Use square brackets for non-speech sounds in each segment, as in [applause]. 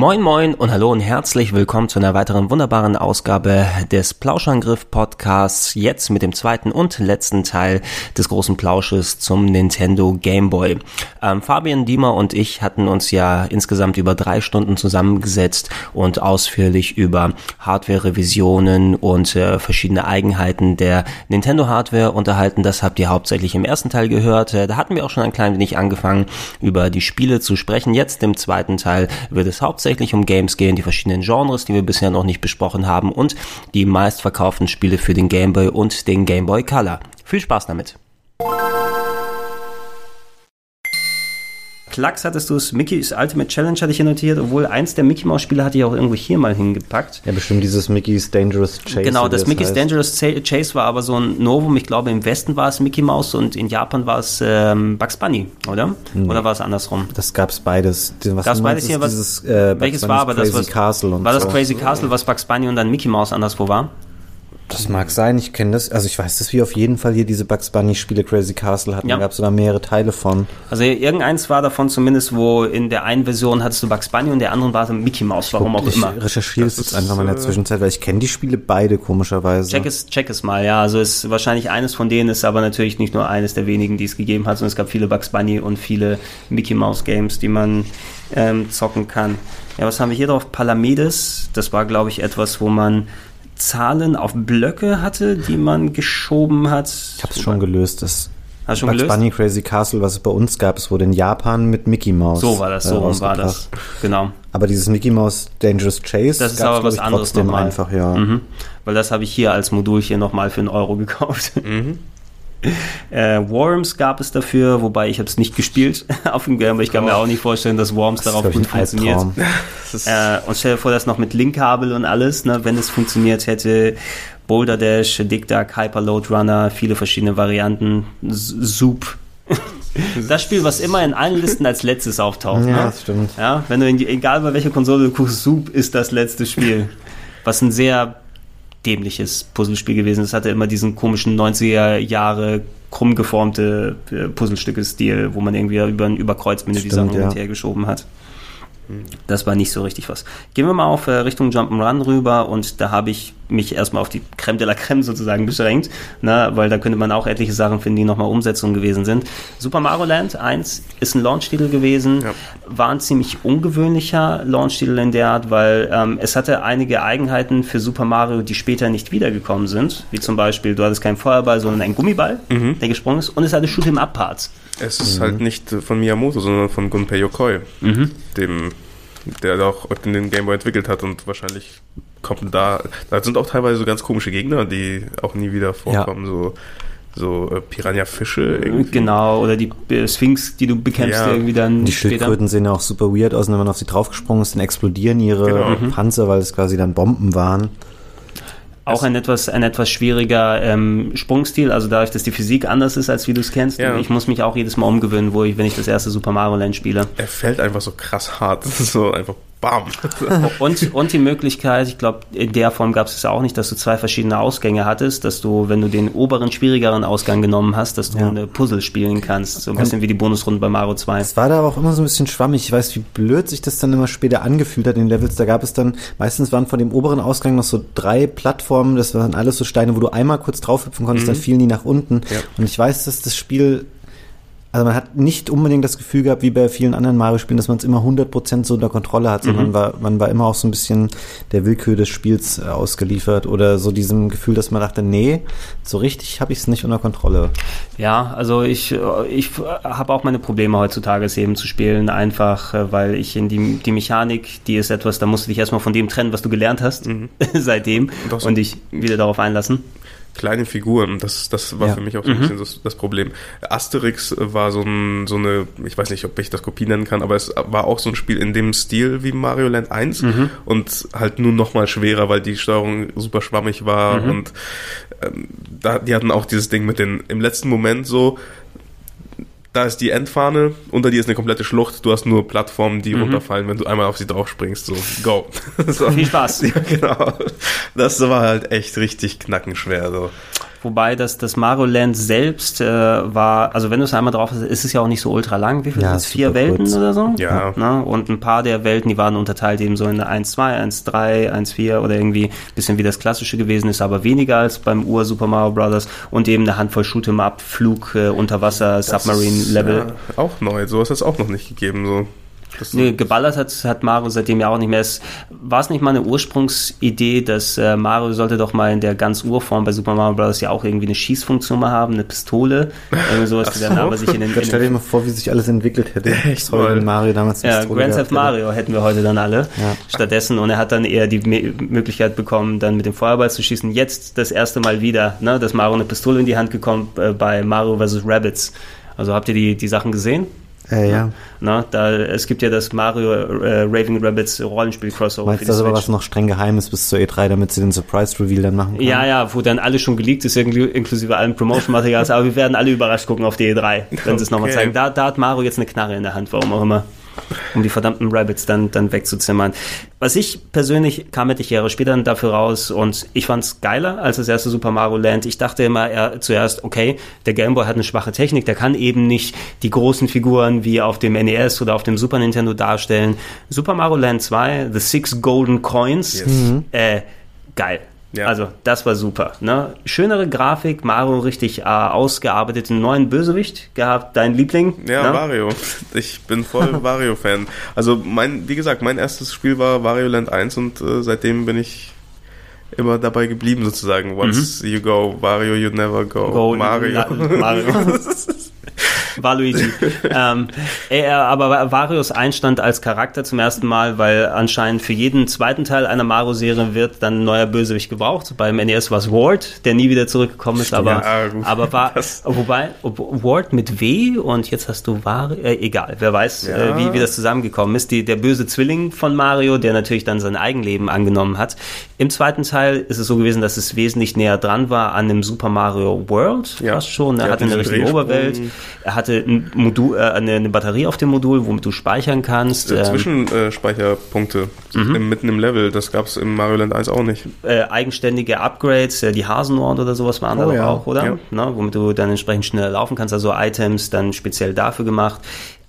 Moin moin und hallo und herzlich willkommen zu einer weiteren wunderbaren Ausgabe des Plauschangriff Podcasts. Jetzt mit dem zweiten und letzten Teil des großen Plausches zum Nintendo Game Boy. Ähm, Fabian Diemer und ich hatten uns ja insgesamt über drei Stunden zusammengesetzt und ausführlich über Hardware-Revisionen und äh, verschiedene Eigenheiten der Nintendo Hardware unterhalten. Das habt ihr hauptsächlich im ersten Teil gehört. Äh, da hatten wir auch schon ein klein wenig angefangen, über die Spiele zu sprechen. Jetzt im zweiten Teil wird es hauptsächlich hauptsächlich um Games gehen, die verschiedenen Genres, die wir bisher noch nicht besprochen haben und die meistverkauften Spiele für den Game Boy und den Game Boy Color. Viel Spaß damit! Klacks hattest du es, Mickey's Ultimate Challenge hatte ich hier notiert, obwohl eins der Mickey Mouse Spiele hatte ich auch irgendwo hier mal hingepackt. Ja, bestimmt dieses Mickey's Dangerous Chase. Genau, das, das Mickey's heißt. Dangerous Chase war aber so ein Novum. Ich glaube, im Westen war es Mickey Mouse und in Japan war es ähm, Bugs Bunny, oder? Nee. Oder war es andersrum? Das gab es beides. Was gab es beides hier? Was, dieses, äh, welches war aber das? Was, Castle und war das so. Crazy Castle, was Bugs Bunny und dann Mickey Mouse anderswo war? Das mag sein, ich kenne das. Also ich weiß, dass wir auf jeden Fall hier diese Bugs Bunny Spiele Crazy Castle hatten. Ja. Da gab es sogar mehrere Teile von. Also irgendeins war davon zumindest, wo in der einen Version hattest du Bugs Bunny und der anderen war so Mickey Mouse, warum auch ich immer. Ich recherchiere es jetzt einfach mal in der äh, Zwischenzeit, weil ich kenne die Spiele beide komischerweise. Check es, check es mal, ja. Also ist wahrscheinlich eines von denen, ist aber natürlich nicht nur eines der wenigen, die es gegeben hat, sondern es gab viele Bugs Bunny und viele Mickey Mouse Games, die man ähm, zocken kann. Ja, was haben wir hier drauf? Palamedes, das war glaube ich etwas, wo man Zahlen auf Blöcke hatte, die man geschoben hat. Ich habe es schon gelöst. Das Hast schon Bugs gelöst? Bunny Crazy Castle, was es bei uns gab, es wurde in Japan mit Mickey Mouse. So war das, so äh, war das. Genau. Aber dieses Mickey Mouse Dangerous Chase, das ist aber was anderes nochmal. einfach, ja. Mhm. Weil das habe ich hier als Modul hier nochmal für einen Euro gekauft. Mhm. [laughs] Äh, Worms gab es dafür, wobei ich habe es nicht gespielt [laughs] auf dem Game, aber ich kann oh. mir auch nicht vorstellen, dass Worms das darauf gut funktioniert. Äh, und stell dir vor, dass noch mit Linkkabel und alles, ne, wenn es funktioniert hätte. Boulder Dash, Dick Duck, Hyper Load Runner, viele verschiedene Varianten, Soup. [laughs] Das Spiel, was immer in allen Listen als letztes auftaucht. Ja, ne? das stimmt. Ja, wenn du in, egal bei welcher Konsole du guckst, Soup ist das letzte Spiel. Was ein sehr dämliches Puzzlespiel gewesen. Es hatte immer diesen komischen 90er Jahre krumm geformte äh, Puzzlestücke-Stil, wo man irgendwie über ein Überkreuzmenü die Sachen ja. geschoben hat. Das war nicht so richtig was. Gehen wir mal auf äh, Richtung Jump'n'Run rüber und da habe ich mich erstmal auf die Creme de la Creme sozusagen beschränkt, na, weil da könnte man auch etliche Sachen finden, die nochmal Umsetzungen gewesen sind. Super Mario Land 1 ist ein Launch-Titel gewesen, ja. war ein ziemlich ungewöhnlicher Launch-Titel in der Art, weil ähm, es hatte einige Eigenheiten für Super Mario, die später nicht wiedergekommen sind, wie zum Beispiel, du hattest keinen Feuerball, sondern einen Gummiball, mhm. der gesprungen ist und es hatte Shoot'em-Up-Parts. Es ist mhm. halt nicht von Miyamoto, sondern von Gunpei Yokoi, mhm. dem, der auch den Game Boy entwickelt hat und wahrscheinlich kommt da, da sind auch teilweise so ganz komische Gegner, die auch nie wieder vorkommen, ja. so so äh, Piranha-Fische irgendwie. Genau, oder die äh, Sphinx, die du bekämpfst ja. irgendwie dann Die Schildkröten sehen ja auch super weird aus, wenn man auf sie draufgesprungen ist, dann explodieren ihre genau. Panzer, weil es quasi dann Bomben waren. Auch ein etwas, ein etwas schwieriger ähm, Sprungstil, also dadurch, dass die Physik anders ist, als wie du es kennst. Ja. Ich muss mich auch jedes Mal umgewöhnen, wo ich, wenn ich das erste Super Mario Land spiele. Er fällt einfach so krass hart. Das [laughs] ist so einfach Bam. [laughs] und, und die Möglichkeit, ich glaube, in der Form gab es auch nicht, dass du zwei verschiedene Ausgänge hattest, dass du, wenn du den oberen, schwierigeren Ausgang genommen hast, dass du ja. eine Puzzle spielen kannst. So ein bisschen und wie die Bonusrunde bei Mario 2. Es war da aber auch immer so ein bisschen schwammig. Ich weiß, wie blöd sich das dann immer später angefühlt hat in den Levels. Da gab es dann, meistens waren von dem oberen Ausgang noch so drei Plattformen, das waren alles so Steine, wo du einmal kurz draufhüpfen konntest, mhm. dann fielen die nach unten. Ja. Und ich weiß, dass das Spiel also man hat nicht unbedingt das Gefühl gehabt, wie bei vielen anderen Mario-Spielen, dass man es immer 100% so unter Kontrolle hat, sondern mhm. war, man war immer auch so ein bisschen der Willkür des Spiels äh, ausgeliefert oder so diesem Gefühl, dass man dachte, nee, so richtig habe ich es nicht unter Kontrolle. Ja, also ich, ich habe auch meine Probleme heutzutage, es eben zu spielen, einfach äh, weil ich in die, die Mechanik, die ist etwas, da musst du dich erstmal von dem trennen, was du gelernt hast, mhm. [laughs] seitdem und dich wieder darauf einlassen. Kleine Figuren. Das, das war Ja. für mich auch so ein bisschen das, das Problem. Asterix war so, ein, so eine, ich weiß nicht, ob ich das Kopie nennen kann, aber es war auch so ein Spiel in dem Stil wie Mario Land 1 und halt nur noch mal schwerer, weil die Steuerung super schwammig war und ähm, da, die hatten auch dieses Ding mit den, im letzten Moment so, da ist die Endfahne, unter dir ist eine komplette Schlucht, du hast nur Plattformen, die runterfallen, wenn du einmal auf sie drauf springst, so, go. [laughs] so. Viel Spaß. [laughs] Ja, genau. Das war halt echt richtig knackenschwer, so. Wobei das, das Mario Land selbst äh, war, also wenn du es einmal drauf hast, ist es ja auch nicht so ultra lang. Wie viel Ja, sind es? ist Vier Welten kurz. oder so? Ja. Ne? Und ein paar der Welten, die waren unterteilt eben so in 1, 2, 1, 3, 1, 4 oder irgendwie ein bisschen wie das klassische gewesen ist, aber weniger als beim Ur Super Mario Bros. und eben eine Handvoll Shoot'em Up, Flug, äh, Unterwasser, Submarine Level. Ja, auch neu, sowas hat es auch noch nicht gegeben, so. Nee, geballert hat, hat Mario seitdem ja auch nicht mehr. War es nicht mal eine Ursprungsidee, dass äh, Mario sollte doch mal in der ganz Urform bei Super Mario Bros. ja auch irgendwie eine Schießfunktion mal haben, eine Pistole, irgendwie sowas, wie der so. Name sich in den, Gott, [laughs] stell dir mal vor, wie sich alles entwickelt hätte. [laughs] Echt mal. wenn Mario damals ja, Pistole Grand Theft Mario hätten wir heute dann alle Ja. stattdessen und er hat dann eher die Me Möglichkeit bekommen, dann mit dem Feuerball zu schießen. Jetzt das erste Mal wieder, ne, dass Mario eine Pistole in die Hand gekommen äh, bei Mario vs. Rabbids. Also habt ihr die, die Sachen gesehen? Äh, ja. Na, da, es gibt ja das Mario äh, Raving Rabbids Rollenspiel-Crossover. Meinst du das aber, Switch. was noch streng geheim ist bis zur E3, damit sie den Surprise-Reveal dann machen können? Ja, ja, wo dann alles schon geleakt ist, inklu- inklusive allem Promotion-Materials, [laughs] aber wir werden alle überrascht gucken auf die E3, wenn sie es nochmal zeigen. Da, da hat Mario jetzt eine Knarre in der Hand, warum auch immer. Um die verdammten Rabbits dann, dann wegzuzimmern. Was ich persönlich kam etliche Jahre später dann dafür raus und ich fand's geiler als das erste Super Mario Land. Ich dachte immer er, zuerst, okay, der Game Boy hat eine schwache Technik, der kann eben nicht die großen Figuren wie auf dem NES oder auf dem Super Nintendo darstellen. Super Mario Land 2, The Six Golden Coins, Yes. äh, geil. Ja. Also, das war super. Ne? Schönere Grafik, Mario richtig äh, ausgearbeitet, einen neuen Bösewicht gehabt, dein Liebling. Ja, ne? Wario. [laughs] Ich bin voll [laughs] Wario-Fan. Also mein, wie gesagt, mein erstes Spiel war Wario Land 1 und äh, seitdem bin ich immer dabei geblieben sozusagen. Once you go Wario, you never go, Mhm. Go, Mario. La, Mario. [laughs] Waluigi. [laughs] ähm, er, aber Varios Einstand als Charakter zum ersten Mal, weil anscheinend für jeden zweiten Teil einer Mario-Serie wird dann ein neuer Bösewicht gebraucht. Beim NES war es Ward, der nie wieder zurückgekommen ist, aber, Ja, aber war, Das- wobei, ob- Ward mit W und jetzt hast du Wario, äh, egal, wer weiß, Ja. äh, wie, wie das zusammengekommen ist. Die, der böse Zwilling von Mario, der natürlich dann sein Eigenleben angenommen hat. Im zweiten Teil ist es so gewesen, dass es wesentlich näher dran war an dem Super Mario World, Ja. fast schon. Er Ja, hatte eine richtige. Oberwelt. Er hatte ein Modul, äh, eine, eine Batterie auf dem Modul, womit du speichern kannst. Äh, Zwischenspeicherpunkte Mhm. mitten im Level, das gab es im Mario Land 1 auch nicht. äh, eigenständige Upgrades, die Hasenohren oder sowas waren da Oh doch ja. auch, oder? Ja. Ne, womit du dann entsprechend schneller laufen kannst, also Items dann speziell dafür gemacht.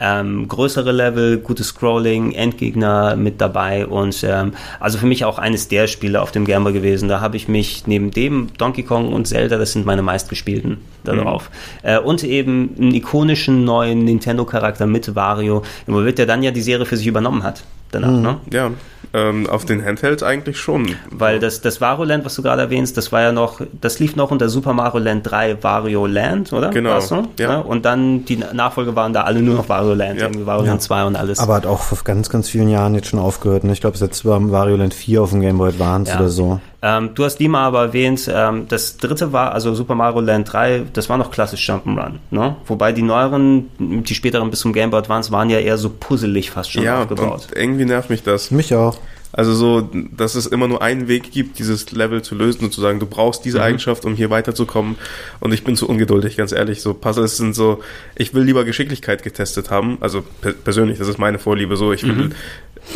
Ähm, größere Level, gutes Scrolling, Endgegner mit dabei und ähm, also für mich auch eines der Spiele auf dem Game Boy gewesen. Da habe ich mich neben dem Donkey Kong und Zelda, das sind meine meistgespielten da drauf. Äh, und eben einen ikonischen neuen Nintendo-Charakter mit Wario, involviert, der dann ja die Serie für sich übernommen hat. Danach, ne? Ja, ähm, auf den Handhelds eigentlich schon. Weil das, das Wario Land, was du gerade erwähnst, das war ja noch, das lief noch unter Super Mario Land 3 Wario Land, oder? Genau, so? ja. Und dann die Nachfolge waren da alle nur noch Wario Land, Ja. irgendwie Wario Land 2 und alles. Aber hat auch vor ganz, ganz vielen Jahren jetzt schon aufgehört. Ne? Ich glaube, das letzte war Wario Land 4 auf dem Game Boy Advance Ja. oder so. Ähm, du hast die mal aber erwähnt, ähm, das dritte war, also Super Mario Land 3, das war noch klassisch Jump'n'Run, ne? Wobei die neueren, die späteren bis zum Game Boy Advance waren ja eher so puzzelig fast schon Ja, aufgebaut. und irgendwie nervt mich das. Mich auch. Also so, dass es immer nur einen Weg gibt, dieses Level zu lösen, sozusagen. Du brauchst diese Eigenschaft, um hier weiterzukommen. Und ich bin zu ungeduldig, ganz ehrlich. So Puzzles sind so, ich will lieber Geschicklichkeit getestet haben. Also per persönlich, das ist meine Vorliebe so. Ich will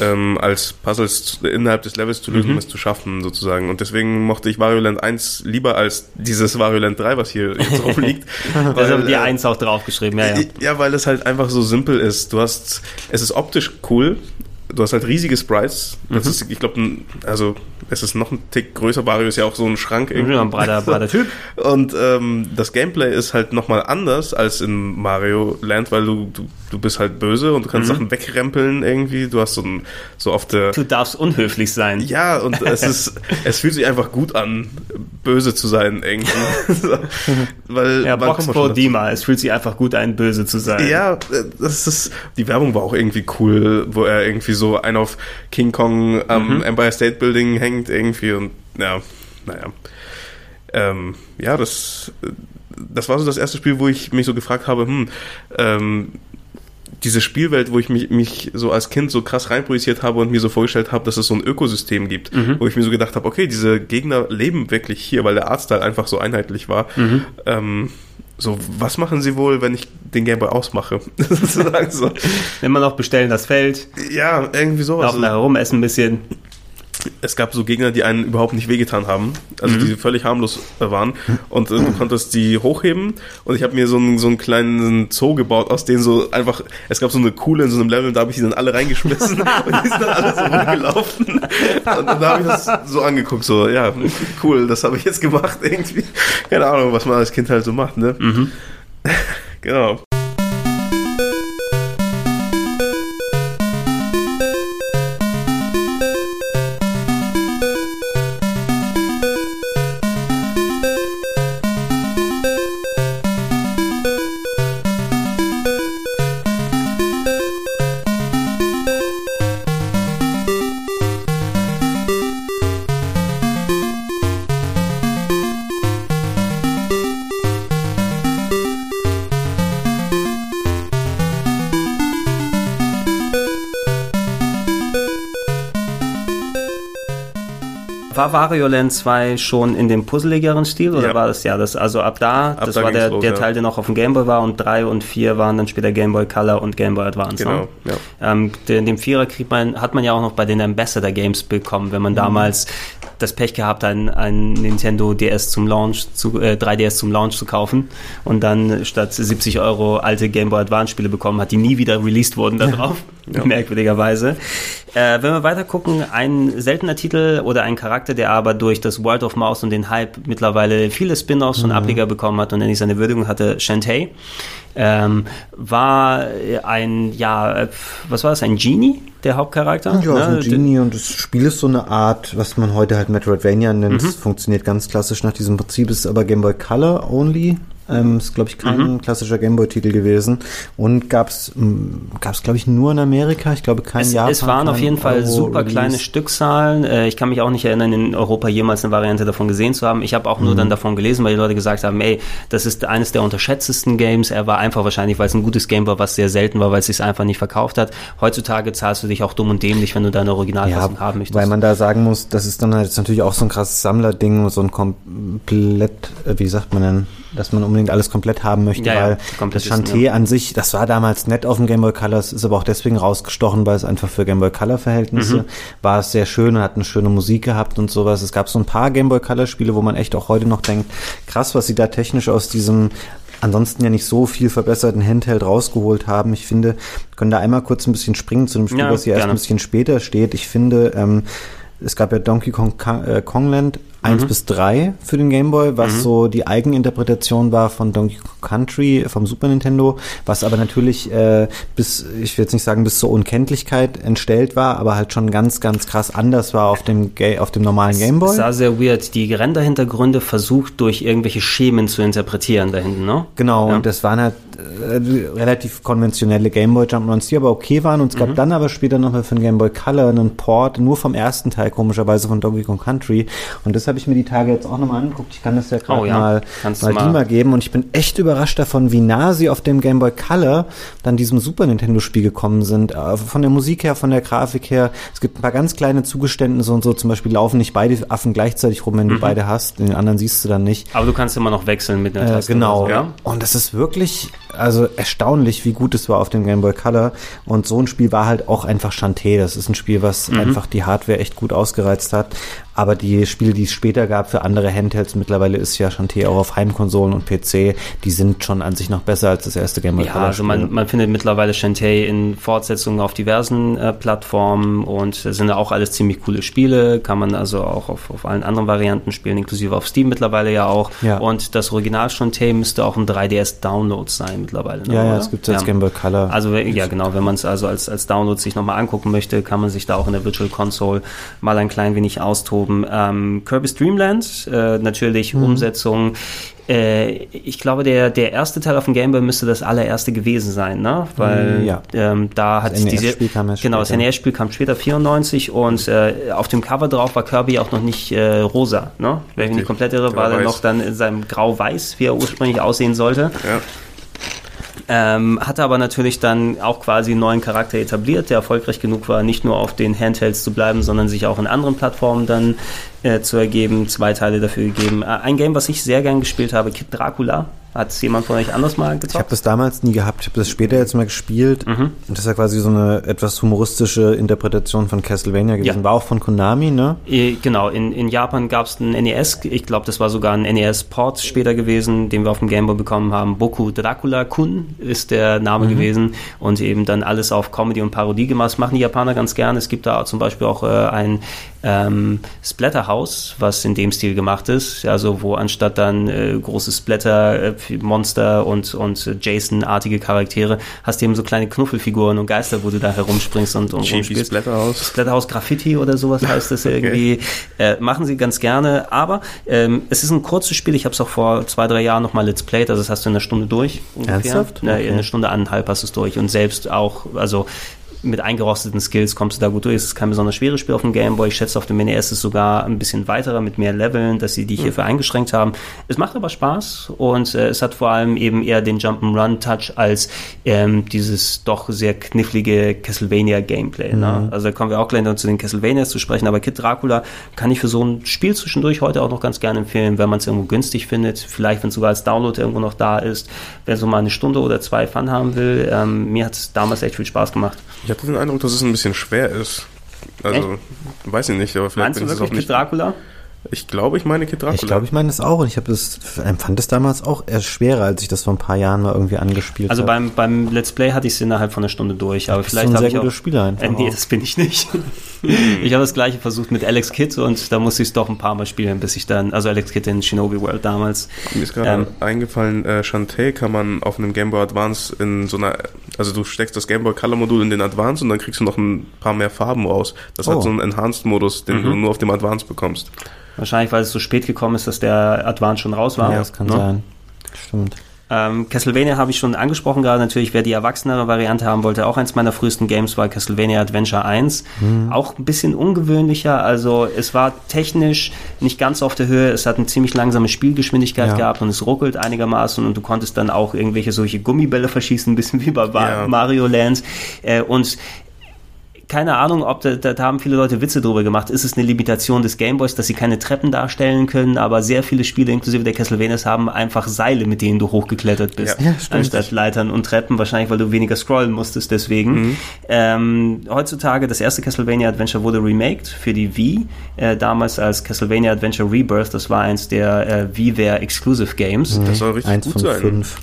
ähm, als Puzzles innerhalb des Levels zu lösen, es zu schaffen, sozusagen. Und deswegen mochte ich Wario Land 1 lieber als dieses Wario Land 3, was hier jetzt [laughs] rumliegt. Da ist aber die äh, 1 auch draufgeschrieben, ja, ja. ja, weil es halt einfach so simpel ist. Du hast, es ist optisch cool. Du hast halt riesige Sprites. Das ist, ich glaube, also es ist noch ein Tick größer. Wario ist ja auch so ein Schrank irgendwie. Ja, ein breiter, breiter Typ. [laughs] Und ähm, das Gameplay ist halt nochmal anders als in Mario Land, weil du, du, du bist halt böse und du kannst Sachen wegrempeln irgendwie. Du hast so, ein, so oft der, Du darfst unhöflich sein. ja, und es ist, [laughs] es fühlt sich einfach gut an, böse zu sein irgendwie. [laughs] weil Ja, Box dazu? Dima. Es fühlt sich einfach gut ein, böse zu sein. Ja, das ist, die Werbung war auch irgendwie cool, wo er irgendwie so ein auf King Kong am Empire State Building hängt irgendwie und ja, naja. ähm, ja, das, das war so das erste Spiel, wo ich mich so gefragt habe, hm, ähm, diese Spielwelt, wo ich mich, mich so als Kind so krass reinprojiziert habe und mir so vorgestellt habe, dass es so ein Ökosystem gibt, Mhm. wo ich mir so gedacht habe, okay, diese Gegner leben wirklich hier, weil der Artstyle einfach so einheitlich war. Mhm. Ähm, so, was machen sie wohl, wenn ich den Gameboy ausmache? [laughs] Sozusagen so. Immer noch bestellen das Feld, Ja, irgendwie sowas. laufen da herum, essen ein bisschen. Es gab so Gegner, die einen überhaupt nicht wehgetan haben, also die völlig harmlos äh, waren. Und äh, du konntest die hochheben. Und ich habe mir so einen, so einen kleinen Zoo gebaut, aus denen so einfach, es gab so eine Kuhle in so einem Level, da habe ich die dann alle reingeschmissen. [laughs] Und die sind dann alle so rumgelaufen. Und dann habe ich das so angeguckt, so, ja, cool, das habe ich jetzt gemacht irgendwie, keine Ahnung, was man als Kind halt so macht, ne? [laughs] genau. Wario Land 2 schon in dem puzzligeren Stil oder Ja. war das ja das also ab da, Ab das da war der, los, der ja. Teil, der noch auf dem Game Boy war und 3 und 4 waren dann später Game Boy Color und Game Boy Advance. Genau, Ne? ja. Ähm, den, den Vierer kriegt man, hat man ja auch noch bei den Ambassador Games bekommen, wenn man Mhm. damals das Pech gehabt hat, ein, ein Nintendo DS zum Launch, zu, äh, 3DS zum Launch zu kaufen und dann statt 70 Euro alte Game Boy Advance Spiele bekommen hat, die nie wieder released wurden da [laughs] drauf, merkwürdigerweise. Äh, wenn wir weiter gucken, ein seltener Titel oder ein Charakter, der aber durch das Word of Mouse und den Hype mittlerweile viele Spin-offs und Ableger bekommen hat und endlich seine Würdigung hatte, Shantae, ähm, war ein, ja, was war das, ein Genie, der Hauptcharakter? Ja, Ne? ein Genie und das Spiel ist so eine Art, was man heute halt Metroidvania nennt. Es funktioniert ganz klassisch nach diesem Prinzip, ist aber Game Boy Color only. Ähm, ist, glaube ich, kein klassischer Gameboy-Titel gewesen. Und gab's gab's glaube ich, nur in Amerika. Ich glaube, kein Es, Japan. es waren auf jeden Fall Euro super Release. kleine Stückzahlen. Äh, Ich kann mich auch nicht erinnern, in Europa jemals eine Variante davon gesehen zu haben. Ich habe auch nur Mhm. dann davon gelesen, weil die Leute gesagt haben, ey, das ist eines der unterschätztesten Games. Er war einfach wahrscheinlich, weil es ein gutes Game war, was sehr selten war, weil es sich einfach nicht verkauft hat. Heutzutage zahlst du dich auch dumm und dämlich, wenn du deine Originalfassung haben möchtest. Weil man da sagen muss, das ist dann halt natürlich auch so ein krasses Sammlerding, so ein komplett, äh, wie sagt man denn, dass man unbedingt alles komplett haben möchte, Ja, ja, weil komplett das Chanté ja. an sich, das war damals nett auf dem Game Boy Color, es ist aber auch deswegen rausgestochen, weil es einfach für Game Boy Color Verhältnisse Mhm. war es sehr schön und hat eine schöne Musik gehabt und sowas. Es gab so ein paar Game Boy Color Spiele, wo man echt auch heute noch denkt, krass, was sie da technisch aus diesem ansonsten ja nicht so viel verbesserten Handheld rausgeholt haben. Ich finde, wir können da einmal kurz ein bisschen springen zu dem Spiel, Ja, was hier erst gerne. ein bisschen später steht. Ich finde, ähm, es gab ja Donkey Kong äh, Kongland 1 Mhm. bis 3 für den Game Boy, was so die Eigeninterpretation war von Donkey Kong Country vom Super Nintendo, was aber natürlich äh, bis, ich will jetzt nicht sagen bis zur Unkenntlichkeit entstellt war, aber halt schon ganz, ganz krass anders war auf dem, Ga auf dem normalen Game Boy. Es sah sehr weird. Die Renderhintergründe versucht durch irgendwelche Schemen zu interpretieren da hinten, ne? Genau, Ja. und das waren halt äh, relativ konventionelle Gameboy Jump'n'Runs, die aber okay waren. Und es Mhm. gab dann aber später noch mal für den Game Boy Color einen Port, nur vom ersten Teil, komischerweise von Donkey Kong Country. Und das habe ich mir die Tage jetzt auch nochmal angeguckt. Ich kann das ja gerade Oh ja, mal, kannst mal, mal- die mal geben. Und ich bin echt überrascht davon, wie nah sie auf dem Game Boy Color dann diesem Super Nintendo Spiel gekommen sind. Äh, Von der Musik her, von der Grafik her. Es gibt ein paar ganz kleine Zugeständnisse und so. Zum Beispiel laufen nicht beide Affen gleichzeitig rum, wenn Mhm. du beide hast. Den anderen siehst du dann nicht. Aber du kannst immer noch wechseln mit einer Äh, Taste. genau. so, ja? Und es ist wirklich, also erstaunlich, wie gut es war auf dem Game Boy Color. Und so ein Spiel war halt auch einfach Chanté. Das ist ein Spiel, was Mhm. einfach die Hardware echt gut ausgereizt hat. Aber die Spiele, die es später gab für andere Handhelds, mittlerweile ist ja Chanté auch auf Heimkonsolen und PC, die sind schon an sich noch besser als das erste Game Boy Ja, Color. also man, man findet mittlerweile Shantae in Fortsetzungen auf diversen äh, Plattformen und es sind ja auch alles ziemlich coole Spiele, kann man also auch auf, auf allen anderen Varianten spielen, inklusive auf Steam mittlerweile ja auch. Ja. Und das Original Shantae müsste auch ein 3DS-Download sein mittlerweile. Ne, ja, ja, es gibt als Game Boy Color. Also ja genau, wenn man es also als, als Download sich nochmal angucken möchte, kann man sich da auch in der Virtual Console mal ein klein wenig austoben. Geschoben. Ähm, Kirby's Dream Land, äh, natürlich Mhm. Umsetzung. Äh, ich glaube, der, der erste Teil auf dem Game Boy müsste das allererste gewesen sein, ne? Weil Ja. ähm, da hat Das diese NES-Spiel kam erst genau das später. NES-Spiel kam später 94 und äh, auf dem Cover drauf war Kirby auch noch nicht äh, rosa, ne? Wenn ich mich nicht komplett irre, war er noch dann in seinem Grau-Weiß, wie er ursprünglich aussehen sollte. Ja. Ähm, hatte aber natürlich dann auch quasi einen neuen Charakter etabliert, der erfolgreich genug war, nicht nur auf den Handhelds zu bleiben, sondern sich auch in anderen Plattformen dann äh, zu ergeben. Zwei Teile dafür gegeben. Äh, ein Game, was ich sehr gern gespielt habe, Kid Dracula. Hat es jemand von euch anders mal Ich habe gezockt? das damals nie gehabt. Ich habe das später jetzt mal gespielt. Mhm. Und das ist ja quasi so eine etwas humoristische Interpretation von Castlevania gewesen. Ja. War auch von Konami, ne? Genau, in, in Japan gab es einen NES, ich glaube, das war sogar ein NES-Port später gewesen, den wir auf dem Game Boy bekommen haben. Boku Dracula Kun ist der Name gewesen und eben dann alles auf Comedy und Parodie gemacht. Das machen die Japaner ganz gern. Es gibt da zum Beispiel auch äh, ein ähm, Splatterhouse, was in dem Stil gemacht ist, also wo anstatt dann äh, große Splatter, äh, Monster und, und äh, Jason-artige Charaktere, hast du eben so kleine Knuffelfiguren und Geister, wo du da herumspringst und, und rumspielst. Splatterhouse. Splatterhouse Graffiti oder sowas heißt es irgendwie. Äh, machen sie ganz gerne, aber ähm, es ist ein kurzes Spiel. Ich habe es auch vor zwei, drei Jahren nochmal Let's Played, also das hast du in einer Stunde durch. Ungefähr. Ernsthaft? Ja, Okay. in einer Stunde, anderthalb hast du es durch und selbst auch, also mit eingerosteten Skills kommst du da gut durch. Es ist kein besonders schweres Spiel auf dem Game Boy. Ich schätze, auf dem NES ist es sogar ein bisschen weiterer mit mehr Leveln, dass sie die hierfür eingeschränkt haben. Es macht aber Spaß und äh, es hat vor allem eben eher den Jump'n'Run-Touch als ähm, dieses doch sehr knifflige Castlevania-Gameplay. Ne? Also da kommen wir auch gleich noch zu den Castlevanias zu sprechen. Aber Kid Dracula kann ich für so ein Spiel zwischendurch heute auch noch ganz gerne empfehlen, wenn man es irgendwo günstig findet. Vielleicht, wenn es sogar als Download irgendwo noch da ist. Wer so mal eine Stunde oder zwei Fun haben will. Ähm, mir hat es damals echt viel Spaß gemacht. Ich hatte den Eindruck, dass es ein bisschen schwer ist. Also, weiß ich nicht, aber vielleicht Meinst du wirklich nicht. Dracula? Ich glaube, ich meine Kid Dracula. Ich glaube, ich meine das auch. Und ich habe das, empfand es damals auch eher schwerer, als ich das vor ein paar Jahren mal irgendwie angespielt Also habe. beim, beim Let's Play hatte ich es innerhalb von einer Stunde durch, aber vielleicht habe sehr ich auch. guter Spieler einfach Äh, nee, auch. das bin ich nicht. [laughs] ich habe das gleiche versucht mit Alex Kidd und da musste ich es doch ein paar Mal spielen, bis ich dann, also Alex Kidd in Shinobi World damals. Mir ist gerade Ähm, eingefallen, äh, Shantae kann man auf einem Game Boy Advance in so einer, also du steckst das Game Boy Color Modul in den Advance und dann kriegst du noch ein paar mehr Farben raus. Das Oh. hat so einen Enhanced Modus, den Mhm. du nur auf dem Advance bekommst. Wahrscheinlich, weil es so spät gekommen ist, dass der Advance schon raus war. ja, das kann ne? sein. Stimmt. Ähm, Castlevania habe ich schon angesprochen gerade. Natürlich, wer die erwachsenere Variante haben wollte, auch eins meiner frühesten Games war Castlevania Adventure 1. Auch ein bisschen ungewöhnlicher. Also es war technisch nicht ganz auf der Höhe. Es hat eine ziemlich langsame Spielgeschwindigkeit Ja. gehabt und es ruckelt einigermaßen und du konntest dann auch irgendwelche solche Gummibälle verschießen, ein bisschen wie bei Ja. Mario Land. Äh, und keine Ahnung, ob da, da, da haben viele Leute Witze drüber gemacht. Ist es eine Limitation des Gameboys, dass sie keine Treppen darstellen können, aber sehr viele Spiele, inklusive der Castlevanias, haben einfach Seile, mit denen du hochgeklettert bist, Ja, stimmt. anstatt Leitern und Treppen, wahrscheinlich, weil du weniger scrollen musstest deswegen. Ähm, heutzutage, das erste Castlevania Adventure wurde remaked für die Wii, äh, damals als Castlevania Adventure Rebirth, das war eins der äh, WiiWare Exclusive Games. Das soll richtig Eins gut von sein. fünf.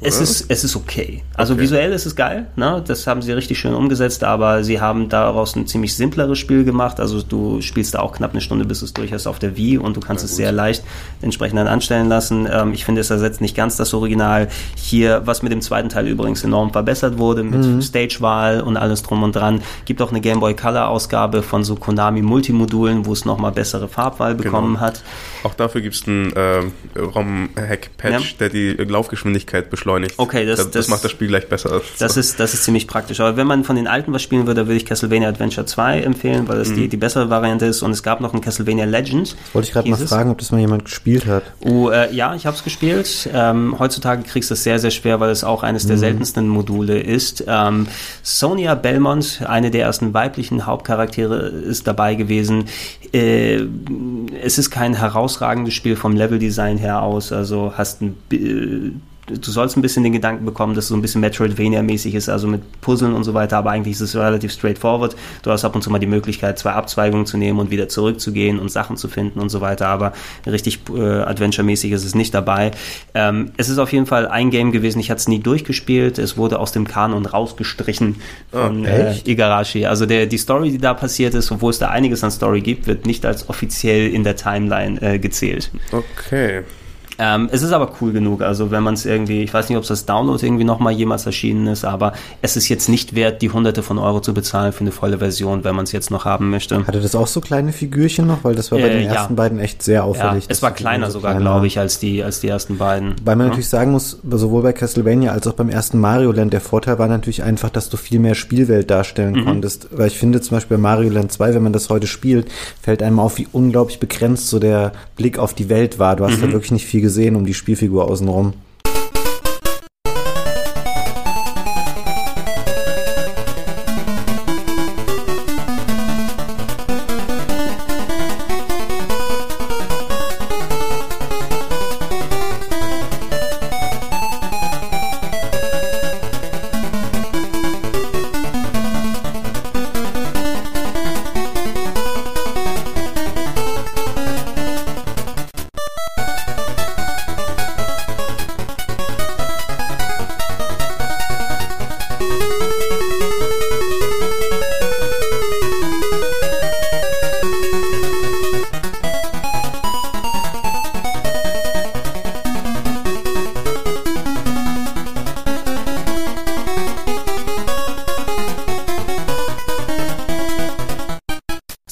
Es ist, es ist okay. Also Okay. visuell ist es geil, ne? Das haben sie richtig schön umgesetzt, aber sie haben daraus ein ziemlich simpleres Spiel gemacht. Also du spielst da auch knapp eine Stunde, bis es durch ist auf der Wii und du kannst es sehr leicht entsprechend dann anstellen lassen. Ähm, ich finde, es ersetzt nicht ganz das Original. Hier, was mit dem zweiten Teil übrigens enorm verbessert wurde, mit Stagewahl und alles drum und dran. Gibt auch eine Game Boy Color Ausgabe von so Konami Multimodulen, wo es nochmal bessere Farbwahl bekommen hat. Auch dafür gibt es einen ähm, ROM-Hack-Patch, Ja. der die Laufgeschwindigkeit beschleunigt. Okay, das- das, das- macht das Spiel gleich besser. Das ist, das ist ziemlich praktisch. Aber wenn man von den alten was spielen würde, würde ich Castlevania Adventure 2 empfehlen, weil das die, die bessere Variante ist. Und es gab noch ein Castlevania Legend. Wollte ich gerade mal es. fragen, ob das mal jemand gespielt hat. Oh, äh, ja, ich habe es gespielt. Ähm, heutzutage kriegst du es sehr, sehr schwer, weil es auch eines der seltensten Module ist. Ähm, Sonia Belmont, eine der ersten weiblichen Hauptcharaktere, ist dabei gewesen. Äh, es ist kein herausragendes Spiel vom Leveldesign her aus. Also hast ein du sollst ein bisschen den Gedanken bekommen, dass es so ein bisschen Metroidvania-mäßig ist, also mit Puzzeln und so weiter, aber eigentlich ist es relativ straightforward. Du hast ab und zu mal die Möglichkeit, zwei Abzweigungen zu nehmen und wieder zurückzugehen und Sachen zu finden und so weiter, aber richtig äh, Adventure-mäßig ist es nicht dabei. Ähm, es ist auf jeden Fall ein Game gewesen, ich hatte es nie durchgespielt, es wurde aus dem Kanon rausgestrichen von äh, echt? Igarashi. Also der, die Story, die da passiert ist, obwohl es da einiges an Story gibt, wird nicht als offiziell in der Timeline äh, gezählt. Okay. Ähm, es ist aber cool genug. Also wenn man es irgendwie, ich weiß nicht, ob es das Download irgendwie nochmal jemals erschienen ist, aber es ist jetzt nicht wert, die hunderte von Euro zu bezahlen für eine volle Version, wenn man es jetzt noch haben möchte. Hatte das auch so kleine Figürchen noch? Weil das war bei Äh, den ja. ersten beiden echt sehr Ja, auffällig. es dass war kleiner so sogar, glaube ich, als die, als die ersten beiden. Weil man Ja. natürlich sagen muss, sowohl bei Castlevania als auch beim ersten Mario Land, der Vorteil war natürlich einfach, dass du viel mehr Spielwelt darstellen Mhm. konntest. Weil ich finde zum Beispiel bei Mario Land 2, wenn man das heute spielt, fällt einem auf, wie unglaublich begrenzt so der Blick auf die Welt war. Du hast Mhm. da wirklich nicht viel gesehen um die Spielfigur außenrum.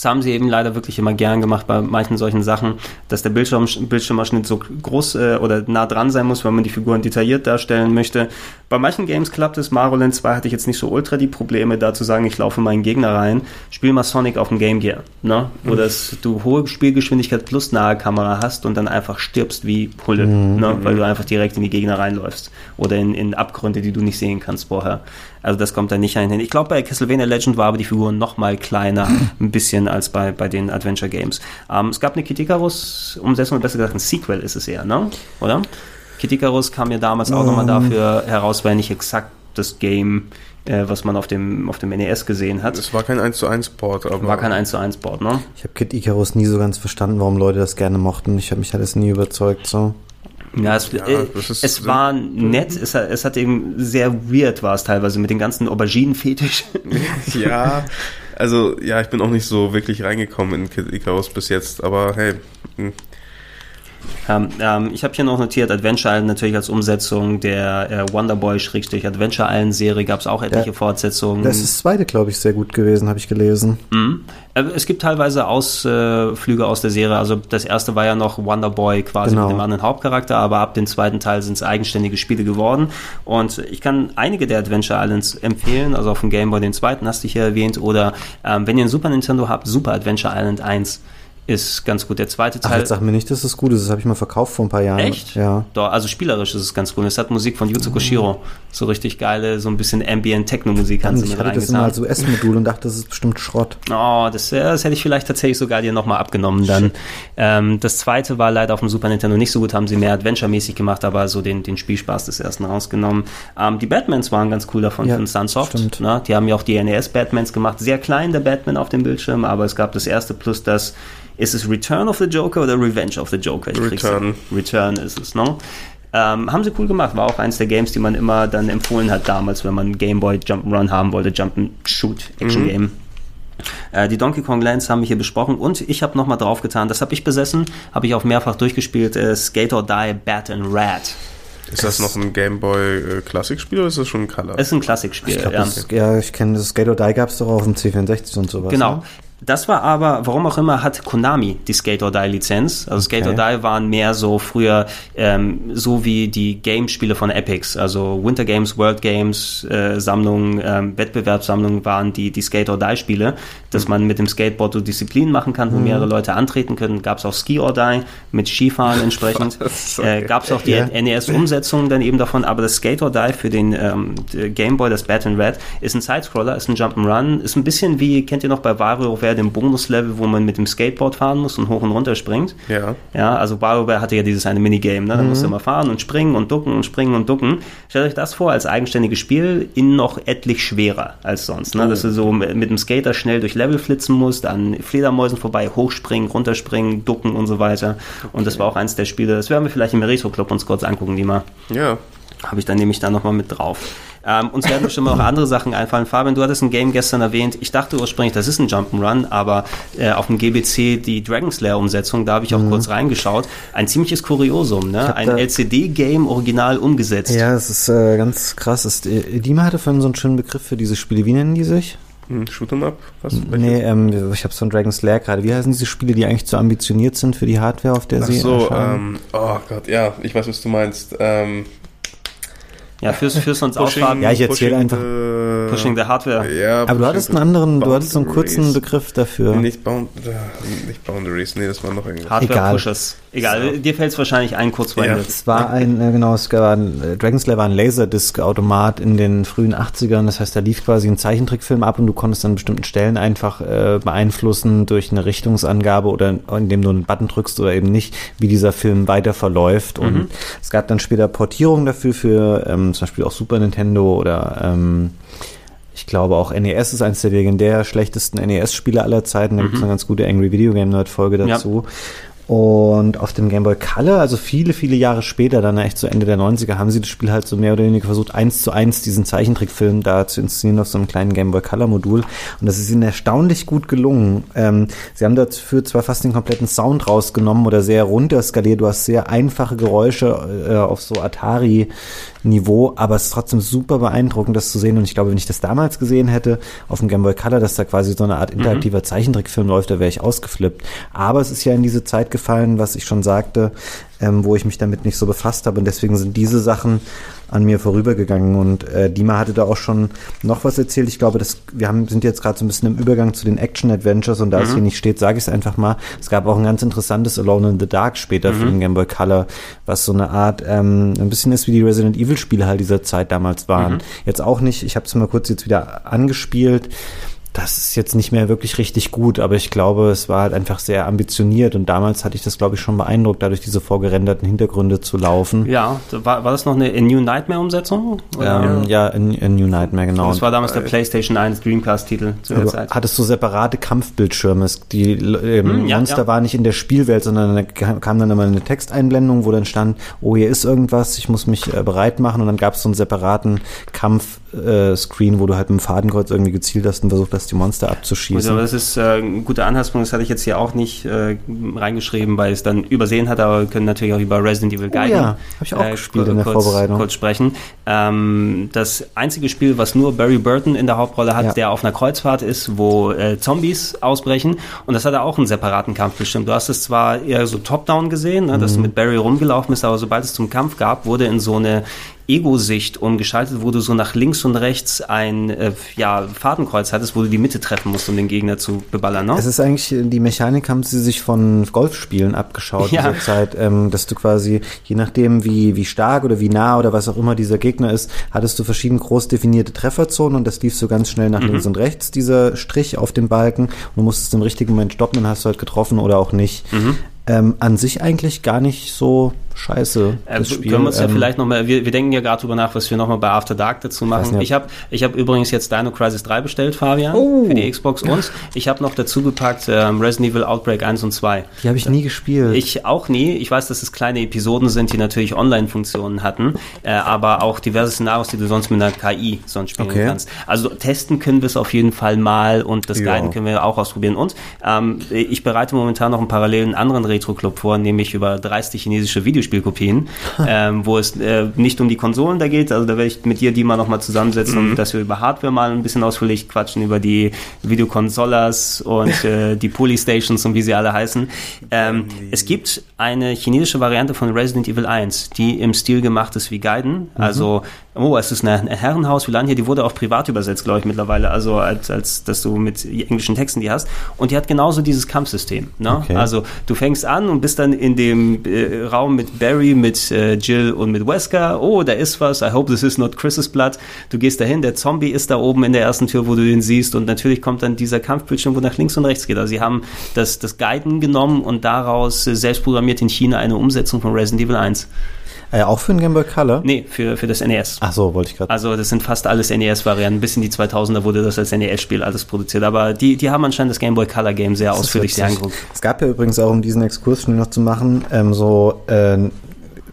Das haben sie eben leider wirklich immer gern gemacht bei manchen solchen Sachen, dass der Bildschirm, Bildschirmausschnitt so groß äh, oder nah dran sein muss, wenn man die Figuren detailliert darstellen möchte. Bei manchen Games klappt es. Mario Land 2 hatte ich jetzt nicht so ultra die Probleme, da zu sagen, ich laufe meinen Gegner rein. Spiel mal Sonic auf dem Game Gear, ne? Wo das, du hohe Spielgeschwindigkeit plus nahe Kamera hast und dann einfach stirbst wie Hulle, ne? Weil du einfach direkt in die Gegner reinläufst. Oder in, in Abgründe, die du nicht sehen kannst vorher. Also das kommt da nicht ein hin. Ich glaube, bei Castlevania Legend war aber die Figur noch mal kleiner, [laughs] ein bisschen als bei, bei den Adventure Games. Ähm, es gab eine Kid Icarus Umsetzung, oder besser gesagt ein Sequel ist es eher, ne? Oder? Kid Icarus kam ja damals auch nochmal dafür heraus, weil nicht exakt das Game, äh, was man auf dem, auf dem NES gesehen hat. Es war kein 1 zu 1 Port, aber. War kein 1 zu 1 Board, ne? Ich habe Kid Icarus nie so ganz verstanden, warum Leute das gerne mochten. Ich habe mich alles nie überzeugt. So. Ja, es, Ja, äh, ist- es war nett, es, hat- es hat eben sehr weird war es teilweise mit den ganzen Auberginen-Fetisch. [laughs] ja, also ja, ich bin auch nicht so wirklich reingekommen in Kid Icarus bis jetzt, aber hey, hm, Ähm, ähm, ich habe hier noch notiert, Adventure Island natürlich als Umsetzung der äh, Wonderboy-Adventure Island-Serie gab es auch etliche Ja. Fortsetzungen. Das ist das zweite, glaube ich, sehr gut gewesen, habe ich gelesen. Mhm. Äh, Es gibt teilweise Ausflüge aus der Serie. Also das erste war ja noch Wonderboy quasi Genau. mit dem anderen Hauptcharakter, aber ab dem zweiten Teil sind es eigenständige Spiele geworden. Und ich kann einige der Adventure Islands empfehlen. Also auf dem Game Boy den zweiten hast du hier erwähnt. Oder ähm, wenn ihr ein Super Nintendo habt, Super Adventure Island 1 ist ganz gut. Der zweite Ach, Teil. jetzt sag mir nicht, dass das gut ist. Das habe ich mal verkauft vor ein paar Jahren. Echt? Ja. Doch, also spielerisch ist es ganz cool. Es hat Musik von Yuzo Koshiro. So richtig geile, so ein bisschen Ambient Techno-Musik haben sie Ich mit hatte das immer als US-Modul und dachte, das ist bestimmt Schrott. Oh, das, das hätte ich vielleicht tatsächlich sogar dir nochmal abgenommen dann. Ähm, das zweite war leider auf dem Super Nintendo nicht so gut, haben sie mehr Adventure-mäßig gemacht, aber so den, den Spielspaß des ersten rausgenommen. Ähm, die Batmans waren ganz cool davon Ja, von Sunsoft. stimmt. Ne? Die haben ja auch die NES-Batmans gemacht. Sehr klein, der Batman auf dem Bildschirm, aber es gab das erste plus das, ist es Return of the Joker oder Revenge of the Joker? Ich Return. Return ist es, ne? Ähm, haben sie cool gemacht, war auch eins der Games, die man immer dann empfohlen hat damals, wenn man Game Boy Jump'n'Run haben wollte, Jump'n'Shoot Action Game. Äh, die Donkey Kong Lands haben wir hier besprochen und ich habe nochmal draufgetan, das habe ich besessen, habe ich auch mehrfach durchgespielt, äh, Skate or Die, Bat and Rat. ist das noch ein Game Boy äh, Klassikspiel oder ist das schon ein Color? Ist ein Klassikspiel. Ja. das, ja, ich kenne das Skate or Die gab es doch auch auf dem C64 und sowas. Genau. Ne? Das war aber, warum auch immer, hat Konami die Skate or Die Lizenz. Also Skate or Okay. Die waren mehr so früher ähm, so wie die Gamespiele von Epics. Also Winter Games, World Games, äh, Sammlungen, ähm, Wettbewerbssammlungen waren die, die Skate or Die Spiele, dass man mit dem Skateboard so Disziplinen machen kann, wo mehrere Leute antreten können. Gab es auch Ski or Die mit Skifahren [laughs] entsprechend. Was? äh, Gab es auch die Ja. NES-Umsetzung dann eben davon, aber das Skate or Die für den ähm, Game Boy, das Bat and Red, ist ein Sidescroller, ist ein Jump'n'Run, ist ein bisschen wie, kennt ihr noch bei WarioWare den Bonuslevel, wo man mit dem Skateboard fahren muss und hoch und runter springt? Ja. Ja, also WarioWare hatte ja dieses eine Minigame, ne? da musst du immer fahren und springen und ducken und springen und ducken. Stellt euch das vor als eigenständiges Spiel, in noch etlich schwerer als sonst, ne? dass du so mit mit dem Skater schnell durch Level flitzen musst, an Fledermäusen vorbei, hochspringen, runterspringen, ducken und so weiter. Und das war auch eins der Spiele, das werden wir vielleicht im Retro Club uns kurz angucken, die mal. Ja. Habe ich dann nämlich da nochmal mit drauf. Ähm, uns werden bestimmt auch andere Sachen einfallen. Fabian, du hattest ein Game gestern erwähnt. Ich dachte ursprünglich, das ist ein Jump'n'Run, aber äh, auf dem GBC die Dragon Slayer Umsetzung, da habe ich auch mhm. kurz reingeschaut. Ein ziemliches Kuriosum, ne? Ein LCD-Game original umgesetzt. Ja, es ist äh, ganz krass. Ist, äh, Dima hatte vorhin so einen schönen Begriff für diese Spiele. Wie nennen die sich? Hm, Shoot'em Up? Was, nee, ähm, ich habe von Dragon Slayer gerade. Wie heißen diese Spiele, die eigentlich zu ambitioniert sind für die Hardware, auf der Ach sie so, ähm, oh Gott, ja, ich weiß, was du meinst. Ähm, ja, fürs, fürs uns Ausfahren. Ja, ich erzähle einfach. The, pushing the Hardware. Ja, Aber du hattest einen anderen, du hattest so einen kurzen Begriff dafür. Nicht, Bound, äh, nicht Boundaries, nee, das war noch irgendwas. Hardware Egal. Pushes. Egal, so. dir fällt es wahrscheinlich ein kurz ja. Es war ein, äh, genau, es war ein, äh, Dragon Slayer war ein Laserdisc-Automat in den frühen 80ern. Das heißt, da lief quasi ein Zeichentrickfilm ab und du konntest an bestimmten Stellen einfach äh, beeinflussen durch eine Richtungsangabe oder indem du einen Button drückst oder eben nicht, wie dieser Film weiter verläuft. Und mhm. es gab dann später Portierungen dafür für ähm, zum Beispiel auch Super Nintendo oder ähm, ich glaube auch NES ist eines der legendär schlechtesten NES-Spiele aller Zeiten. Da mhm. gibt es eine ganz gute Angry Video Game Nerd-Folge dazu. Ja. Und auf dem Game Boy Color, also viele, viele Jahre später, dann echt zu so Ende der 90er, haben sie das Spiel halt so mehr oder weniger versucht, eins zu eins diesen Zeichentrickfilm da zu inszenieren auf so einem kleinen Game Boy Color Modul. Und das ist ihnen erstaunlich gut gelungen. Ähm, sie haben dafür zwar fast den kompletten Sound rausgenommen oder sehr runterskaliert. Du hast sehr einfache Geräusche äh, auf so Atari Niveau, aber es ist trotzdem super beeindruckend, das zu sehen. Und ich glaube, wenn ich das damals gesehen hätte, auf dem Game Boy Color, dass da quasi so eine Art interaktiver mhm. Zeichentrickfilm läuft, da wäre ich ausgeflippt. Aber es ist ja in diese Zeit gefallen, was ich schon sagte, ähm, wo ich mich damit nicht so befasst habe. Und deswegen sind diese Sachen an mir vorübergegangen. Und äh, Dima hatte da auch schon noch was erzählt. Ich glaube, dass wir haben, sind jetzt gerade so ein bisschen im Übergang zu den Action-Adventures und da mhm. es hier nicht steht, sage ich es einfach mal. Es gab auch ein ganz interessantes Alone in the Dark später mhm. für den Game Boy Color, was so eine Art, ähm, ein bisschen ist wie die Resident Evil-Spiele halt dieser Zeit damals waren. Mhm. Jetzt auch nicht, ich habe es mal kurz jetzt wieder angespielt das ist jetzt nicht mehr wirklich richtig gut, aber ich glaube, es war halt einfach sehr ambitioniert und damals hatte ich das, glaube ich, schon beeindruckt, dadurch diese vorgerenderten Hintergründe zu laufen. Ja, war, war das noch eine A New Nightmare-Umsetzung? Ähm, ja, A, New Nightmare, genau. Das war damals der PlayStation 1 Dreamcast-Titel zu der Zeit. Hattest du separate Kampfbildschirme? Die ähm, hm, ja, Monster ja. war nicht in der Spielwelt, sondern da kam dann immer eine Texteinblendung, wo dann stand, oh, hier ist irgendwas, ich muss mich äh, bereit machen und dann gab es so einen separaten Kampf-Screen, äh, wo du halt mit dem Fadenkreuz irgendwie gezielt hast und versucht hast, die Monster abzuschießen. Also das ist äh, ein guter Anhaltspunkt, das hatte ich jetzt hier auch nicht äh, reingeschrieben, weil ich es dann übersehen hatte, aber wir können natürlich auch über Resident Evil Guide oh ja, habe ich auch äh, gespielt in der kurz, Vorbereitung. kurz sprechen. Ähm, das einzige Spiel, was nur Barry Burton in der Hauptrolle hat, ja. der auf einer Kreuzfahrt ist, wo äh, Zombies ausbrechen und das hat er auch einen separaten Kampf bestimmt. Du hast es zwar eher so top-down gesehen, ne, dass mhm. du mit Barry rumgelaufen bist, aber sobald es zum Kampf gab, wurde in so eine Ego-Sicht umgeschaltet, wo du so nach links und rechts ein äh, ja, Fadenkreuz hattest, wo du die Mitte treffen musst, um den Gegner zu beballern. Ne? Es ist eigentlich, die Mechanik haben sie sich von Golfspielen abgeschaut ja. dieser Zeit, ähm, dass du quasi, je nachdem wie, wie stark oder wie nah oder was auch immer dieser Gegner ist, hattest du verschieden groß definierte Trefferzonen und das lief so ganz schnell nach mhm. links und rechts, dieser Strich auf dem Balken und du musstest im richtigen Moment stoppen, dann hast du halt getroffen oder auch nicht. Mhm. Ähm, an sich eigentlich gar nicht so scheiße. Äh, Spiel. Können wir uns ja ähm, vielleicht nochmal, wir, wir denken ja gerade drüber nach, was wir nochmal bei After Dark dazu machen. Ich habe ich hab übrigens jetzt Dino Crisis 3 bestellt, Fabian, oh. für die Xbox und ich habe noch dazu gepackt ähm, Resident Evil Outbreak 1 und 2. Die habe ich nie gespielt. Ich auch nie. Ich weiß, dass es kleine Episoden sind, die natürlich Online-Funktionen hatten, äh, aber auch diverse Szenarios, die du sonst mit einer KI sonst spielen okay. kannst. Also testen können wir es auf jeden Fall mal und das ja. Guiden können wir auch ausprobieren. Und ähm, ich bereite momentan noch einen parallelen anderen Retro-Club vor, nämlich über dreiste chinesische Videospiele Videospielkopien, ähm, wo es äh, nicht um die Konsolen da geht. Also da werde ich mit dir die mal nochmal zusammensetzen, mhm. und dass wir über Hardware mal ein bisschen ausführlich quatschen, über die Videokonsolas und [laughs] äh, die Polystations und wie sie alle heißen. Ähm, es gibt eine chinesische Variante von Resident Evil 1, die im Stil gemacht ist wie Gaiden. Mhm. Also Oh, es ist ein Herrenhaus, wie lange hier, die wurde auch privat übersetzt, glaube ich, mittlerweile, also als, als dass du mit englischen Texten die hast. Und die hat genauso dieses Kampfsystem. Ne? Okay. Also du fängst an und bist dann in dem äh, Raum mit Barry, mit äh, Jill und mit Wesker. Oh, da ist was. I hope this is not Chris's Blood. Du gehst dahin, der Zombie ist da oben in der ersten Tür, wo du ihn siehst. Und natürlich kommt dann dieser Kampfbildschirm, wo nach links und rechts geht. Also sie haben das, das Guiden genommen und daraus äh, selbst programmiert in China eine Umsetzung von Resident Evil 1. Äh, auch für den Game Boy Color? Nee, für, für das NES. Ach so, wollte ich gerade. Also das sind fast alles NES-Varianten. Bis in die 2000er wurde das als NES-Spiel alles produziert. Aber die, die haben anscheinend das Game Boy Color Game sehr das ausführlich sehr angeguckt. Es gab ja übrigens auch, um diesen Exkurs schon noch zu machen, ähm, so äh,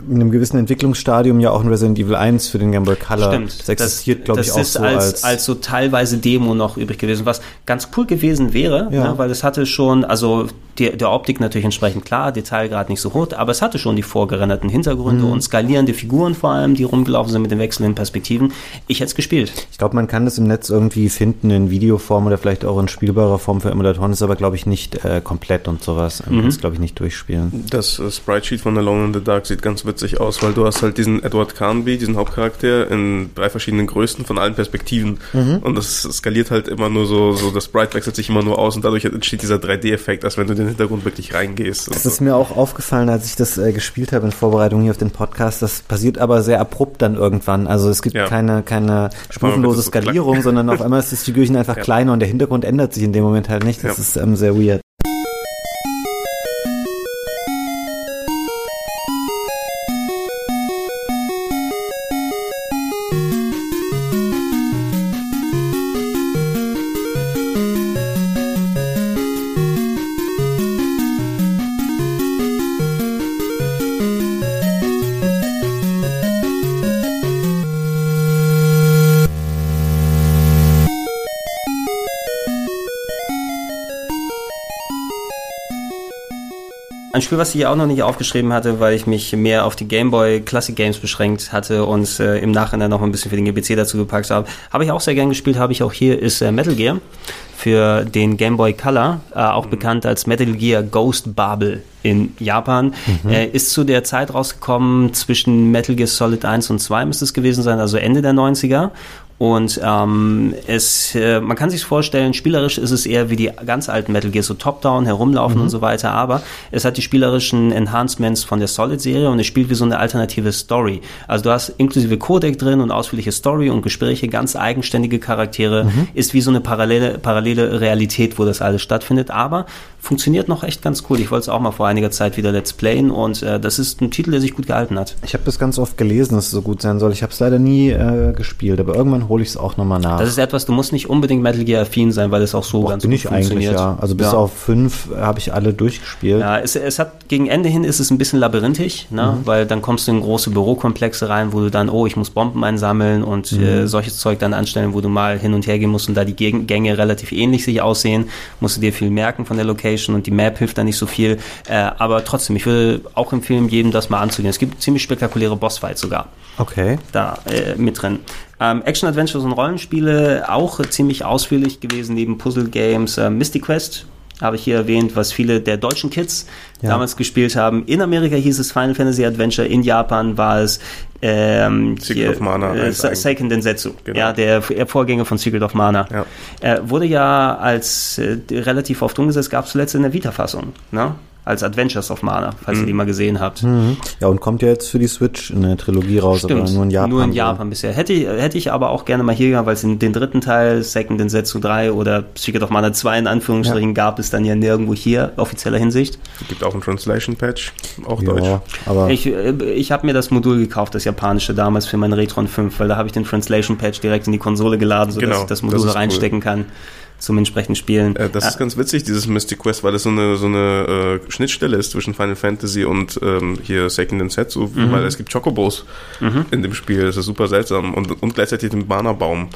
in einem gewissen Entwicklungsstadium ja auch ein Resident Evil 1 für den Game Boy Color. Stimmt. Das existiert, glaube ich, auch ist so als, als, als so teilweise Demo noch übrig gewesen, was ganz cool gewesen wäre, Ja. ne, weil es hatte schon, also die, der Optik natürlich entsprechend klar, Detailgrad nicht so hoch, aber es hatte schon die vorgerenderten Hintergründe Mhm. und skalierende Figuren vor allem, die rumgelaufen sind mit den wechselnden Perspektiven. Ich hätte es gespielt. Ich glaube, man kann das im Netz irgendwie finden in Videoform oder vielleicht auch in spielbarer Form für Emulatoren, ist aber, glaube ich, nicht äh, komplett und sowas. Man kann es, glaube ich, nicht durchspielen. Das äh, Sprite-Sheet von Alone in the Dark sieht ganz witzig aus, weil du hast halt diesen Edward Carnby, diesen Hauptcharakter, in drei verschiedenen Größen von allen Perspektiven. Und das skaliert halt immer nur so, so das Sprite wechselt sich immer nur aus und dadurch entsteht dieser 3D-Effekt, als wenn du in den Hintergrund wirklich reingehst. Das ist mir auch aufgefallen, als ich das äh, gespielt habe in Vorbereitung hier auf den Podcast. Das passiert aber sehr abrupt dann irgendwann. Also es gibt Ja. keine, keine stufenlose so Skalierung, klein. sondern auf einmal ist das Figürchen einfach [laughs] Ja. kleiner und der Hintergrund ändert sich in dem Moment halt nicht. Das Ja. ist ähm, sehr weird. Ein Spiel, was ich hier auch noch nicht aufgeschrieben hatte, weil ich mich mehr auf die Game Boy Classic Games beschränkt hatte und äh, im Nachhinein noch ein bisschen für den GBC dazu gepackt habe, habe ich auch sehr gern gespielt, habe ich auch hier, ist äh, Metal Gear für den Game Boy Color, äh, auch bekannt als Metal Gear Ghost Babel in Japan, äh, ist zu der Zeit rausgekommen zwischen Metal Gear Solid 1 und 2 müsste es gewesen sein, also Ende der 90er. Und ähm, es, äh, man kann sich vorstellen, spielerisch ist es eher wie die ganz alten Metal Gear, so top-down, herumlaufen und so weiter, aber es hat die spielerischen Enhancements von der Solid-Serie und es spielt wie so eine alternative Story. Also du hast inklusive Codec drin und ausführliche Story und Gespräche, ganz eigenständige Charaktere, ist wie so eine parallele, parallele Realität, wo das alles stattfindet, aber funktioniert noch echt ganz cool. Ich wollte es auch mal vor einiger Zeit wieder Let's Playen und äh, das ist ein Titel, der sich gut gehalten hat. Ich habe das ganz oft gelesen, dass es so gut sein soll. Ich habe es leider nie äh, gespielt, aber irgendwann hole ich es auch nochmal nach. Das ist etwas, du musst nicht unbedingt Metal Gear affin sein, weil es auch so Boah, ganz bin gut ich eigentlich, funktioniert. ja. Also bis Ja. auf fünf äh, habe ich alle durchgespielt. Ja, es, es hat gegen Ende hin ist es ein bisschen labyrinthisch, ne? Mhm. weil dann kommst du in große Bürokomplexe rein, wo du dann, oh, ich muss Bomben einsammeln und Mhm. äh, solches Zeug dann anstellen, wo du mal hin und her gehen musst und da die Geg- Gänge relativ ähnlich sich aussehen, musst du dir viel merken von der Location und die Map hilft da nicht so viel. Äh, aber trotzdem, ich würde auch empfehlen, jedem das mal anzugehen. Es gibt ziemlich spektakuläre Bossfights sogar Okay. da äh, mit drin. Ähm, Action, Adventures und Rollenspiele auch äh, ziemlich ausführlich gewesen, neben Puzzle Games. Äh, Mystic Quest habe ich hier erwähnt, was viele der deutschen Kids Ja. damals gespielt haben. In Amerika hieß es Final Fantasy Adventure, in Japan war es ähm, Secret of Mana äh. Seiken Densetsu, Genau. ja, der F- Vorgänger von Secret of Mana. Ja. Äh, wurde ja als äh, relativ oft umgesetzt, gab es zuletzt in der Vita-Fassung, ne? Als Adventures of Mana, falls ihr Mhm. die mal gesehen habt. Mhm. Ja, und kommt ja jetzt für die Switch eine Trilogie raus, aber nur in Japan. Nur in. Japan bisher. Hätte, ich- hätte ich aber auch gerne mal hier gehabt, weil es in den dritten Teil, Second Densetsu 3 oder Secret of Mana 2 in Anführungsstrichen gab es dann ja nirgendwo hier offizieller Hinsicht. Gibt auch einen Translation-Patch, auch Deutsch. Ja, aber Ich, äh, ich habe mir das Modul gekauft, das japanische damals für meinen Retron 5, weil da habe ich den Translation Patch direkt in die Konsole geladen, sodass Genau, ich das das Modul cool. reinstecken kann zum entsprechenden Spielen. Äh, das ist ganz witzig, dieses Mystic Quest, weil es so eine, so eine äh, Schnittstelle ist zwischen Final Fantasy und ähm, hier Seiken Densetsu, weil es gibt Chocobos in dem Spiel. Das ist super seltsam. Und, und gleichzeitig den Mana-Baum.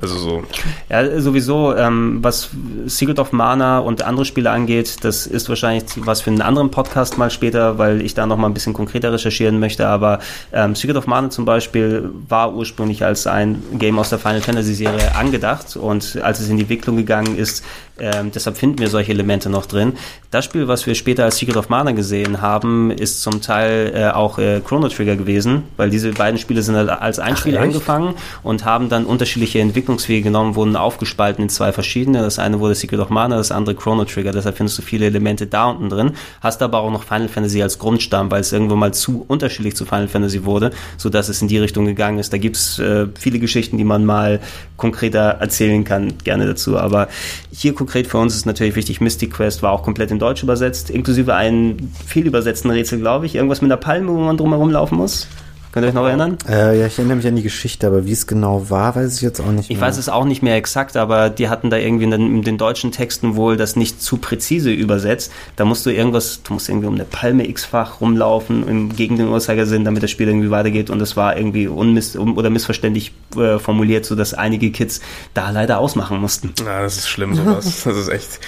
Also so. Ja, sowieso, ähm, was Secret of Mana und andere Spiele angeht, das ist wahrscheinlich was für einen anderen Podcast mal später, weil ich da noch mal ein bisschen konkreter recherchieren möchte. Aber ähm, Secret of Mana zum Beispiel war ursprünglich als ein Game aus der Final Fantasy Serie angedacht und als es in die Entwicklung gegangen ist, ähm, deshalb finden wir solche Elemente noch drin. Das Spiel, was wir später als Secret of Mana gesehen haben, ist zum Teil äh, auch äh, Chrono Trigger gewesen, weil diese beiden Spiele sind halt als ein Spiel echt? angefangen und haben dann unterschiedliche Entwicklungswege genommen, wurden aufgespalten in zwei verschiedene. Das eine wurde Secret of Mana, das andere Chrono Trigger. Deshalb findest du viele Elemente da unten drin. Hast aber auch noch Final Fantasy als Grundstamm, weil es irgendwann mal zu unterschiedlich zu Final Fantasy wurde, sodass es in die Richtung gegangen ist. Da gibt's äh, viele Geschichten, die man mal konkreter erzählen kann, gerne dazu. Aber hier konkret für uns ist natürlich wichtig, Mystic Quest war auch komplett in Deutsch übersetzt, inklusive einen viel übersetzten Rätsel, glaube ich. Irgendwas mit einer Palme, wo man drumherum laufen muss. Könnt ihr euch noch erinnern? Äh, ja, ich erinnere mich an die Geschichte, aber wie es genau war, weiß ich jetzt auch nicht Ich mehr. weiß es auch nicht mehr exakt, aber die hatten da irgendwie in den, in den deutschen Texten wohl das nicht zu präzise übersetzt. Da musst du irgendwas, du musst irgendwie um eine Palme x-fach rumlaufen im, gegen den Uhrzeigersinn, damit das Spiel irgendwie weitergeht und das war irgendwie unmiss oder missverständlich äh, formuliert, sodass einige Kids da leider ausmachen mussten. Ja, das ist schlimm, sowas. Das ist echt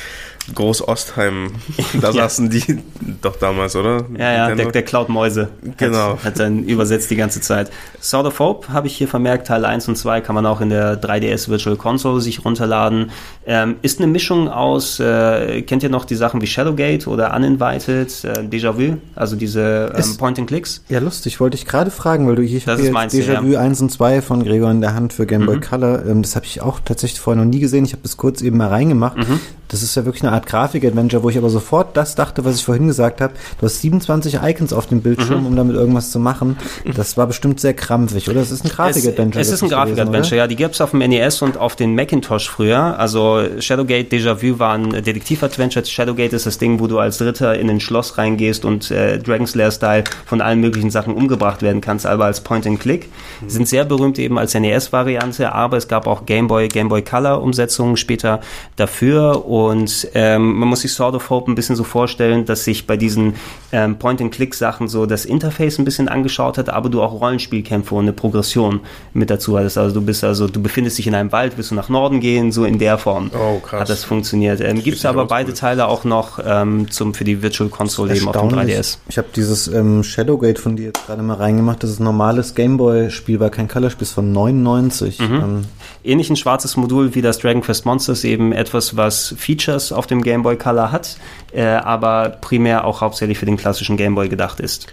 Groß-Ostheim. [laughs] Da Ja. saßen die doch damals, oder? Ja, ja, der, Nintendo? der Cloud Mäuse Genau. hat, hat dann übersetzt die ganze Zeit. Sword of Hope habe ich hier vermerkt, Teil 1 und 2 kann man auch in der 3DS Virtual Console sich runterladen. Ähm, ist eine Mischung aus, äh, kennt ihr noch die Sachen wie Shadowgate oder Uninvited, äh, Déjà-vu, also diese ähm, Point-and-Clicks? Ja, lustig, wollte ich gerade fragen, weil du hier ich Das hier, Déjà-vu ja. 1 und 2 von Gregor in der Hand für Game Boy Mhm. Color. Ähm, das habe ich auch tatsächlich vorher noch nie gesehen. Ich habe das kurz eben mal reingemacht. Mhm. Das ist ja wirklich eine Art Grafik-Adventure, wo ich aber sofort das dachte, was ich vorhin gesagt habe. Du hast 27 Icons auf dem Bildschirm, Mhm. um damit irgendwas zu machen. Das war bestimmt sehr krampfig, oder? Es ist ein Grafik-Adventure. Es, es ist ein Grafik-Adventure, ja. Die gab es auf dem NES und auf den Macintosh früher. Also Shadowgate, Déjà-vu waren Detektiv-Adventure. Shadowgate ist das Ding, wo du als Ritter in ein Schloss reingehst und äh, Dragon's Lair-Style von allen möglichen Sachen umgebracht werden kannst, aber als Point-and-Click. Mhm. Sind sehr berühmt eben als NES-Variante, aber es gab auch Game Boy, Game Boy Color-Umsetzungen später dafür. Und ähm, man muss sich Sword of Hope ein bisschen so vorstellen, dass sich bei diesen ähm, Point-and-Click-Sachen so das Interface ein bisschen angeschaut hat, aber du auch Rollenspielkämpfe und eine Progression mit dazu hattest. Also du bist also, du befindest dich in einem Wald, willst du nach Norden gehen, so in der Form Oh, krass. hat das funktioniert. Ähm, Gibt es aber beide Teile auch noch ähm, zum, für die Virtual Console eben auf dem Erstaunlich. 3DS. Ich habe dieses ähm, Shadowgate von dir jetzt gerade mal reingemacht. Das ist ein normales Gameboy-Spiel, war kein Colorspiel, ist von 99. Mhm. Ähnlich ein schwarzes Modul wie das Dragon Quest Monsters, eben etwas, was Features auf dem Game Boy Color hat, äh, aber primär auch hauptsächlich für den klassischen Game Boy gedacht ist.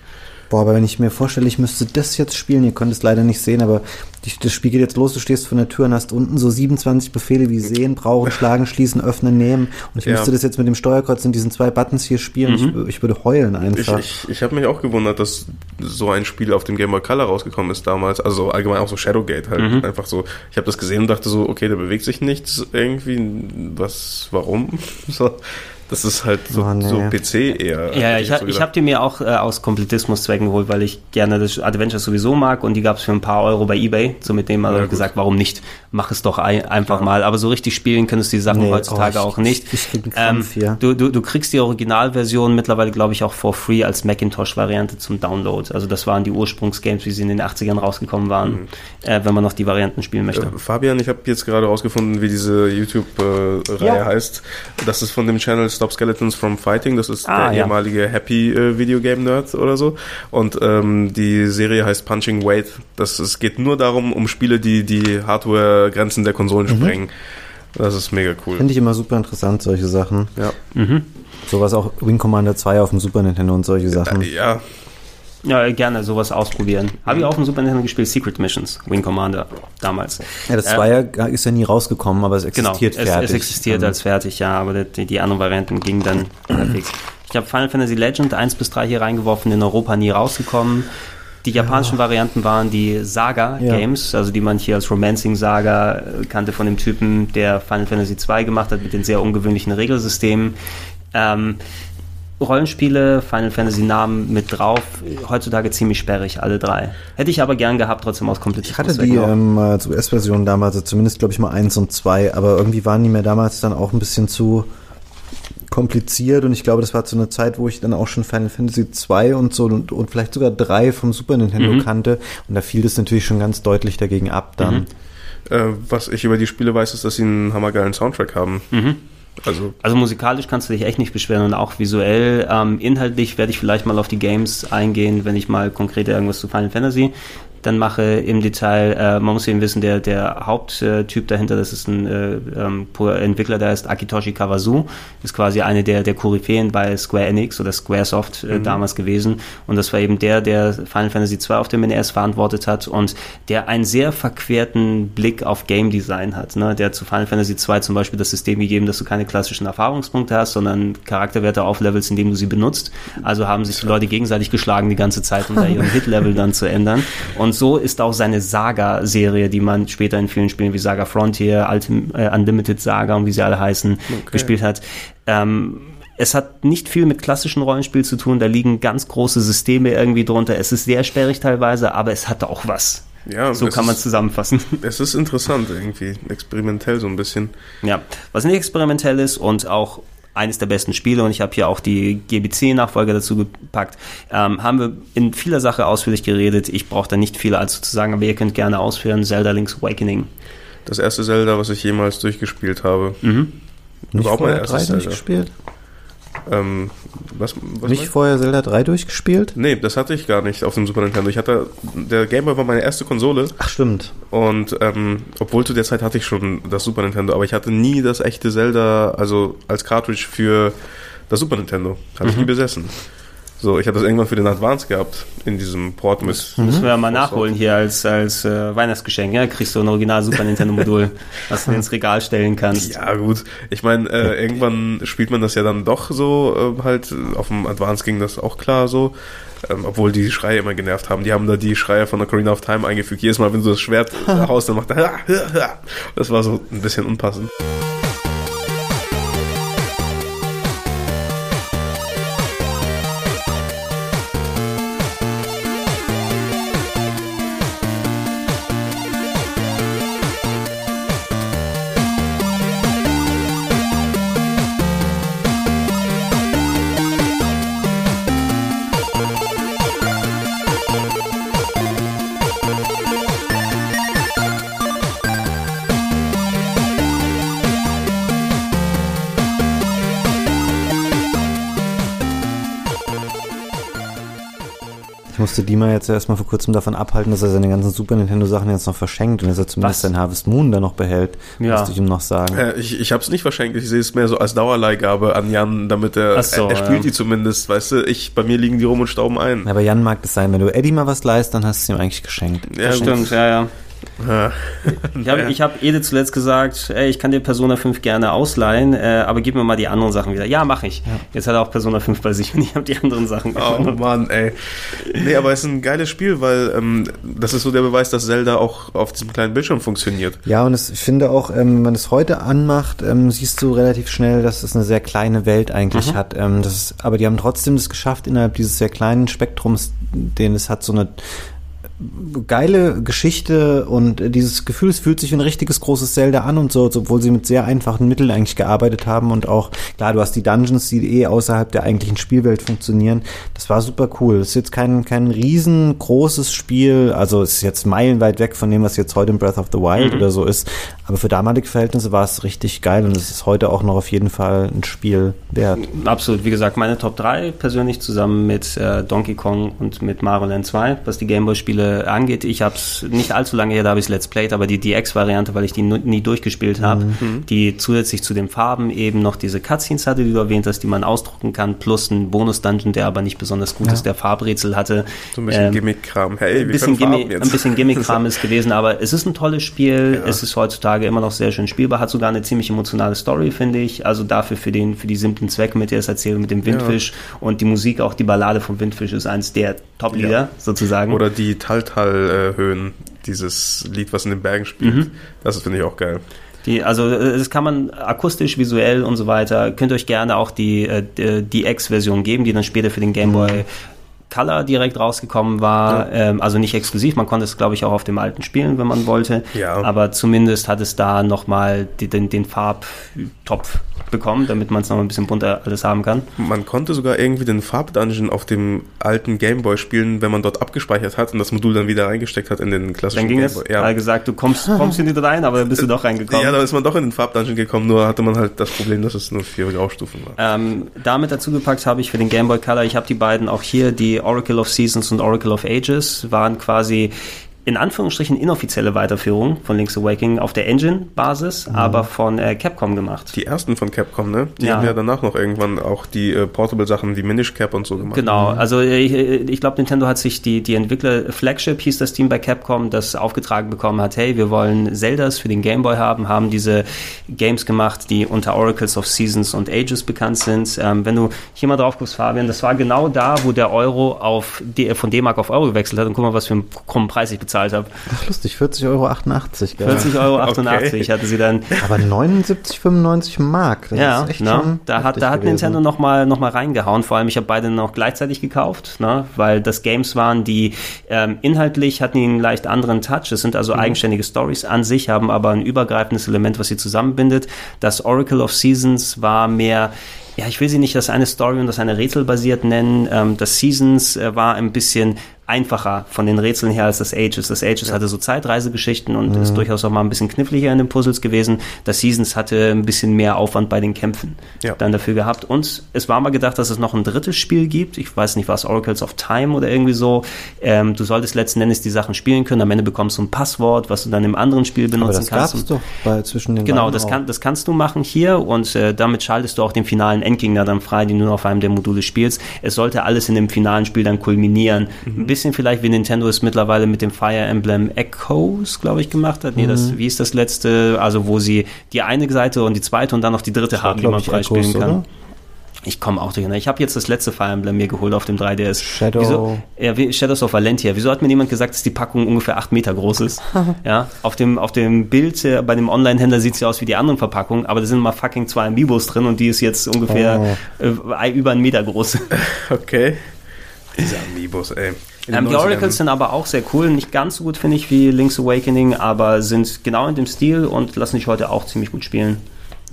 Boah, aber wenn ich mir vorstelle, ich müsste das jetzt spielen, ihr könnt es leider nicht sehen, aber die, das Spiel geht jetzt los, du stehst vor der Tür und hast unten so 27 Befehle wie sehen, brauchen, schlagen, schließen, öffnen, nehmen. Und ich Ja. müsste das jetzt mit dem Steuerkreuz und diesen zwei Buttons hier spielen. Ich, ich würde heulen Ich, einfach. ich, ich habe mich auch gewundert, dass so ein Spiel auf dem Game Boy Color rausgekommen ist damals. Also allgemein auch so Shadowgate halt. Einfach so. Ich habe das gesehen und dachte so, okay, da bewegt sich nichts irgendwie. Was, warum? [laughs] So, das ist halt so, Oh, nee. so PC eher. Ja, ich, ha- so ich habe die mir auch äh, aus Kompletismus-Zwecken geholt, weil ich gerne das Adventure sowieso mag und die gab es für ein paar Euro bei Ebay. So mit dem habe Ja, ich gesagt, warum nicht? Mach es doch ein, einfach mal. Aber so richtig spielen könntest du die Sachen Nee, heutzutage oh, ich- auch nicht. ich krieg einen Krampf hier. du, du, du kriegst die Originalversion mittlerweile, glaube ich, auch for free als Macintosh-Variante zum Download. Also das waren die Ursprungsgames, wie sie in den 80ern rausgekommen waren, Mhm. äh, wenn man noch die Varianten spielen möchte. Äh, Fabian, ich habe jetzt gerade rausgefunden, wie diese YouTube-Reihe Ja. heißt. Das ist von dem Channel Stop Skeletons from Fighting. Das ist Ah, der ja. ehemalige Happy äh, Video Game Nerd oder so. Und ähm, die Serie heißt Punching Weight. Das, es geht nur darum, um Spiele, die die Hardware-Grenzen der Konsolen Mhm. sprengen. Das ist mega cool. Finde ich immer super interessant, solche Sachen. Ja. Sowas auch Wing Commander 2 auf dem Super Nintendo und solche Sachen. Äh, ja, Ja, gerne sowas ausprobieren. Habe ich auch auf dem Super Nintendo gespielt, Secret Missions, Wing Commander damals. Ja, das Äh, Zweier ist ja nie rausgekommen, aber es Genau, existiert es, fertig. es existiert Ähm, als fertig, ja, aber die, die anderen Varianten gingen dann [clears throat] halbwegs. Ich habe Final Fantasy Legend 1 bis 3 hier reingeworfen, in Europa nie rausgekommen. Die japanischen Varianten waren die Saga-Games, also die man hier als Romancing-Saga äh, kannte von dem Typen, der Final Fantasy 2 gemacht hat mit den sehr ungewöhnlichen Regelsystemen. Ähm, Rollenspiele, Final Fantasy Namen mit drauf, heutzutage ziemlich sperrig, alle drei. Hätte ich aber gern gehabt, trotzdem aus Ich hatte die ähm, als US-Version damals, also zumindest glaube ich mal eins und zwei, aber irgendwie waren die mir damals dann auch ein bisschen zu kompliziert und ich glaube, das war zu einer Zeit, wo ich dann auch schon Final Fantasy 2 und so und, und vielleicht sogar 3 vom Super Nintendo Mhm. kannte und da fiel das natürlich schon ganz deutlich dagegen ab dann. Mhm. äh, was ich über die Spiele weiß, ist, dass sie einen hammergeilen Soundtrack haben. Mhm. Also Also musikalisch kannst du dich echt nicht beschweren und auch visuell. Ähm, inhaltlich werde ich vielleicht mal auf die Games eingehen, wenn ich mal konkret irgendwas zu Final Fantasy dann mache im Detail. Äh, man muss eben wissen, der, der Haupttyp dahinter, das ist ein äh, ähm, Entwickler, der heißt Akitoshi Kawazu, ist quasi eine der, der Koryphäen bei Square Enix oder Squaresoft äh, damals gewesen. Und das war eben der, der Final Fantasy 2 auf dem NES verantwortet hat und der einen sehr verquerten Blick auf Game Design hat. Ne? Der hat zu Final Fantasy 2 zum Beispiel das System gegeben, dass du keine klassischen Erfahrungspunkte hast, sondern Charakterwerte auflevelst, indem du sie benutzt. Also haben sich die Leute gegenseitig geschlagen die ganze Zeit, um da ihren [laughs] Hit-Level dann zu ändern. Und so ist auch seine Saga-Serie, die man später in vielen Spielen wie Saga Frontier, Ultim äh, Unlimited Saga und wie sie alle heißen, gespielt hat. Ähm, es hat nicht viel mit klassischen Rollenspiel zu tun, da liegen ganz große Systeme irgendwie drunter. Es ist sehr sperrig teilweise, aber es hatte auch was. Ja, so es kann man ist- zusammenfassen. [laughs] Es ist interessant irgendwie, experimentell so ein bisschen. Ja, was nicht experimentell ist und auch eines der besten Spiele, und ich habe hier auch die GBC-Nachfolger dazu gepackt, ähm, haben wir in vieler Sache ausführlich geredet. Ich brauche da nicht viel allzu zu sagen, aber ihr könnt gerne ausführen. Zelda Link's Awakening. Das erste Zelda, was ich jemals durchgespielt habe. Mhm. Nicht Überhaupt mein vorher 3 erstes Zelda. durchgespielt? Ähm, was, was Nicht vorher Zelda 3 durchgespielt? Nee, das hatte ich gar nicht auf dem Super Nintendo. Ich hatte, der Game Boy war meine erste Konsole Ach, stimmt. und ähm, obwohl zu der Zeit hatte ich schon das Super Nintendo, aber ich hatte nie das echte Zelda, also als Cartridge für das Super Nintendo. Hatte ich nie besessen. So, ich habe das irgendwann für den Advance gehabt, in diesem Port mit. Müssen wir ja mal nachholen hier als, als äh, Weihnachtsgeschenk. Ja? Kriegst du ein Original Super Nintendo-Modul, [laughs] was du ins Regal stellen kannst. Ja, gut. Ich meine, äh, irgendwann spielt man das ja dann doch so, äh, halt, auf dem Advance ging das auch klar so. Ähm, obwohl die Schreie immer genervt haben. Die haben da die Schreie von Ocarina of Time eingefügt. Jedes Mal, wenn du das Schwert [laughs] haust, dann macht er. [laughs] Das war so ein bisschen unpassend. Dima jetzt erstmal vor kurzem davon abhalten, dass er seine ganzen Super Nintendo Sachen jetzt noch verschenkt und dass er zumindest sein Harvest Moon da noch behält. Ja. Musste ich ihm noch sagen. Äh, ich ich habe es nicht verschenkt. Ich sehe es mehr so als Dauerleihgabe an Jan, damit er, Ach so, er, er spielt ja. die zumindest. Weißt du, ich, bei mir liegen die rum und stauben ein. Aber Jan mag das sein. Wenn du Eddie mal was leist, dann hast du es ihm eigentlich geschenkt. Ja, Das stimmt, ja, ja. Ja. Ich habe ich hab Ede zuletzt gesagt, ey, ich kann dir Persona 5 gerne ausleihen, äh, aber gib mir mal die anderen Sachen wieder. Ja, mache ich. Jetzt hat er auch Persona 5 bei sich und ich habe die anderen Sachen Oh gefunden. Mann, ey. Nee, aber es ist ein geiles Spiel, weil ähm, das ist so der Beweis, dass Zelda auch auf diesem kleinen Bildschirm funktioniert. Ja, und es, ich finde auch, ähm, wenn man es heute anmacht, ähm, siehst du relativ schnell, dass es eine sehr kleine Welt eigentlich Mhm. hat. Ähm, das ist, aber die haben trotzdem das geschafft, innerhalb dieses sehr kleinen Spektrums, den es hat, so eine geile Geschichte und dieses Gefühl, es fühlt sich wie ein richtiges großes Zelda an und so, obwohl sie mit sehr einfachen Mitteln eigentlich gearbeitet haben und auch, klar, du hast die Dungeons, die eh außerhalb der eigentlichen Spielwelt funktionieren. Das war super cool. Es ist jetzt kein, kein riesengroßes Spiel, also es ist jetzt meilenweit weg von dem, was jetzt heute in Breath of the Wild oder so ist, aber für damalige Verhältnisse war es richtig geil und es ist heute auch noch auf jeden Fall ein Spiel wert. Absolut, wie gesagt, meine Top 3 persönlich zusammen mit äh, Donkey Kong und mit Mario Land 2, was die Gameboy-Spiele angeht. Ich habe es nicht allzu lange her, da habe ich Let's Played, aber die DX-Variante, weil ich die nie durchgespielt habe, die zusätzlich zu den Farben eben noch diese Cutscenes hatte, die du erwähnt hast, die man ausdrucken kann, plus ein Bonus-Dungeon, der aber nicht besonders gut Ja. ist, der Farbrätsel hatte. So ein bisschen Ähm, Gimmick-Kram. Hey, wir ein bisschen, Gimmick, ein bisschen Gimmick-Kram [laughs] ist gewesen, aber es ist ein tolles Spiel. Ja. Es ist heutzutage immer noch sehr schön spielbar, hat sogar eine ziemlich emotionale Story, finde ich. Also dafür für den, für die simplen Zwecke, mit der es erzählt, mit dem Windfisch und die Musik, auch die Ballade vom Windfisch ist eins der Top-Lieder, Ja. sozusagen. Oder die Taltal-Höhen, dieses Lied, was in den Bergen spielt. Mhm. Das finde ich auch geil. Die, also äh, das kann man akustisch, visuell und so weiter. Könnt ihr euch gerne auch die, äh, die- die X-Version geben, die dann später für den Game Boy Color direkt rausgekommen war. Ähm, also nicht exklusiv, man konnte es, glaube ich, auch auf dem alten spielen, wenn man wollte. Ja. Aber zumindest hat es da nochmal den, den Farbtopf bekommen, damit man es noch ein bisschen bunter alles haben kann. Man konnte sogar irgendwie den Farbdungeon auf dem alten Gameboy spielen, wenn man dort abgespeichert hat und das Modul dann wieder reingesteckt hat in den klassischen Dann ging es, Gameboy. er hat gesagt, du kommst, [laughs] kommst hier nicht rein, aber dann bist du doch reingekommen. Ja, da ist man doch in den Farbdungeon gekommen, nur hatte man halt das Problem, dass es nur vier Graustufen war. Ähm, damit dazu gepackt habe ich für den Game Boy Color, ich habe die beiden auch hier, die Oracle of Seasons und Oracle of Ages, waren quasi in Anführungsstrichen inoffizielle Weiterführung von Link's Awakening auf der Engine-Basis, aber von äh, Capcom gemacht. Die ersten von Capcom, ne? Die Ja. haben ja danach noch irgendwann auch die äh, Portable-Sachen, die Minish Cap und so gemacht. Genau, also ich, ich glaube, Nintendo hat sich die, die Entwickler, Flagship hieß das Team bei Capcom, das aufgetragen bekommen hat, hey, wir wollen Zeldas für den Game Boy haben, haben diese Games gemacht, die unter Oracles of Seasons und Ages bekannt sind. Ähm, wenn du hier mal drauf guckst, Fabian, das war genau da, wo der Euro auf D von D-Mark auf Euro gewechselt hat und guck mal, was für einen krummen Preis ich bezahlt bezahlt habe. Ach, lustig, 40,88 Euro. 40,88 Euro okay. hatte sie dann. Aber 79,95 Mark. Das ja, ne? da hat, da hat Nintendo nochmal noch mal reingehauen. Vor allem, ich habe beide noch gleichzeitig gekauft, ne? weil das Games waren, die ähm, inhaltlich hatten einen leicht anderen Touch. Es sind also mhm. eigenständige Stories an sich, haben aber ein übergreifendes Element, was sie zusammenbindet. Das Oracle of Seasons war mehr ja, ich will sie nicht das eine Story und das eine Rätsel basiert nennen. Ähm, das Seasons äh, war ein bisschen einfacher von den Rätseln her als das Ages. Das Ages hatte so Zeitreisegeschichten und mhm. ist durchaus auch mal ein bisschen kniffliger in den Puzzles gewesen. Das Seasons hatte ein bisschen mehr Aufwand bei den Kämpfen ja. dann dafür gehabt. Und es war mal gedacht, dass es noch ein drittes Spiel gibt. Ich weiß nicht, was Oracles of Time oder irgendwie so. Ähm, du solltest letzten Endes die Sachen spielen können. Am Ende bekommst du ein Passwort, was du dann im anderen Spiel benutzen Aber das kannst. Gab's doch bei zwischen den Genau, das, kann, das kannst du machen hier und äh, damit schaltest du auch den finalen Endgegner dann frei, den du nur auf einem der Module spielst. Es sollte alles in dem finalen Spiel dann kulminieren. Mhm bisschen vielleicht, wie Nintendo es mittlerweile mit dem Fire Emblem Echoes, glaube ich, gemacht hat. Nee, das, mhm. wie ist das letzte? Also, wo sie die eine Seite und die zweite und dann noch die dritte haben, die man freispielen kann. Oder? Ich komme auch durcheinander. Ich habe jetzt das letzte Fire Emblem mir geholt auf dem 3DS. Shadow. Wieso, ja, Shadows of Valentia. Wieso hat mir niemand gesagt, dass die Packung ungefähr 8 Meter groß ist? [laughs] ja, auf dem, auf dem Bild äh, bei dem Online-Händler sieht sie aus wie die anderen Verpackungen, aber da sind mal fucking zwei Amiibos drin und die ist jetzt ungefähr oh. äh, über einen Meter groß. [laughs] okay. Diese Amiibos, ey. Ähm, die Oracles sind aber auch sehr cool. Nicht ganz so gut, finde ich, wie Link's Awakening, aber sind genau in dem Stil und lassen sich heute auch ziemlich gut spielen.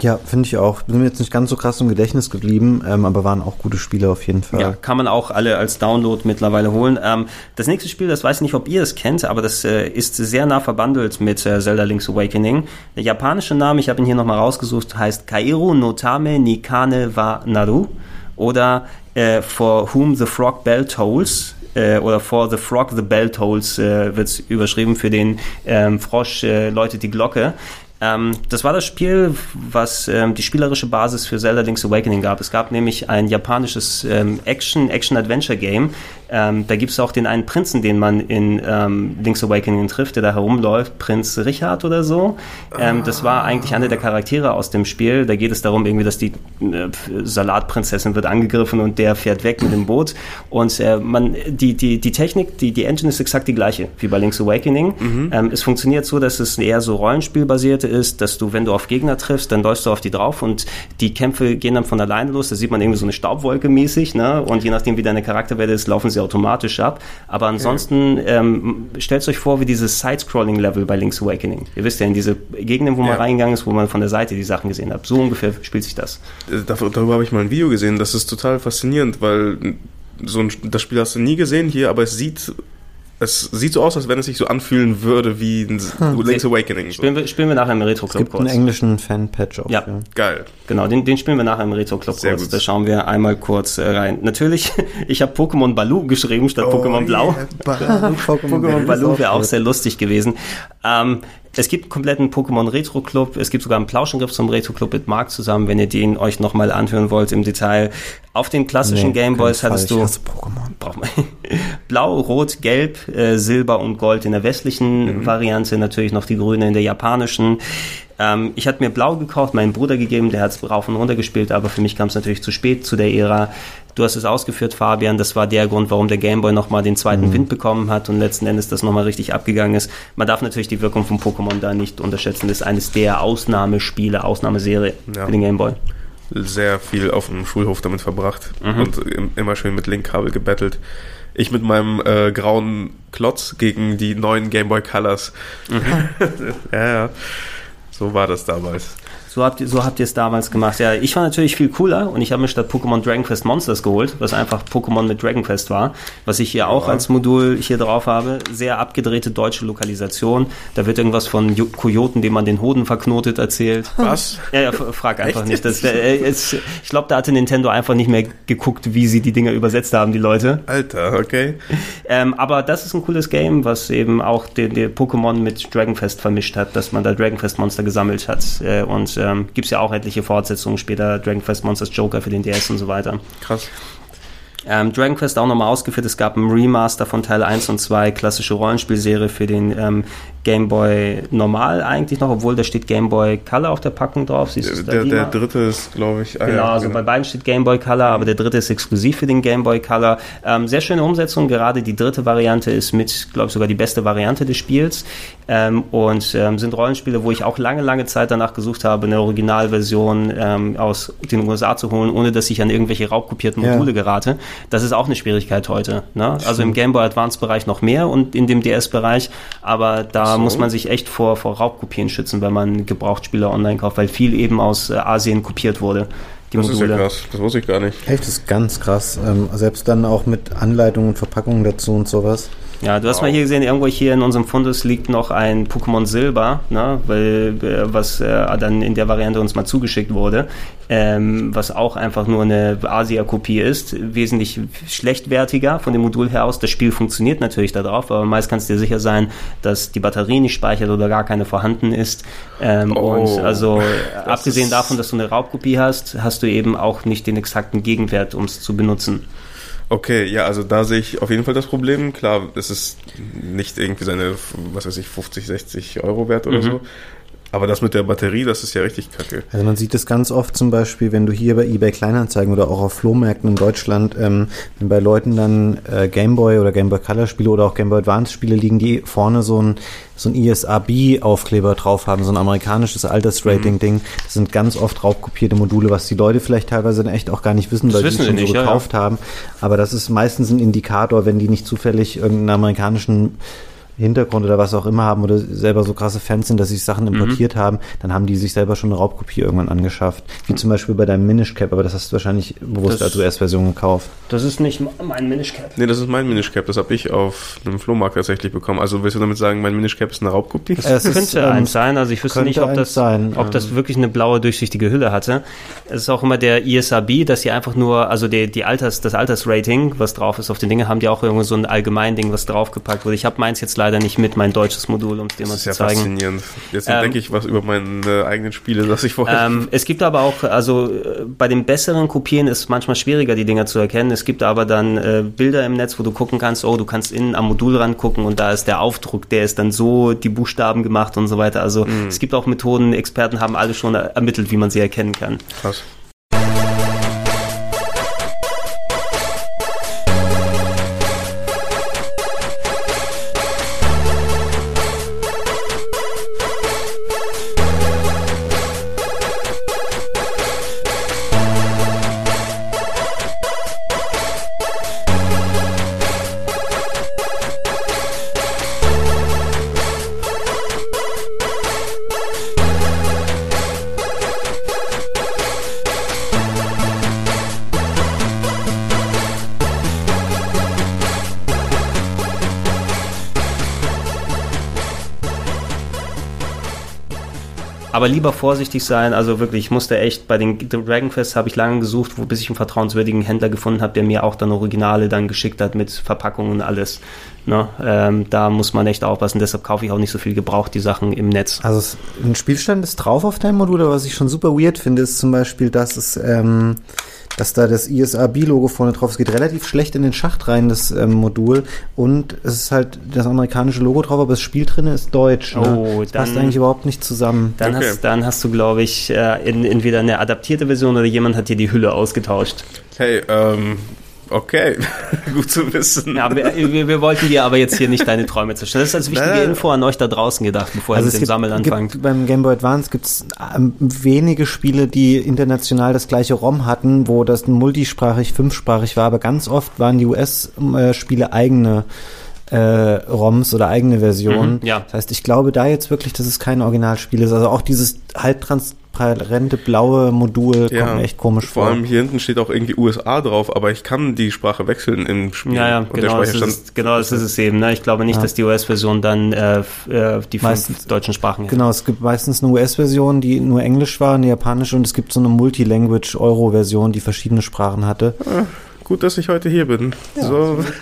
Ja, finde ich auch. Sind mir jetzt nicht ganz so krass im Gedächtnis geblieben, ähm, aber waren auch gute Spiele auf jeden Fall. Ja, kann man auch alle als Download mittlerweile holen. Ähm, das nächste Spiel, das weiß ich nicht, ob ihr es kennt, aber das äh, ist sehr nah verbandelt mit äh, Zelda Link's Awakening. Der japanische Name, ich habe ihn hier nochmal rausgesucht, heißt Kairu no Tame Nikane wa Naru oder äh, For Whom the Frog Bell Tolls äh, oder For the Frog the Bell Tolls äh, wird überschrieben für den ähm, Frosch äh, läutet die Glocke. Ähm, das war das Spiel, was ähm, die spielerische Basis für Zelda Link's Awakening gab. Es gab nämlich ein japanisches ähm, Action, Action-Adventure-Game. Ähm, da gibt es auch den einen Prinzen, den man in ähm, Link's Awakening trifft, der da herumläuft, Prinz Richard oder so. Ähm, das war eigentlich einer der Charaktere aus dem Spiel. Da geht es darum, irgendwie, dass die äh, Salatprinzessin wird angegriffen und der fährt weg mit dem Boot. Und äh, man, die, die, die Technik, die, die Engine ist exakt die gleiche wie bei Link's Awakening. Mhm. es funktioniert so, dass es eher so Rollenspielbasierte ist, dass du, wenn du auf Gegner triffst, dann läufst du auf die drauf und die Kämpfe gehen dann von alleine los. Da sieht man irgendwie so eine Staubwolke mäßig, ne? Und je nachdem, wie deine Charakterwerte ist, laufen sie automatisch ab. Aber ansonsten okay. ähm, stellt euch vor, wie dieses Side-Scrolling-Level bei Link's Awakening. Ihr wisst ja, in diese Gegenden, wo man reingegangen ist, wo man von der Seite die Sachen gesehen hat. So ungefähr spielt sich das. Äh, darüber habe ich mal ein Video gesehen. Das ist total faszinierend, weil so ein, das Spiel hast du nie gesehen hier, aber es sieht es sieht so aus, als wenn es sich so anfühlen würde wie ein hm. Link's Awakening. So. Spielen, wir, spielen wir nachher im Retro Club Es gibt kurz. einen englischen Fan-Patch auch. Ja. ja. geil. Genau, den, den spielen wir nachher im Retro Club Sehr kurz. Gut. Da schauen wir einmal kurz äh, rein. Natürlich, [laughs] ich habe Pokémon Baloo geschrieben statt oh, Pokémon Blau. Yeah. [laughs] Pokémon Baloo wäre auch sehr lustig gewesen. Ähm, es gibt einen kompletten Pokémon Retro Club. Es gibt sogar einen Plauschengriff zum Retro Club mit Marc zusammen, wenn ihr den euch nochmal anhören wollt im Detail. Auf den klassischen nee, Gameboys hattest du [laughs] Blau, Rot, Gelb, äh, Silber und Gold in der westlichen mhm. Variante, natürlich noch die Grüne in der japanischen. Ähm, ich hatte mir Blau gekauft, meinen Bruder gegeben, der hat es rauf und runter gespielt, aber für mich kam es natürlich zu spät zu der Ära. Du hast es ausgeführt, Fabian. Das war der Grund, warum der Gameboy nochmal den zweiten mhm. Wind bekommen hat und letzten Endes das nochmal richtig abgegangen ist. Man darf natürlich die Wirkung von Pokémon da nicht unterschätzen. Das ist eines der Ausnahmespiele, Ausnahmeserie ja. für den Gameboy. Sehr viel auf dem Schulhof damit verbracht mhm. und immer schön mit Linkkabel gebettelt. Ich mit meinem äh, grauen Klotz gegen die neuen Gameboy Colors. Mhm. [laughs] ja, ja. So war das damals. So habt ihr, so habt ihr es damals gemacht. Ja, ich war natürlich viel cooler und ich habe mir statt Pokémon Dragon Quest Monsters geholt, was einfach Pokémon mit Dragon Quest war, was ich hier auch ja. als Modul hier drauf habe. Sehr abgedrehte deutsche Lokalisation. Da wird irgendwas von Kojoten, dem man den Hoden verknotet, erzählt. [laughs] Was? Ja, ja frag einfach Echt? nicht. Das, äh, ist, ich glaube, da hatte Nintendo einfach nicht mehr geguckt, wie sie die Dinger übersetzt haben, die Leute. Alter, okay. [laughs] Ähm, aber das ist ein cooles Game, was eben auch den, den Pokémon mit Dragon Quest vermischt hat, dass man da Dragon Quest Monster gesammelt hat äh, und ähm, Gibt es ja auch etliche Fortsetzungen später, Dragon Quest Monsters Joker für den DS und so weiter. Krass. Ähm, Dragon Quest auch nochmal ausgeführt, es gab ein Remaster von Teil 1 und 2, klassische Rollenspielserie für den ähm, Game Boy normal eigentlich noch, obwohl da steht Game Boy Color auf der Packung drauf. Siehst du Der, der dritte ist, glaube ich, ah, Genau, ja, also bei beiden steht Game Boy Color, aber der dritte ist exklusiv für den Game Boy Color. Ähm, sehr schöne Umsetzung, gerade die dritte Variante ist mit, glaube ich, sogar die beste Variante des Spiels. Ähm, und ähm, sind Rollenspiele, wo ich auch lange, lange Zeit danach gesucht habe, eine Originalversion ähm, aus den USA zu holen, ohne dass ich an irgendwelche raubkopierten Ja. Module gerate. Das ist auch eine Schwierigkeit heute. Ne? Also im Game Boy Advance Bereich noch mehr und in dem DS-Bereich, aber da So. muss man sich echt vor, vor Raubkopien schützen, wenn man Gebrauchtspieler online kauft, weil viel eben aus äh, Asien kopiert wurde. Die Das ist ja Module. krass, das wusste ich gar nicht. Echt, das ist ganz krass. Ähm, selbst dann auch mit Anleitungen und Verpackungen dazu und sowas. Ja, du hast Wow. mal hier gesehen, irgendwo hier in unserem Fundus liegt noch ein Pokémon Silber, ne, weil, äh, was äh, dann in der Variante uns mal zugeschickt wurde, ähm, was auch einfach nur eine Asia-Kopie ist, wesentlich schlechtwertiger von dem Modul her aus. Das Spiel funktioniert natürlich da drauf, aber meist kannst du dir sicher sein, dass die Batterie nicht speichert oder gar keine vorhanden ist. Ähm, Oh, und also äh, abgesehen davon, dass du eine Raubkopie hast, hast du eben auch nicht den exakten Gegenwert, um es zu benutzen. Okay, ja, also da sehe ich auf jeden Fall das Problem. Klar, es ist nicht irgendwie seine, was weiß ich, 50, 60 Euro wert oder Mhm. so. Aber das mit der Batterie, das ist ja richtig kacke. Also man sieht es ganz oft zum Beispiel, wenn du hier bei eBay Kleinanzeigen oder auch auf Flohmärkten in Deutschland, ähm, wenn bei Leuten dann äh, Gameboy oder Gameboy Color Spiele oder auch Gameboy Advance Spiele liegen, die vorne so ein so ein ISRB-Aufkleber drauf haben, so ein amerikanisches Altersrating-Ding. Das sind ganz oft raubkopierte Module, was die Leute vielleicht teilweise dann echt auch gar nicht wissen, Das weil wissen sie es sie schon so nicht, ja, ja. gekauft haben. Aber das ist meistens ein Indikator, wenn die nicht zufällig irgendeinen amerikanischen Hintergrund oder was auch immer haben oder selber so krasse Fans sind, dass sie Sachen Mhm. importiert haben, dann haben die sich selber schon eine Raubkopie irgendwann angeschafft. Wie zum Beispiel bei deinem Minish Cap, aber das hast du wahrscheinlich bewusst Das- als US-Version gekauft. Das ist nicht mein Minish Cap. Nee, das ist mein Minish Cap, das habe ich auf einem Flohmarkt tatsächlich bekommen. Also willst du damit sagen, mein Minish Cap ist eine Raubkopie? Es ist, könnte ähm, eins sein, also ich wüsste nicht, ob das, sein, ob das wirklich eine blaue durchsichtige Hülle hatte. Es ist auch immer der ISRB, dass sie einfach nur, also die, die Alters, das Altersrating, was drauf ist auf den Dingen, haben die auch irgendwo so ein Allgemeinding, was draufgepackt wurde. Ich habe meins jetzt leider nicht mit, mein deutsches Modul, um es dir mal zu ja zeigen. faszinierend. Jetzt Ähm, denke ich was über meine eigenen Spiele, das ich vorher. Ähm, es gibt aber auch, also äh, bei den besseren Kopien ist es manchmal schwieriger, die Dinger zu erkennen. Es gibt aber dann äh, Bilder im Netz, wo du gucken kannst, oh, du kannst innen am Modul rangucken und da ist der Aufdruck, der ist dann so die Buchstaben gemacht und so weiter. Also es gibt auch Methoden, Experten haben alle schon er- ermittelt, wie man sie erkennen kann. Krass. Aber lieber vorsichtig sein, also wirklich, ich musste echt, bei den Dragon Quest habe ich lange gesucht, wo, bis ich einen vertrauenswürdigen Händler gefunden habe, der mir auch dann Originale dann geschickt hat mit Verpackungen und alles. Ne? Ähm, da muss man echt aufpassen, deshalb kaufe ich auch nicht so viel gebraucht die Sachen im Netz. Also ein Spielstand ist drauf auf deinem Modul, aber was ich schon super weird finde, ist zum Beispiel, dass es, ähm, dass da das ISRB-Logo vorne drauf ist. Es geht relativ schlecht in den Schacht rein, das ähm, Modul. Und es ist halt das amerikanische Logo drauf, aber das Spiel drin ist deutsch. Ne? Oh, das passt dann- eigentlich überhaupt nicht zusammen. Dann, Okay. hast, dann hast du, glaube ich, äh, in, entweder eine adaptierte Version oder jemand hat dir die Hülle ausgetauscht. Hey, ähm, okay. [laughs] Gut zu wissen. Ja, wir, wir, wir wollten dir aber jetzt hier nicht deine Träume zerstören. Das ist als wichtige nein. Info an euch da draußen gedacht, bevor ihr Also mit es dem gibt, Sammeln anfangt. gibt beim Game Boy Advance gibt's ähm, wenige Spiele, die international das gleiche ROM hatten, wo das multisprachig, fünfsprachig war, aber ganz oft waren die US-Spiele eigene äh, ROMs oder eigene Versionen. Mhm, ja. Das heißt, ich glaube da jetzt wirklich, dass es kein Originalspiel ist. Also auch dieses halbtransparente blaue Modul kommt mir echt komisch vor. vor. allem hier hinten steht auch irgendwie USA drauf, aber ich kann die Sprache wechseln im Spiel. Ja, ja, Und der genau, das Speicherstand ist, genau das ist es eben. Ne? Ich glaube nicht, dass die US-Version dann äh, äh, die fünf Meistens- deutschen Sprachen hätte. Genau, es gibt meistens eine US-Version, die nur Englisch war, eine japanische und es gibt so eine Multilanguage-Euro-Version, die verschiedene Sprachen hatte. Gut, dass ich heute hier bin. so. [laughs]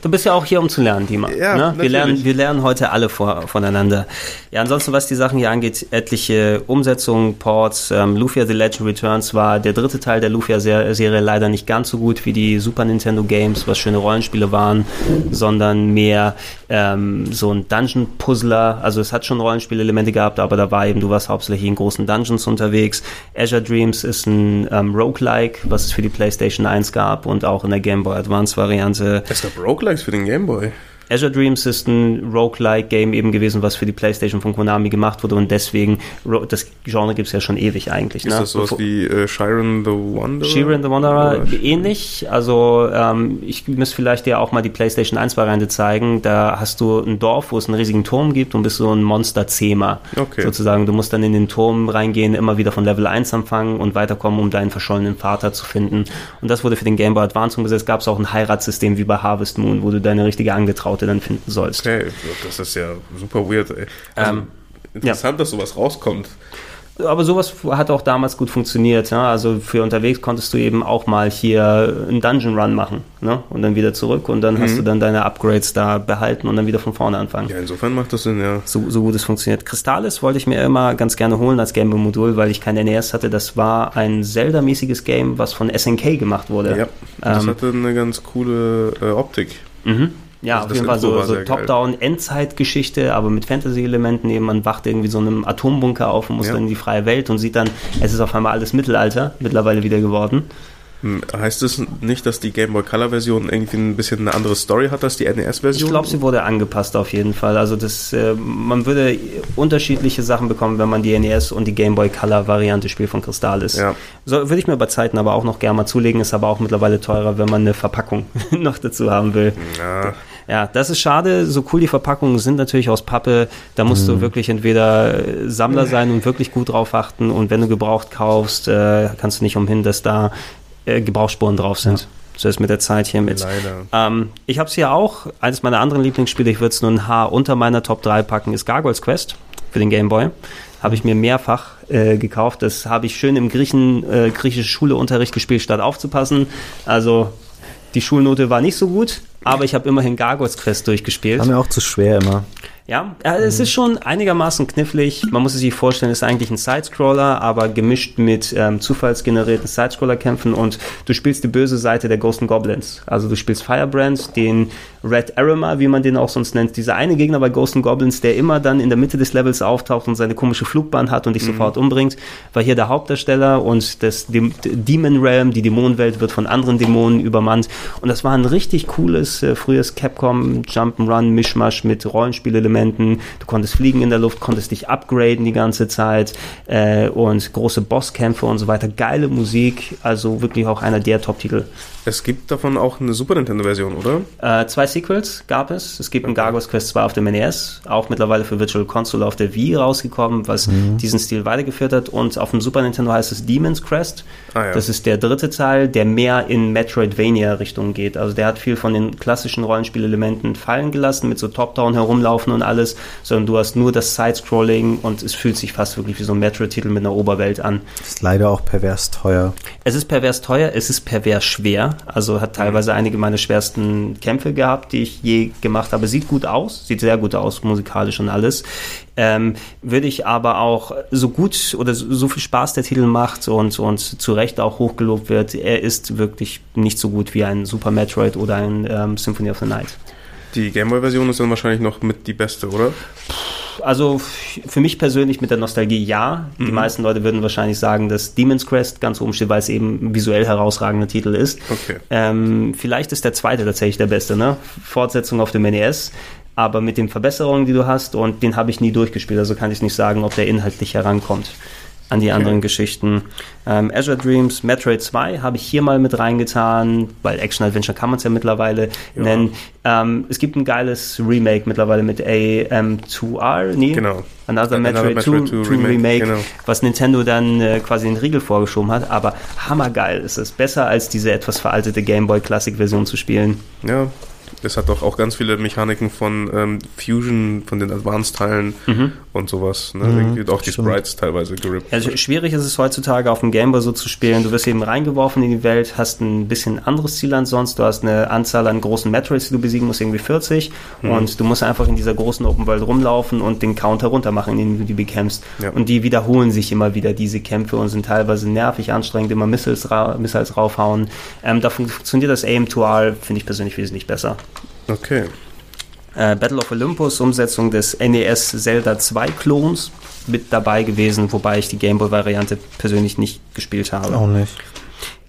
Du bist ja auch hier, um zu lernen, Dima. Ja, ne? wir, natürlich. lernen, wir lernen heute alle vor, voneinander. Ja, ansonsten, was die Sachen hier angeht, etliche Umsetzungen, Ports. Ähm, Lufia The Legend Returns war der dritte Teil der Lufia-Serie leider nicht ganz so gut wie die Super Nintendo Games, was schöne Rollenspiele waren, sondern mehr ähm, so ein Dungeon-Puzzler. Also es hat schon Rollenspielelemente gehabt, aber da war eben, du warst hauptsächlich in großen Dungeons unterwegs. Azure Dreams ist ein ähm, Roguelike, was es für die PlayStation 1 gab und auch in der Game Boy Advance Variante. Es gab Roguelikes für den Game Boy. Azure Dreams ist ein Roguelike-Game eben gewesen, was für die Playstation von Konami gemacht wurde und deswegen, das Genre gibt es ja schon ewig eigentlich. Ist ne? das sowas Bevor- wie äh, Shiren the Wanderer? Shiren the Wanderer Oder- ähnlich. Also ähm, ich müsste vielleicht dir auch mal die PlayStation 1 Variante zeigen. Da hast du ein Dorf, wo es einen riesigen Turm gibt und bist so ein Monster-Zähmer. Okay. Sozusagen. Du musst dann in den Turm reingehen, immer wieder von Level 1 anfangen und weiterkommen, um deinen verschollenen Vater zu finden. Und das wurde für den Game Boy Advance umgesetzt. Gab es auch ein Heiratssystem wie bei Harvest Moon, wo du deine richtige Angetraute dann finden sollst. Okay, das ist ja super weird, ey. Also, Ähm, interessant, dass sowas rauskommt. Aber sowas hat auch damals gut funktioniert. Ja? Also für unterwegs konntest du eben auch mal hier einen Dungeon Run machen ne? und dann wieder zurück und dann hast du dann deine Upgrades da behalten und dann wieder von vorne anfangen. Ja, insofern macht das Sinn, ja. So, so gut es funktioniert. Crystallis wollte ich mir immer ganz gerne holen als Gameboy-Modul, weil ich kein NES hatte. Das war ein Zelda-mäßiges Game, was von SNK gemacht wurde. Ja, das Ähm, hatte eine ganz coole äh, Optik. Mhm. Ja, Also auf das jeden Fall so, so. Top-Down-Endzeit-Geschichte, aber mit Fantasy-Elementen eben. Man wacht irgendwie so in einem Atombunker auf und muss Ja. dann in die freie Welt und sieht dann, es ist auf einmal alles Mittelalter, mittlerweile wieder geworden. Hm, Heißt es nicht, dass die Game Boy Color Version irgendwie ein bisschen eine andere Story hat als die NES-Version? Ich glaube, sie wurde angepasst auf jeden Fall. Also das, äh, man würde unterschiedliche Sachen bekommen, wenn man die NES und die Game Boy Color Variante spielt von Crystallis. Ja. So, würde ich mir bei Zeiten aber auch noch gerne mal zulegen, ist aber auch mittlerweile teurer, wenn man eine Verpackung [laughs] noch dazu haben will. Ja, Ja, das ist schade. So cool die Verpackungen sind natürlich aus Pappe. Da musst du wirklich entweder äh, Sammler sein und wirklich gut drauf achten. Und wenn du gebraucht kaufst, äh, kannst du nicht umhin, dass da äh, Gebrauchsspuren drauf sind. So ist mit der Zeit hier mit. leider. Ähm, ich habe es hier auch. Eines meiner anderen Lieblingsspiele, ich würde es nur ein Haar unter meiner Top 3 packen, ist Gargoyles Quest für den Game Boy. Habe ich mir mehrfach äh, gekauft. Das habe ich schön im Griechen, äh, griechischen Schuleunterricht gespielt, statt aufzupassen. Also die Schulnote war nicht so gut, aber ich habe immerhin Gargoyles Quest durchgespielt. War mir auch zu schwer immer. Ja, ja, es ist schon einigermaßen knifflig. Man muss es sich vorstellen, es ist eigentlich ein Sidescroller, aber gemischt mit ähm, zufallsgenerierten Sidescroller-Kämpfen und du spielst die böse Seite der Ghost and Goblins. Also du spielst Firebrand, den Red Arima, wie man den auch sonst nennt. Dieser eine Gegner bei Ghost and Goblins, der immer dann in der Mitte des Levels auftaucht und seine komische Flugbahn hat und dich sofort umbringt, war hier der Hauptdarsteller und das Dem Demon Realm, die Dämonenwelt, wird von anderen Dämonen übermannt. Und das war ein richtig cooles, äh, frühes Capcom Jump'n'Run Mischmasch mit Rollenspielelementen. Du konntest fliegen in der Luft, konntest dich upgraden die ganze Zeit äh, und große Bosskämpfe und so weiter. Geile Musik, also wirklich auch einer der Top-Titel. Es gibt davon auch eine Super Nintendo-Version, oder? Äh, zwei Sequels gab es. Es gibt ein Gargoyles Quest 2 auf dem NES, auch mittlerweile für Virtual Console auf der Wii rausgekommen, was diesen Stil weitergeführt hat. Und auf dem Super Nintendo heißt es Demon's Crest. Ah, ja. Das ist der dritte Teil, der mehr in Metroidvania-Richtung geht. Also der hat viel von den klassischen Rollenspielelementen fallen gelassen, mit so Top-Down herumlaufen und alles, sondern du hast nur das Side-Scrolling und es fühlt sich fast wirklich wie so ein Metroid-Titel mit einer Oberwelt an. Ist leider auch pervers teuer. Es ist pervers teuer, es ist pervers schwer. Also hat teilweise einige meiner schwersten Kämpfe gehabt, die ich je gemacht habe. Sieht gut aus, sieht sehr gut aus, musikalisch und alles. Ähm, würde ich aber auch so gut oder so, so viel Spaß der Titel macht und, und zu Recht auch hochgelobt wird, er ist wirklich nicht so gut wie ein Super Metroid oder ein ähm, Symphony of the Night. Die Game Boy-Version ist dann wahrscheinlich noch mit die beste, oder? Also für mich persönlich mit der Nostalgie ja. Die meisten Leute würden wahrscheinlich sagen, dass Demon's Quest ganz oben steht, weil es eben ein visuell herausragender Titel ist. Okay. Ähm, vielleicht ist der zweite tatsächlich der beste, ne? Fortsetzung auf dem NES. Aber mit den Verbesserungen, die du hast, und den habe ich nie durchgespielt, also kann ich nicht sagen, ob der inhaltlich herankommt an die anderen Geschichten. Ähm, Azure Dreams, Metroid 2 habe ich hier mal mit reingetan, weil Action Adventure kann man es ja mittlerweile nennen. Ähm, es gibt ein geiles Remake mittlerweile mit AM2R, nee? Genau. Another Another Metroid, Metroid 2, 2 Remake, Remake, genau. was Nintendo dann äh, quasi den Riegel vorgeschoben hat, aber hammergeil ist es. Besser als diese etwas veraltete Game Boy Classic Version zu spielen. Ja. Es hat doch auch ganz viele Mechaniken von ähm, Fusion, von den Advanced-Teilen und sowas. Ne? Irgendwie auch die stimmt. Sprites teilweise gerippt. Also schwierig ist es heutzutage auf dem Game Boy so zu spielen. Du wirst eben reingeworfen in die Welt, hast ein bisschen anderes Ziel als sonst. Du hast eine Anzahl an großen Metroids, die du besiegen musst, irgendwie 40. Und du musst einfach in dieser großen Open World rumlaufen und den Counter runter machen, indem du die bekämpfst. Ja. Und die wiederholen sich immer wieder, diese Kämpfe, und sind teilweise nervig, anstrengend, immer Missiles, ra Missiles raufhauen. Ähm, da fun funktioniert das AM2R, finde ich persönlich wesentlich besser. Okay. Äh, Battle of Olympus, Umsetzung des NES Zelda 2 Klons, mit dabei gewesen, wobei ich die Gameboy-Variante persönlich nicht gespielt habe. Auch nicht.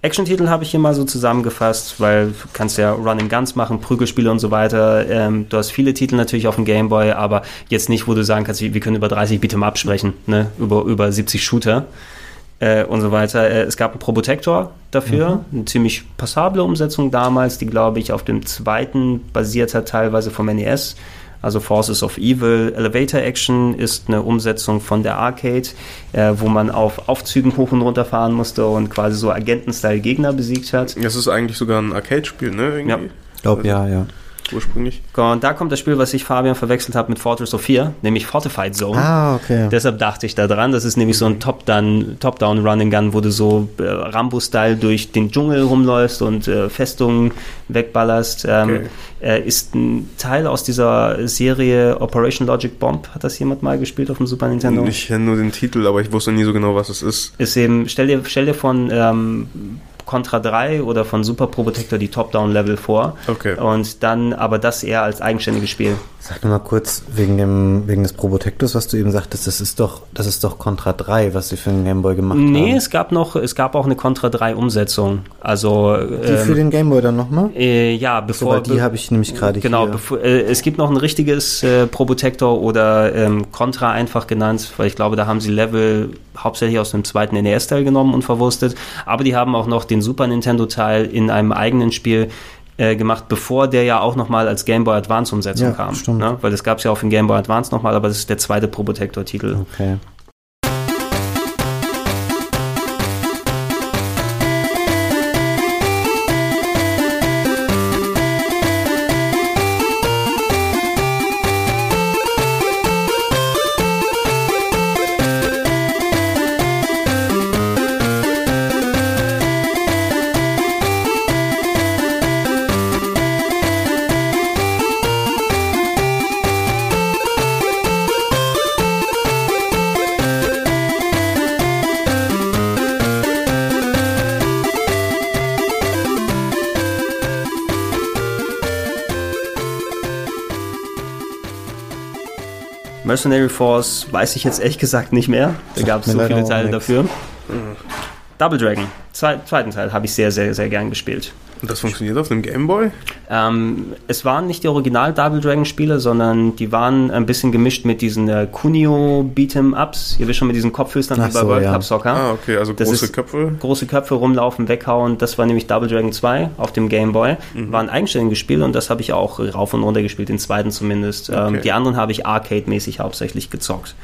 Action-Titel habe ich hier mal so zusammengefasst, weil du kannst ja Run and Guns machen, Prügelspiele und so weiter. Ähm, du hast viele Titel natürlich auf dem Gameboy, aber jetzt nicht, wo du sagen kannst, wir können über 30 Beat'em Up sprechen, ne? über, über 70 Shooter äh, und so weiter. Äh, es gab einen Probotector dafür, Mhm. eine ziemlich passable Umsetzung damals, die glaube ich auf dem zweiten basiert hat, teilweise vom NES. Also Forces of Evil. Elevator Action ist eine Umsetzung von der Arcade, äh, wo man auf Aufzügen hoch und runter fahren musste und quasi so Agenten-Style Gegner besiegt hat. Das ist eigentlich sogar ein Arcade-Spiel, ne? Irgendwie? Ja. Ich glaube, ja, ja. Ursprünglich. Und da kommt das Spiel, was ich Fabian verwechselt habe mit Fortress of 4, nämlich Fortified Zone. Ah, okay. Deshalb dachte ich da dran. Das ist nämlich so ein Top-Down Top Run Gun, wo du so äh, Rambo-Style durch den Dschungel rumläufst und äh, Festungen wegballerst. Ähm, Okay. äh, ist ein Teil aus dieser Serie Operation Logic Bomb. Hat das jemand mal gespielt auf dem Super Nintendo? Ich kenne nur den Titel, aber ich wusste nie so genau, was es ist. Ist eben, stell dir, stell dir von ähm, Contra 3 oder von Super Probotector die Top-Down-Level vor. Okay. Und dann aber das eher als eigenständiges Spiel. Sag nur mal kurz wegen dem wegen des Probotectus, was du eben sagtest, das ist doch das ist doch Contra 3, was sie für den Gameboy gemacht Nee, haben. es gab noch, es gab auch eine Contra 3 Umsetzung. Also Die für ähm, den Gameboy dann nochmal? äh, ja, So, bevor weil die habe ich nämlich gerade genau, bevor, äh, es gibt noch ein richtiges äh, Probotector oder ähm, Contra einfach genannt, weil ich glaube, da haben sie Level hauptsächlich aus dem zweiten NES-Teil genommen und verwurstet. Aber die haben auch noch den Super Nintendo-Teil in einem eigenen Spiel äh, gemacht, bevor der ja auch nochmal als Game Boy Advance Umsetzung Ja, kam. stimmt. Ne? Weil das gab es ja auf dem Game Boy Advance nochmal, aber das ist der zweite Probotector-Titel. Okay. Mercenary Force weiß ich jetzt ehrlich gesagt nicht mehr. Da gab es so viele Teile nix. dafür. Double Dragon, Zwei, zweiten Teil, habe ich sehr, sehr, sehr gern gespielt. Und das funktioniert auf dem Gameboy? Ähm, es waren nicht die Original Double Dragon Spiele, sondern die waren ein bisschen gemischt mit diesen äh, Kunio Beat'em Ups. Ihr wisst schon mit diesen Kopfhöstern wie bei so, World ja. Cup Soccer. Ah, okay, also Das große ist- Köpfe. Große Köpfe rumlaufen, weghauen. Das war nämlich Double Dragon 2 auf dem Game Boy. Mhm. War ein eigenständiges Spiel und das habe ich auch rauf und runter gespielt, den zweiten zumindest. Ähm, Okay. die anderen habe ich arcade-mäßig hauptsächlich gezockt.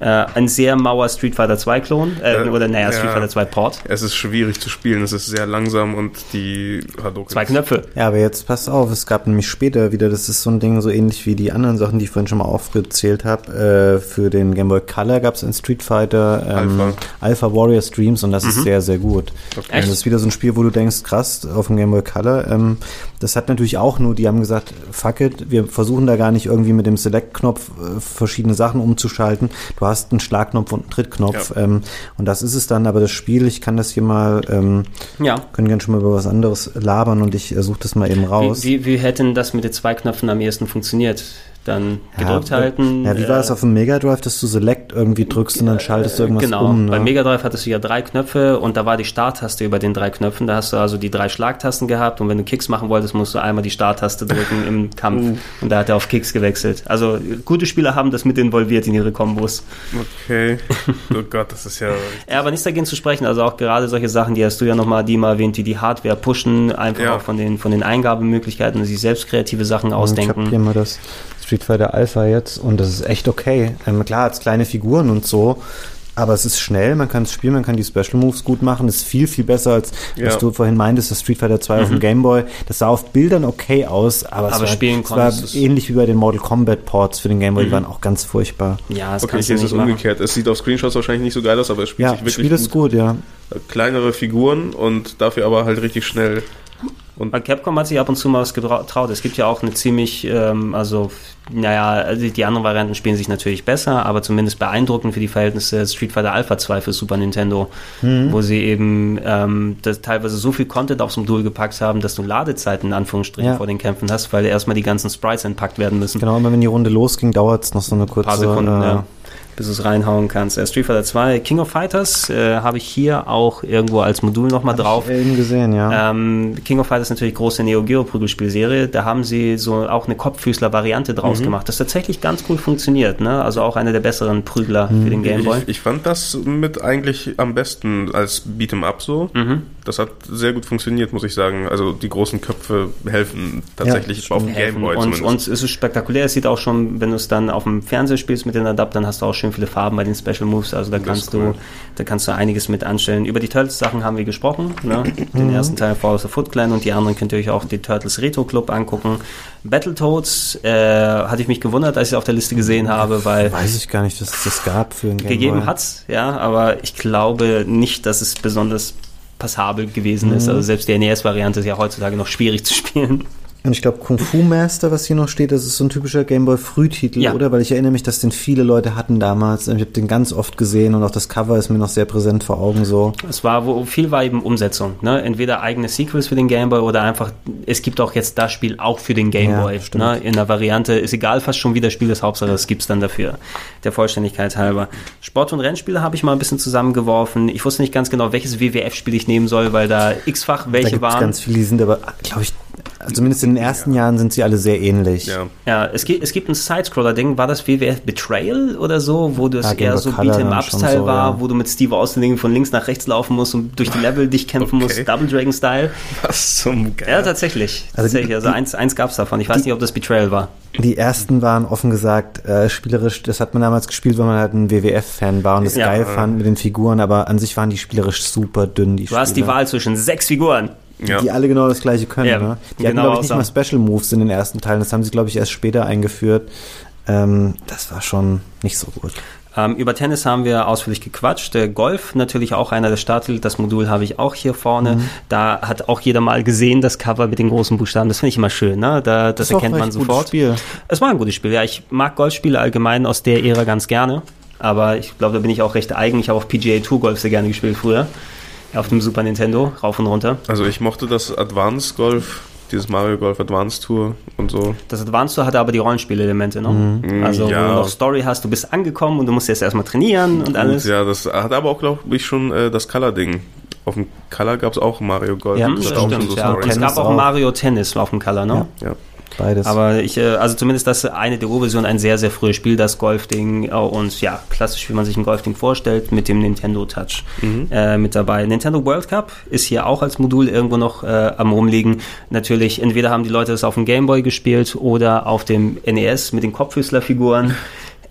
Äh, ein sehr mauer Street Fighter 2 Klon, äh, Äh, oder naja, ja. Street Fighter 2 Port. Es ist schwierig zu spielen, es ist sehr langsam und die Hadouken. Zwei Knöpfe. Ja, aber jetzt pass auf, es gab nämlich später wieder, das ist so ein Ding, so ähnlich wie die anderen Sachen, die ich vorhin schon mal aufgezählt habe. Äh, für den Game Boy Color gab es ein Street Fighter ähm, Alpha. Alpha Warrior Streams und das ist sehr, sehr gut. Okay. Das ist wieder so ein Spiel, wo du denkst, krass, auf dem Game Boy Color. Ähm, das hat natürlich auch nur, die haben gesagt, fuck it, wir versuchen da gar nicht irgendwie mit dem Select-Knopf äh, verschiedene Sachen umzuschalten. Du hast einen Schlagknopf und einen Trittknopf. Ja. Ähm, und das ist es dann, aber das Spiel, ich kann das hier mal, ähm, Ja. können gerne schon mal über was anderes labern und ich äh, suche das mal eben raus. Wie, wie, wie hätten das mit den zwei Knöpfen am ehesten funktioniert? Dann gedrückt ja, halten. Ja, wie war äh, es auf dem Mega Drive, dass du Select irgendwie drückst und dann schaltest du irgendwas Genau, um? Ne? beim Mega Drive hattest du ja drei Knöpfe und da war die Starttaste über den drei Knöpfen. Da hast du also die drei Schlagtasten gehabt und wenn du Kicks machen wolltest, musst du einmal die Starttaste drücken im [laughs] Kampf und da hat er auf Kicks gewechselt. Also gute Spieler haben das mit involviert in ihre Kombos. Okay. [laughs] Oh Gott, das ist ja. Ja, aber nichts dagegen zu sprechen. Also auch gerade solche Sachen, die hast du ja nochmal die mal erwähnt, die die Hardware pushen, einfach Ja. auch von den, von den Eingabemöglichkeiten, sich selbst kreative Sachen Ich habe hier ausdenken. mal das Street Fighter Alpha jetzt und das ist echt okay. Ähm, klar, hat kleine Figuren und so, aber es ist schnell, man kann es spielen, man kann die Special Moves gut machen. Das ist viel, viel besser als was Ja. du vorhin meintest, das Street Fighter 2 auf dem Game Boy. Das sah auf Bildern okay aus, aber, es Aber war, spielen es war konntest du's- ähnlich wie bei den Mortal Kombat Ports für den Game Boy, die waren auch ganz furchtbar. Ja, das Okay, hier ist es machen. umgekehrt. Es sieht auf Screenshots wahrscheinlich nicht so geil aus, aber es spielt Ja, sich wirklich Spiel ist gut, ja. Kleinere Figuren und dafür aber halt richtig schnell. Und Bei Capcom hat sich ab und zu mal was getraut. Es gibt ja auch eine ziemlich, ähm, also, naja, die anderen Varianten spielen sich natürlich besser, aber zumindest beeindruckend für die Verhältnisse Street Fighter Alpha 2 für Super Nintendo, mhm. wo sie eben ähm, das teilweise so viel Content aufs Modul gepackt haben, dass du Ladezeiten in Anführungsstrichen ja. vor den Kämpfen hast, weil erstmal die ganzen Sprites entpackt werden müssen. Genau, immer wenn die Runde losging, dauert es noch so eine kurze... Ein paar Sekunden, äh, ja bis du es reinhauen kannst. Äh, Street Fighter 2, King of Fighters äh, habe ich hier auch irgendwo als Modul nochmal drauf. Ich eben gesehen, ja. Ähm, King of Fighters ist natürlich große Neo Geo Prügelspielserie. Da haben sie so auch eine Kopffüßler-Variante draus mhm. gemacht, das tatsächlich ganz cool funktioniert. Ne? Also auch einer der besseren Prügler mhm. für den Game Boy. Ich, ich, fand das mit eigentlich am besten als Beat'em Up so. Mhm. Das hat sehr gut funktioniert, muss ich sagen. Also die großen Köpfe helfen tatsächlich ja, auf dem Game Boy und, zumindest. Und es ist spektakulär. Es sieht auch schon, wenn du es dann auf dem Fernseher spielst mit den Adaptern, hast du auch schön viele Farben bei den Special Moves, also da kannst cool. du, da kannst du einiges mit anstellen. Über die Turtles-Sachen haben wir gesprochen, ne? den mhm. ersten Teil Fall of the Foot Clan und die anderen könnt ihr euch auch die Turtles Retro Club angucken. Battletoads äh, hatte ich mich gewundert, als ich es auf der Liste gesehen habe, weil weiß ich gar nicht, dass es das gab für ein Game gegeben hat's, ja, aber ich glaube nicht, dass es besonders passabel gewesen mhm. ist. Also selbst die NES-Variante ist ja heutzutage noch schwierig zu spielen. Und ich glaube, Kung Fu Master, was hier noch steht, das ist so ein typischer Gameboy Frühtitel, ja. oder? Weil ich erinnere mich, dass den viele Leute hatten damals. Ich habe den ganz oft gesehen und auch das Cover ist mir noch sehr präsent vor Augen so. Es war, wo viel war eben Umsetzung, ne? Entweder eigene Sequels für den Gameboy oder einfach, es gibt auch jetzt das Spiel auch für den Gameboy. Ja, ne? In der Variante, ist egal, fast schon wie das Spiel ist, Hauptsache es gibt's dann dafür. Der Vollständigkeit halber. Sport- und Rennspiele habe ich mal ein bisschen zusammengeworfen. Ich wusste nicht ganz genau, welches WWF-Spiel ich nehmen soll, weil da x-fach welche da waren. ganz viele, die sind aber, glaube ich, zumindest in den ersten ja. Jahren sind sie alle sehr ähnlich. Ja, ja es, gibt, es gibt ein Sidescroller-Ding, war das WWF Betrayal oder so, wo das ja, eher so Beat'em-Up-Style so, war, ja. wo du mit Steve Austin von links nach rechts laufen musst und durch die Level dich kämpfen okay. musst, Double Dragon-Style. Was zum Geil. Ja, tatsächlich. Also, tatsächlich. also eins, eins gab es davon. Ich weiß die, nicht, ob das Betrayal war. Die ersten waren offen gesagt äh, spielerisch, das hat man damals gespielt, weil man halt ein WWF-Fan war und das geil fand mit den Figuren, aber an sich waren die spielerisch super dünn, die Du Spiele. hast die Wahl zwischen sechs Figuren ja. die alle genau das gleiche können. Ja, ne? Die genau hatten, glaube ich, nicht mal Special Moves in den ersten Teilen. Das haben sie, glaube ich, erst später eingeführt. Ähm, das war schon nicht so gut. Ähm, über Tennis haben wir ausführlich gequatscht. Der Golf natürlich auch einer der Starttitel. Das Modul habe ich auch hier vorne. Mhm. Da hat auch jeder mal gesehen, das Cover mit den großen Buchstaben. Das finde ich immer schön. Ne? Da, das, das erkennt man sofort. Spiel. Es war ein gutes Spiel. Ja, ich mag Golfspiele allgemein aus der Ära ganz gerne. Aber ich glaube, da bin ich auch recht eigen. Ich habe auch PGA Tour Golf sehr gerne gespielt früher auf dem Super Nintendo, rauf und runter. Also ich mochte das Advance Golf, dieses Mario Golf Advance Tour und so. Das Advance Tour hatte aber die Rollenspielelemente noch. Mhm. Also ja. wo du noch Story hast, du bist angekommen und du musst jetzt erstmal trainieren und alles. Ja, das hat aber auch, glaube ich, schon äh, das Color-Ding. Auf dem Color gab es auch Mario Golf. Ja, das stimmt, so ja. Es gab auch, auch Mario Tennis auf dem Color, ne? Ja. ja. Beides. Aber ich, äh, also zumindest das eine der Urversion, ein sehr, sehr frühes Spiel, das Golfding äh, und ja, klassisch, wie man sich ein Golfding vorstellt, mit dem Nintendo Touch mhm. äh, mit dabei. Nintendo World Cup ist hier auch als Modul irgendwo noch äh, am rumliegen. Natürlich, entweder haben die Leute das auf dem Game Boy gespielt oder auf dem NES mit den Kopfhüßlerfiguren.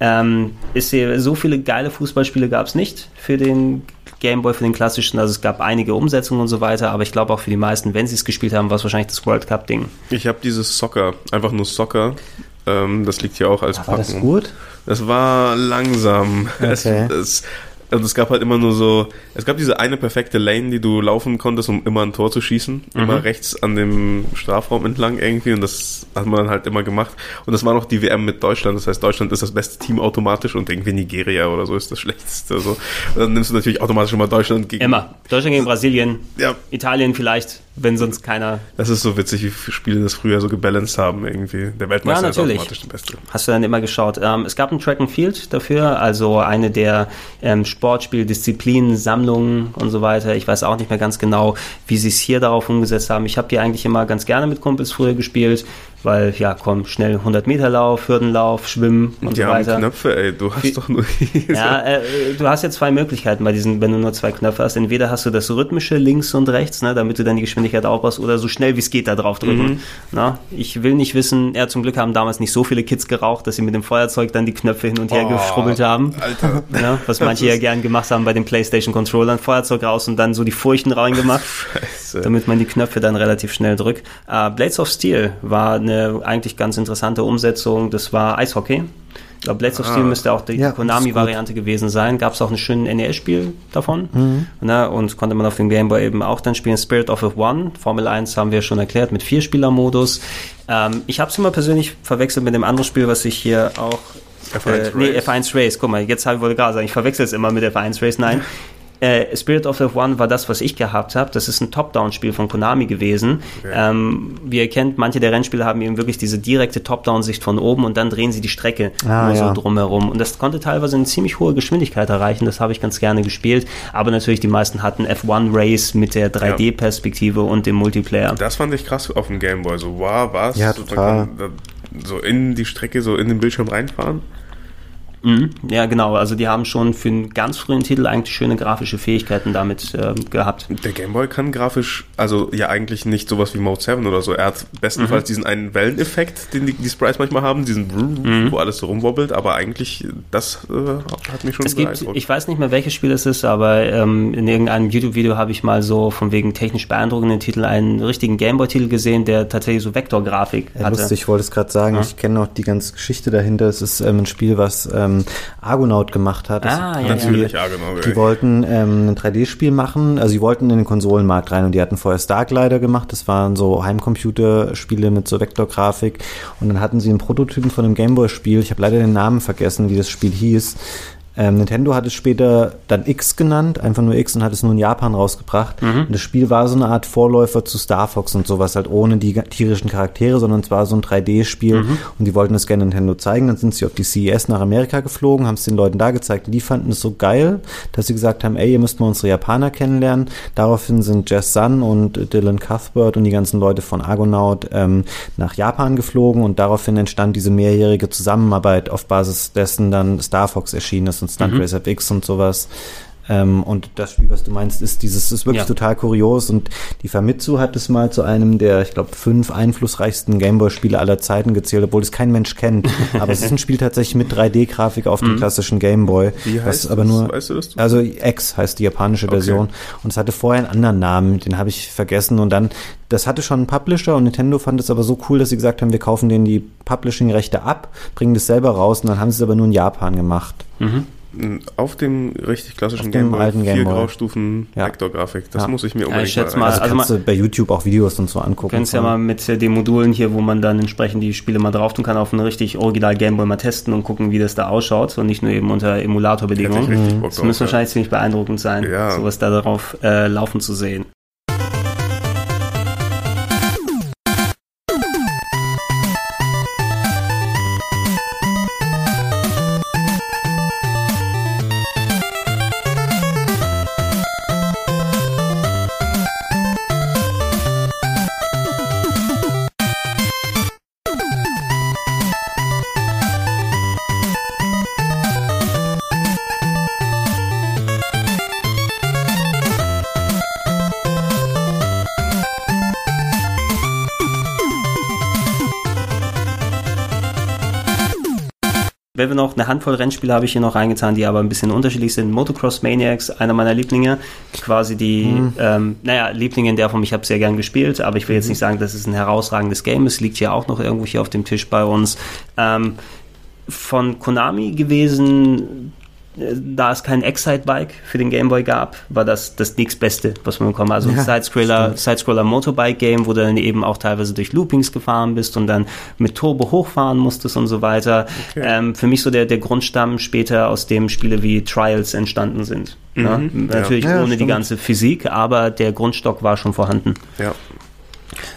Ähm, ist hier, so viele geile Fußballspiele gab es nicht für den Gameboy für den klassischen. Also es gab einige Umsetzungen und so weiter, aber ich glaube auch für die meisten, wenn sie es gespielt haben, war es wahrscheinlich das World Cup-Ding. Ich habe dieses Soccer, einfach nur Soccer. Ähm, das liegt hier auch als War Packen. das gut? Das war langsam. [laughs] Okay. Es, es, also es gab halt immer nur so, es gab diese eine perfekte Lane, die du laufen konntest, um immer ein Tor zu schießen. Mhm. Immer rechts an dem Strafraum entlang irgendwie und das hat man dann halt immer gemacht. Und das war noch die WM mit Deutschland, das heißt Deutschland ist das beste Team automatisch und irgendwie Nigeria oder so ist das [laughs] schlechteste. So. Und dann nimmst du natürlich automatisch immer Deutschland gegen... Immer. Deutschland gegen [laughs] Brasilien, ja. Italien vielleicht, wenn sonst keiner... Das ist so witzig, wie viele Spiele das früher so gebalanced haben irgendwie. Der Weltmeister ja, ist automatisch der Beste. Hast du dann immer geschaut. Ähm, es gab ein Track and Field dafür, also eine der ähm, Sportspieldisziplinen, Sammlungen und so weiter. Ich weiß auch nicht mehr ganz genau, wie sie es hier darauf umgesetzt haben. Ich habe die eigentlich immer ganz gerne mit Kumpels früher gespielt weil ja, komm, schnell 100 Meter Lauf, Hürdenlauf, Schwimmen und die so weiter. Haben Knöpfe, ey, du hast doch nur [laughs] Ja, äh, du hast ja zwei Möglichkeiten bei diesen, wenn du nur zwei Knöpfe hast. Entweder hast du das rhythmische links und rechts, ne, damit du dann die Geschwindigkeit aufbaust oder so schnell wie es geht da drauf drücken. Mhm. Na, ich will nicht wissen, ja, zum Glück haben damals nicht so viele Kids geraucht, dass sie mit dem Feuerzeug dann die Knöpfe hin und her oh, geschrubbelt haben. Alter. [laughs] Ja, was manche ja gern gemacht haben bei den Playstation Controllern, Feuerzeug raus und dann so die Furchen reingemacht, [laughs] damit man die Knöpfe dann relativ schnell drückt. Uh, Blades of Steel war eine eigentlich ganz interessante Umsetzung. Das war Eishockey. Ich glaube, Blades of Steel Ah. müsste auch die Ja, Konami-Variante gewesen sein. Gab es auch ein schönes NES-Spiel davon. Ne? Und konnte man auf dem Game Boy eben auch dann spielen. Spirit of F1, Formel 1 haben wir schon erklärt, mit Vierspieler-Modus. Ähm, ich habe es immer persönlich verwechselt mit dem anderen Spiel, was ich hier auch... F1 äh, nee, Race. F1 Race. Guck mal, jetzt habe ich wohl gerade sagen, ich verwechsel es immer mit F1 Race. Nein. [laughs] Äh, Spirit of F1 war das, was ich gehabt habe. Das ist ein Top-Down-Spiel von Konami gewesen. Ähm, wie ihr kennt, manche der Rennspiele haben eben wirklich diese direkte Top-Down-Sicht von oben und dann drehen sie die Strecke Ah, nur ja. so drumherum. Und das konnte teilweise eine ziemlich hohe Geschwindigkeit erreichen. Das habe ich ganz gerne gespielt. Aber natürlich, die meisten hatten F1 Race mit der 3D-Perspektive und dem Multiplayer. Das fand ich krass auf dem Gameboy. So, wow, was? Ja, total. So in die Strecke, so in den Bildschirm reinfahren. Mhm. Ja, genau. Also die haben schon für einen ganz frühen Titel eigentlich schöne grafische Fähigkeiten damit ähm, gehabt. Der Gameboy kann grafisch, also ja eigentlich nicht sowas wie Mode 7 oder so. Er hat bestenfalls diesen einen Welleneffekt, den die, die Sprites manchmal haben, diesen Brrr, wo alles so rumwobbelt, aber eigentlich, das äh, hat mich schon Es gibt, beeindruckt. ich weiß nicht mehr, welches Spiel es ist, aber ähm, in irgendeinem YouTube-Video habe ich mal so von wegen technisch beeindruckenden Titel einen richtigen Gameboy-Titel gesehen, der tatsächlich so Vektorgrafik Ja, hatte. lustig, ich wollte es gerade sagen. Ja. Ich kenne auch die ganze Geschichte dahinter. Es ist ähm, ein Spiel, was ähm, Argonaut gemacht hat. Ah, ja, Natürlich, ja, genau. Die wollten ähm, ein 3D-Spiel machen, also sie wollten in den Konsolenmarkt rein und die hatten vorher Starglider gemacht, das waren so Heimcomputerspiele mit so Vektorgrafik und dann hatten sie einen Prototypen von einem Gameboy-Spiel, ich habe leider den Namen vergessen, wie das Spiel hieß. Ähm, Nintendo hat es später dann X genannt, einfach nur X und hat es nur in Japan rausgebracht. Und das Spiel war so eine Art Vorläufer zu Star Fox und sowas, halt ohne die tierischen Charaktere, sondern es war so ein 3D-Spiel und die wollten das gerne Nintendo zeigen. Dann sind sie auf die CES nach Amerika geflogen, haben es den Leuten da gezeigt und die fanden es so geil, dass sie gesagt haben, ey, ihr müsst mal unsere Japaner kennenlernen. Daraufhin sind Jess Sun und Dylan Cuthbert und die ganzen Leute von Argonaut ähm, nach Japan geflogen und daraufhin entstand diese mehrjährige Zusammenarbeit, auf Basis dessen dann Star Fox erschienen ist und Stunt Racer X und sowas. Ähm, und das Spiel, was du meinst, ist dieses, ist wirklich Ja. total kurios und die Famitsu hat es mal zu einem der, ich glaube, fünf einflussreichsten Gameboy-Spiele aller Zeiten gezählt, obwohl es kein Mensch kennt. [laughs] Aber es ist ein Spiel tatsächlich mit 3D-Grafik auf dem klassischen Gameboy. Wie heißt was aber das? nur, Weißt du das? also X heißt die japanische Okay. Version. Und es hatte vorher einen anderen Namen, den habe ich vergessen. Und dann, das hatte schon einen Publisher und Nintendo fand es aber so cool, dass sie gesagt haben, wir kaufen denen die Publishing-Rechte ab, bringen das selber raus und dann haben sie es aber nur in Japan gemacht. Auf dem richtig klassischen Auf dem Gameboy, alten vier Gameboy. Graustufen Ja. Vektorgrafik. Das Ja. muss ich mir Ja, unbedingt ich schätze mal mal, Also, also kannst du bei YouTube auch Videos und so angucken. Kannst ja mal mit äh, den Modulen hier, wo man dann entsprechend die Spiele mal drauf tun kann, auf einen richtig original Gameboy mal testen und gucken, wie das da ausschaut und nicht nur eben unter Emulatorbedingungen. Bock Das drauf, muss ja. wahrscheinlich ziemlich beeindruckend sein, Ja. sowas da darauf äh, laufen zu sehen. Noch eine Handvoll Rennspiele habe ich hier noch reingetan, die aber ein bisschen unterschiedlich sind. Motocross Maniacs, einer meiner Lieblinge. Quasi die, Mhm. ähm, naja, Lieblinge in der Form, ich habe sehr gern gespielt, aber ich will jetzt Mhm. nicht sagen, dass es ein herausragendes Game ist. Liegt ja auch noch irgendwo hier auf dem Tisch bei uns. Ähm, von Konami gewesen, da es kein Excite-Bike für den Game Boy gab, war das das nächstbeste, was man bekommen Also ein Ja, Sidescroller, Sidescroller Motorbike-Game, wo du dann eben auch teilweise durch Loopings gefahren bist und dann mit Turbo hochfahren musstest und so weiter. Okay. Ähm, für mich so der, der Grundstamm später, aus dem Spiele wie Trials entstanden sind. Ne? Mhm, Natürlich ja. Ja, ohne die ganze Physik, aber der Grundstock war schon vorhanden. Ja.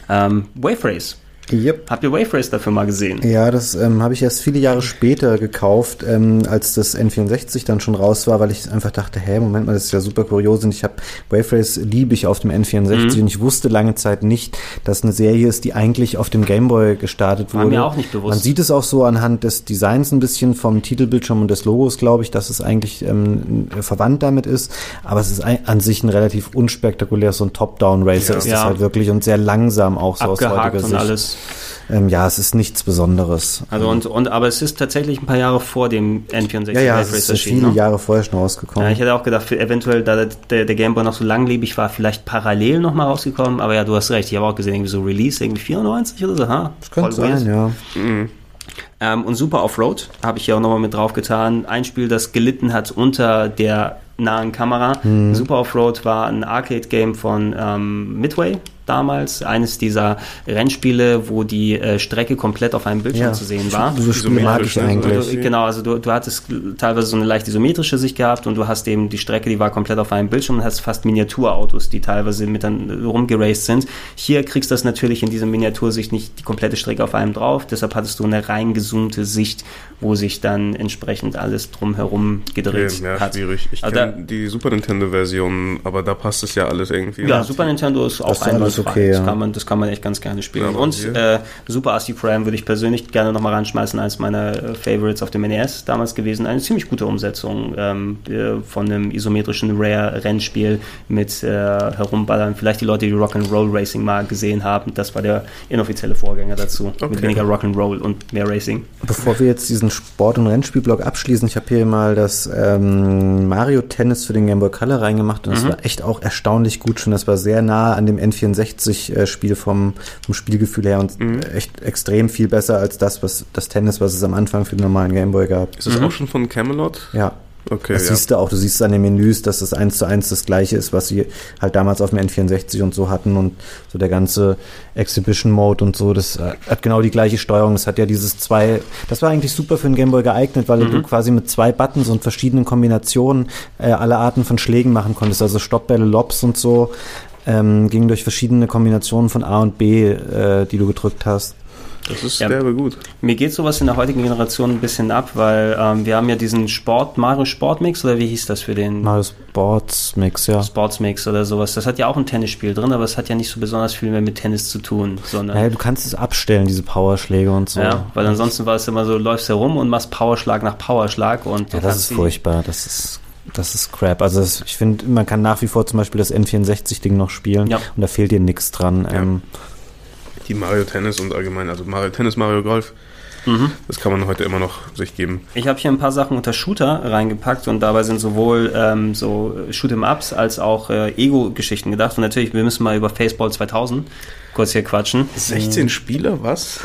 Ähm, Wave Race. Yep. Habt ihr Wave Race dafür mal gesehen? Ja, das ähm, habe ich erst viele Jahre später gekauft, ähm, als das N64 dann schon raus war, weil ich einfach dachte, hä, Moment mal, das ist ja super kurios und ich habe Wave Race liebe ich auf dem N64 Mhm. und ich wusste lange Zeit nicht, dass eine Serie ist, die eigentlich auf dem Gameboy gestartet War wurde. mir auch nicht bewusst. Man sieht es auch so anhand des Designs ein bisschen vom Titelbildschirm und des Logos, glaube ich, dass es eigentlich ähm, verwandt damit ist, aber es ist ein, an sich ein relativ unspektakulär, so ein Top-Down-Racer Ja. ist Ja. halt wirklich und sehr langsam auch so aus Abgehakt heutiger und Sicht. alles. Ähm, ja, es ist nichts Besonderes. Also und, und aber es ist tatsächlich ein paar Jahre vor dem N64 Ja, ja, Wave es Race ist erschienen. viele ne? Jahre vorher schon rausgekommen. Ja, ich hätte auch gedacht, eventuell, da der, der Game Boy noch so langlebig war, vielleicht parallel nochmal rausgekommen. Aber ja, du hast recht. Ich habe auch gesehen, irgendwie so Release, irgendwie 94 oder so. Ha? das könnte Voll weird. sein, ja. Ähm, und Super Offroad habe ich hier auch nochmal mit drauf getan. Ein Spiel, das gelitten hat unter der nahen Kamera. Mhm. Super Offroad war ein Arcade-Game von ähm, Midway damals. Eines dieser Rennspiele, wo die äh, Strecke komplett auf einem Bildschirm Ja. zu sehen war. Diese Spiele mag ich ne? eigentlich. Du, genau, also du, du hattest teilweise so eine leicht isometrische Sicht gehabt und du hast eben die Strecke, die war komplett auf einem Bildschirm und hast fast Miniaturautos, die teilweise mit dann rumgeraced sind. Hier kriegst du das natürlich in dieser Miniatursicht nicht die komplette Strecke auf einem drauf, deshalb hattest du eine reingezoomte Sicht, wo sich dann entsprechend alles drumherum gedreht Okay, ja, hat. schwierig. Ich Also kenne die Super Nintendo-Version, aber da passt es ja alles irgendwie. Ja, Super Nintendo ist auch ist okay, das, ja. kann man, das kann man echt ganz gerne spielen. Ja, und äh, Super RC Prime würde ich persönlich gerne nochmal ranschmeißen als meiner äh, Favorites auf dem NES damals gewesen. Eine ziemlich gute Umsetzung ähm, äh, von einem isometrischen Rare-Rennspiel mit äh, Herumballern. Vielleicht die Leute, die Rock'n'Roll Racing mal gesehen haben. Das war der inoffizielle Vorgänger dazu. Mit Okay. weniger Rock'n'Roll und mehr Racing. Bevor wir jetzt diesen Sport- und Rennspielblock abschließen, ich habe hier mal das ähm, Mario Tennis für den Game Boy Color reingemacht und das war echt auch erstaunlich gut schon. Das war sehr nah an dem N64-Spiel vom, vom Spielgefühl her und echt extrem viel besser als das, was das Tennis, was es am Anfang für den normalen Game Boy gab. Ist das auch schon von Camelot? Ja. Okay, Das ja. siehst du auch, du siehst es an den Menüs, dass das eins zu eins das gleiche ist, was sie halt damals auf dem N64 und so hatten und so der ganze Exhibition Mode und so, das äh, hat genau die gleiche Steuerung. Das hat ja dieses zwei, das war eigentlich super für den Gameboy geeignet, weil du quasi mit zwei Buttons und verschiedenen Kombinationen äh, alle Arten von Schlägen machen konntest, also Stoppbälle, Lobs und so, ähm, ging durch verschiedene Kombinationen von A und B, äh, die du gedrückt hast. Das ist Ja. derbe gut. Mir geht sowas in der heutigen Generation ein bisschen ab, weil ähm, wir haben ja diesen Sport, Mario Sportmix oder wie hieß das für den? Mario Sports Mix, ja. Sportsmix oder sowas. Das hat ja auch ein Tennisspiel drin, aber es hat ja nicht so besonders viel mehr mit Tennis zu tun, sondern Naja, du kannst es abstellen, diese Powerschläge und so. ja, weil ansonsten war es immer so, läufst herum und machst Powerschlag nach Powerschlag und Ja, das ist furchtbar. Das ist, das ist crap. Also das, ich finde, man kann nach wie vor zum Beispiel das N64-Ding noch spielen Ja. und da fehlt dir nichts dran. Ja. Ähm, Die Mario Tennis und allgemein, also Mario Tennis, Mario Golf, Mhm. das kann man heute immer noch sich geben. Ich habe hier ein paar Sachen unter Shooter reingepackt und dabei sind sowohl ähm, so Shoot'em-Ups als auch äh, Ego-Geschichten gedacht. Und natürlich, wir müssen mal über Faceball 2000 kurz hier quatschen. 16 Spieler, was?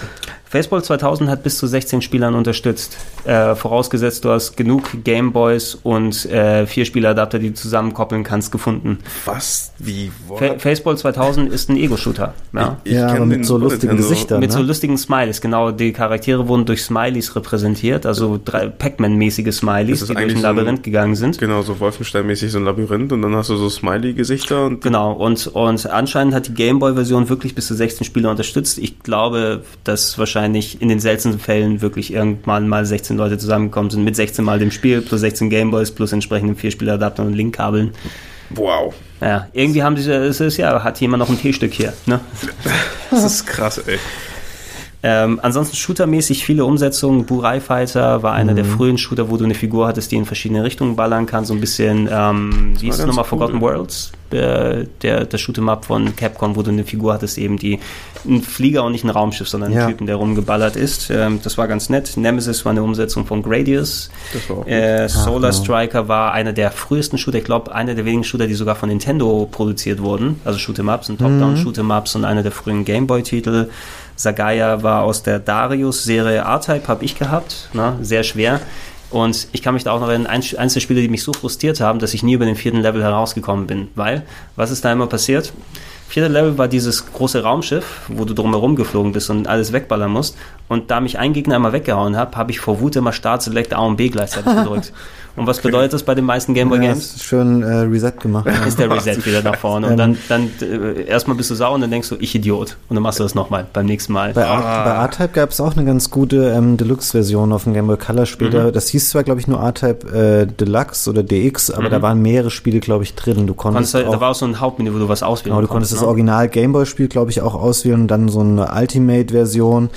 Faceball 2000 hat bis zu 16 Spielern unterstützt. Äh, vorausgesetzt, du hast genug Gameboys und äh, vier Spieladapter, die du zusammenkoppeln kannst, gefunden. Was? Wie? Fa Faceball 2000 ist ein Ego-Shooter. Ja. Ich ja, kenn aber mit so lustigen Nintendo. Gesichtern. Mit so ne? lustigen Smileys, genau. Die Charaktere wurden durch Smileys repräsentiert, also drei Pac-Man-mäßige Smileys, die durch ein so ein- Labyrinth gegangen sind. Genau, so Wolfenstein-mäßig so ein Labyrinth und dann hast du so Smiley-Gesichter und Genau, und, und anscheinend hat die Gameboy-Version wirklich bis zu 16 Spieler unterstützt. Ich glaube, dass wahrscheinlich in den seltensten Fällen wirklich irgendwann mal 16 Leute zusammengekommen sind mit 16 mal dem Spiel, plus 16 Gameboys, plus entsprechenden Vierspieladaptern und Linkkabeln. wow. Ja, irgendwie haben sie, es ist ja, hat jemand noch ein T-Stück hier, ne? [laughs] Das ist krass, ey. Ähm, ansonsten shootermäßig viele Umsetzungen. Burai Fighter war einer der frühen Shooter, wo du eine Figur hattest, die in verschiedene Richtungen ballern kann. So ein bisschen, ähm, wie ist es nochmal, cool. Forgotten Worlds? Äh, der, der Shoot'em Up von Capcom, wo du eine Figur hattest, eben die ein Flieger und nicht ein Raumschiff, sondern Ja. ein Typen, der rumgeballert ist. Ähm, das war ganz nett. Nemesis war eine Umsetzung von Gradius. Das. Äh, Solar genau. Striker war einer der frühesten Shooter, ich glaube, einer der wenigen Shooter, die sogar von Nintendo produziert wurden. Also Shoot'em Ups und Top-Down Shoot'em Ups und einer der frühen Gameboy-Titel. Sagaya war aus der Darius-Serie R-Type, habe ich gehabt. Ne? Sehr schwer. Und ich kann mich da auch noch erinnern, der Spiele, die mich so frustriert haben, dass ich nie über den vierten Level herausgekommen bin. Weil, was ist da immer passiert? Vierter Level war dieses große Raumschiff, wo du drumherum geflogen bist und alles wegballern musst. Und da mich ein Gegner einmal weggehauen habe, habe ich vor Wut immer Start, Select, A und B gleichzeitig gedrückt. [laughs] Und was bedeutet das bei den meisten Gameboy Ja, Games? ist schön äh, Reset gemacht. ja. [laughs] ist der Reset wieder nach vorne. Und dann, dann äh, erstmal bist du sauer und dann denkst du, ich Idiot. Und dann machst du das nochmal beim nächsten Mal. Bei, R- bei R-Type gab es auch eine ganz gute ähm, Deluxe-Version auf dem Game Boy Color später. Das hieß zwar, glaube ich, nur R-Type äh, Deluxe oder DX, aber da waren mehrere Spiele, glaube ich, drin. Du konntest, Konntest, auch, da war auch so ein Hauptmenü, wo du was auswählen genau, du konntest das ne? Original Game Boy Spiel, glaube ich, auch auswählen und dann so eine Ultimate-Version.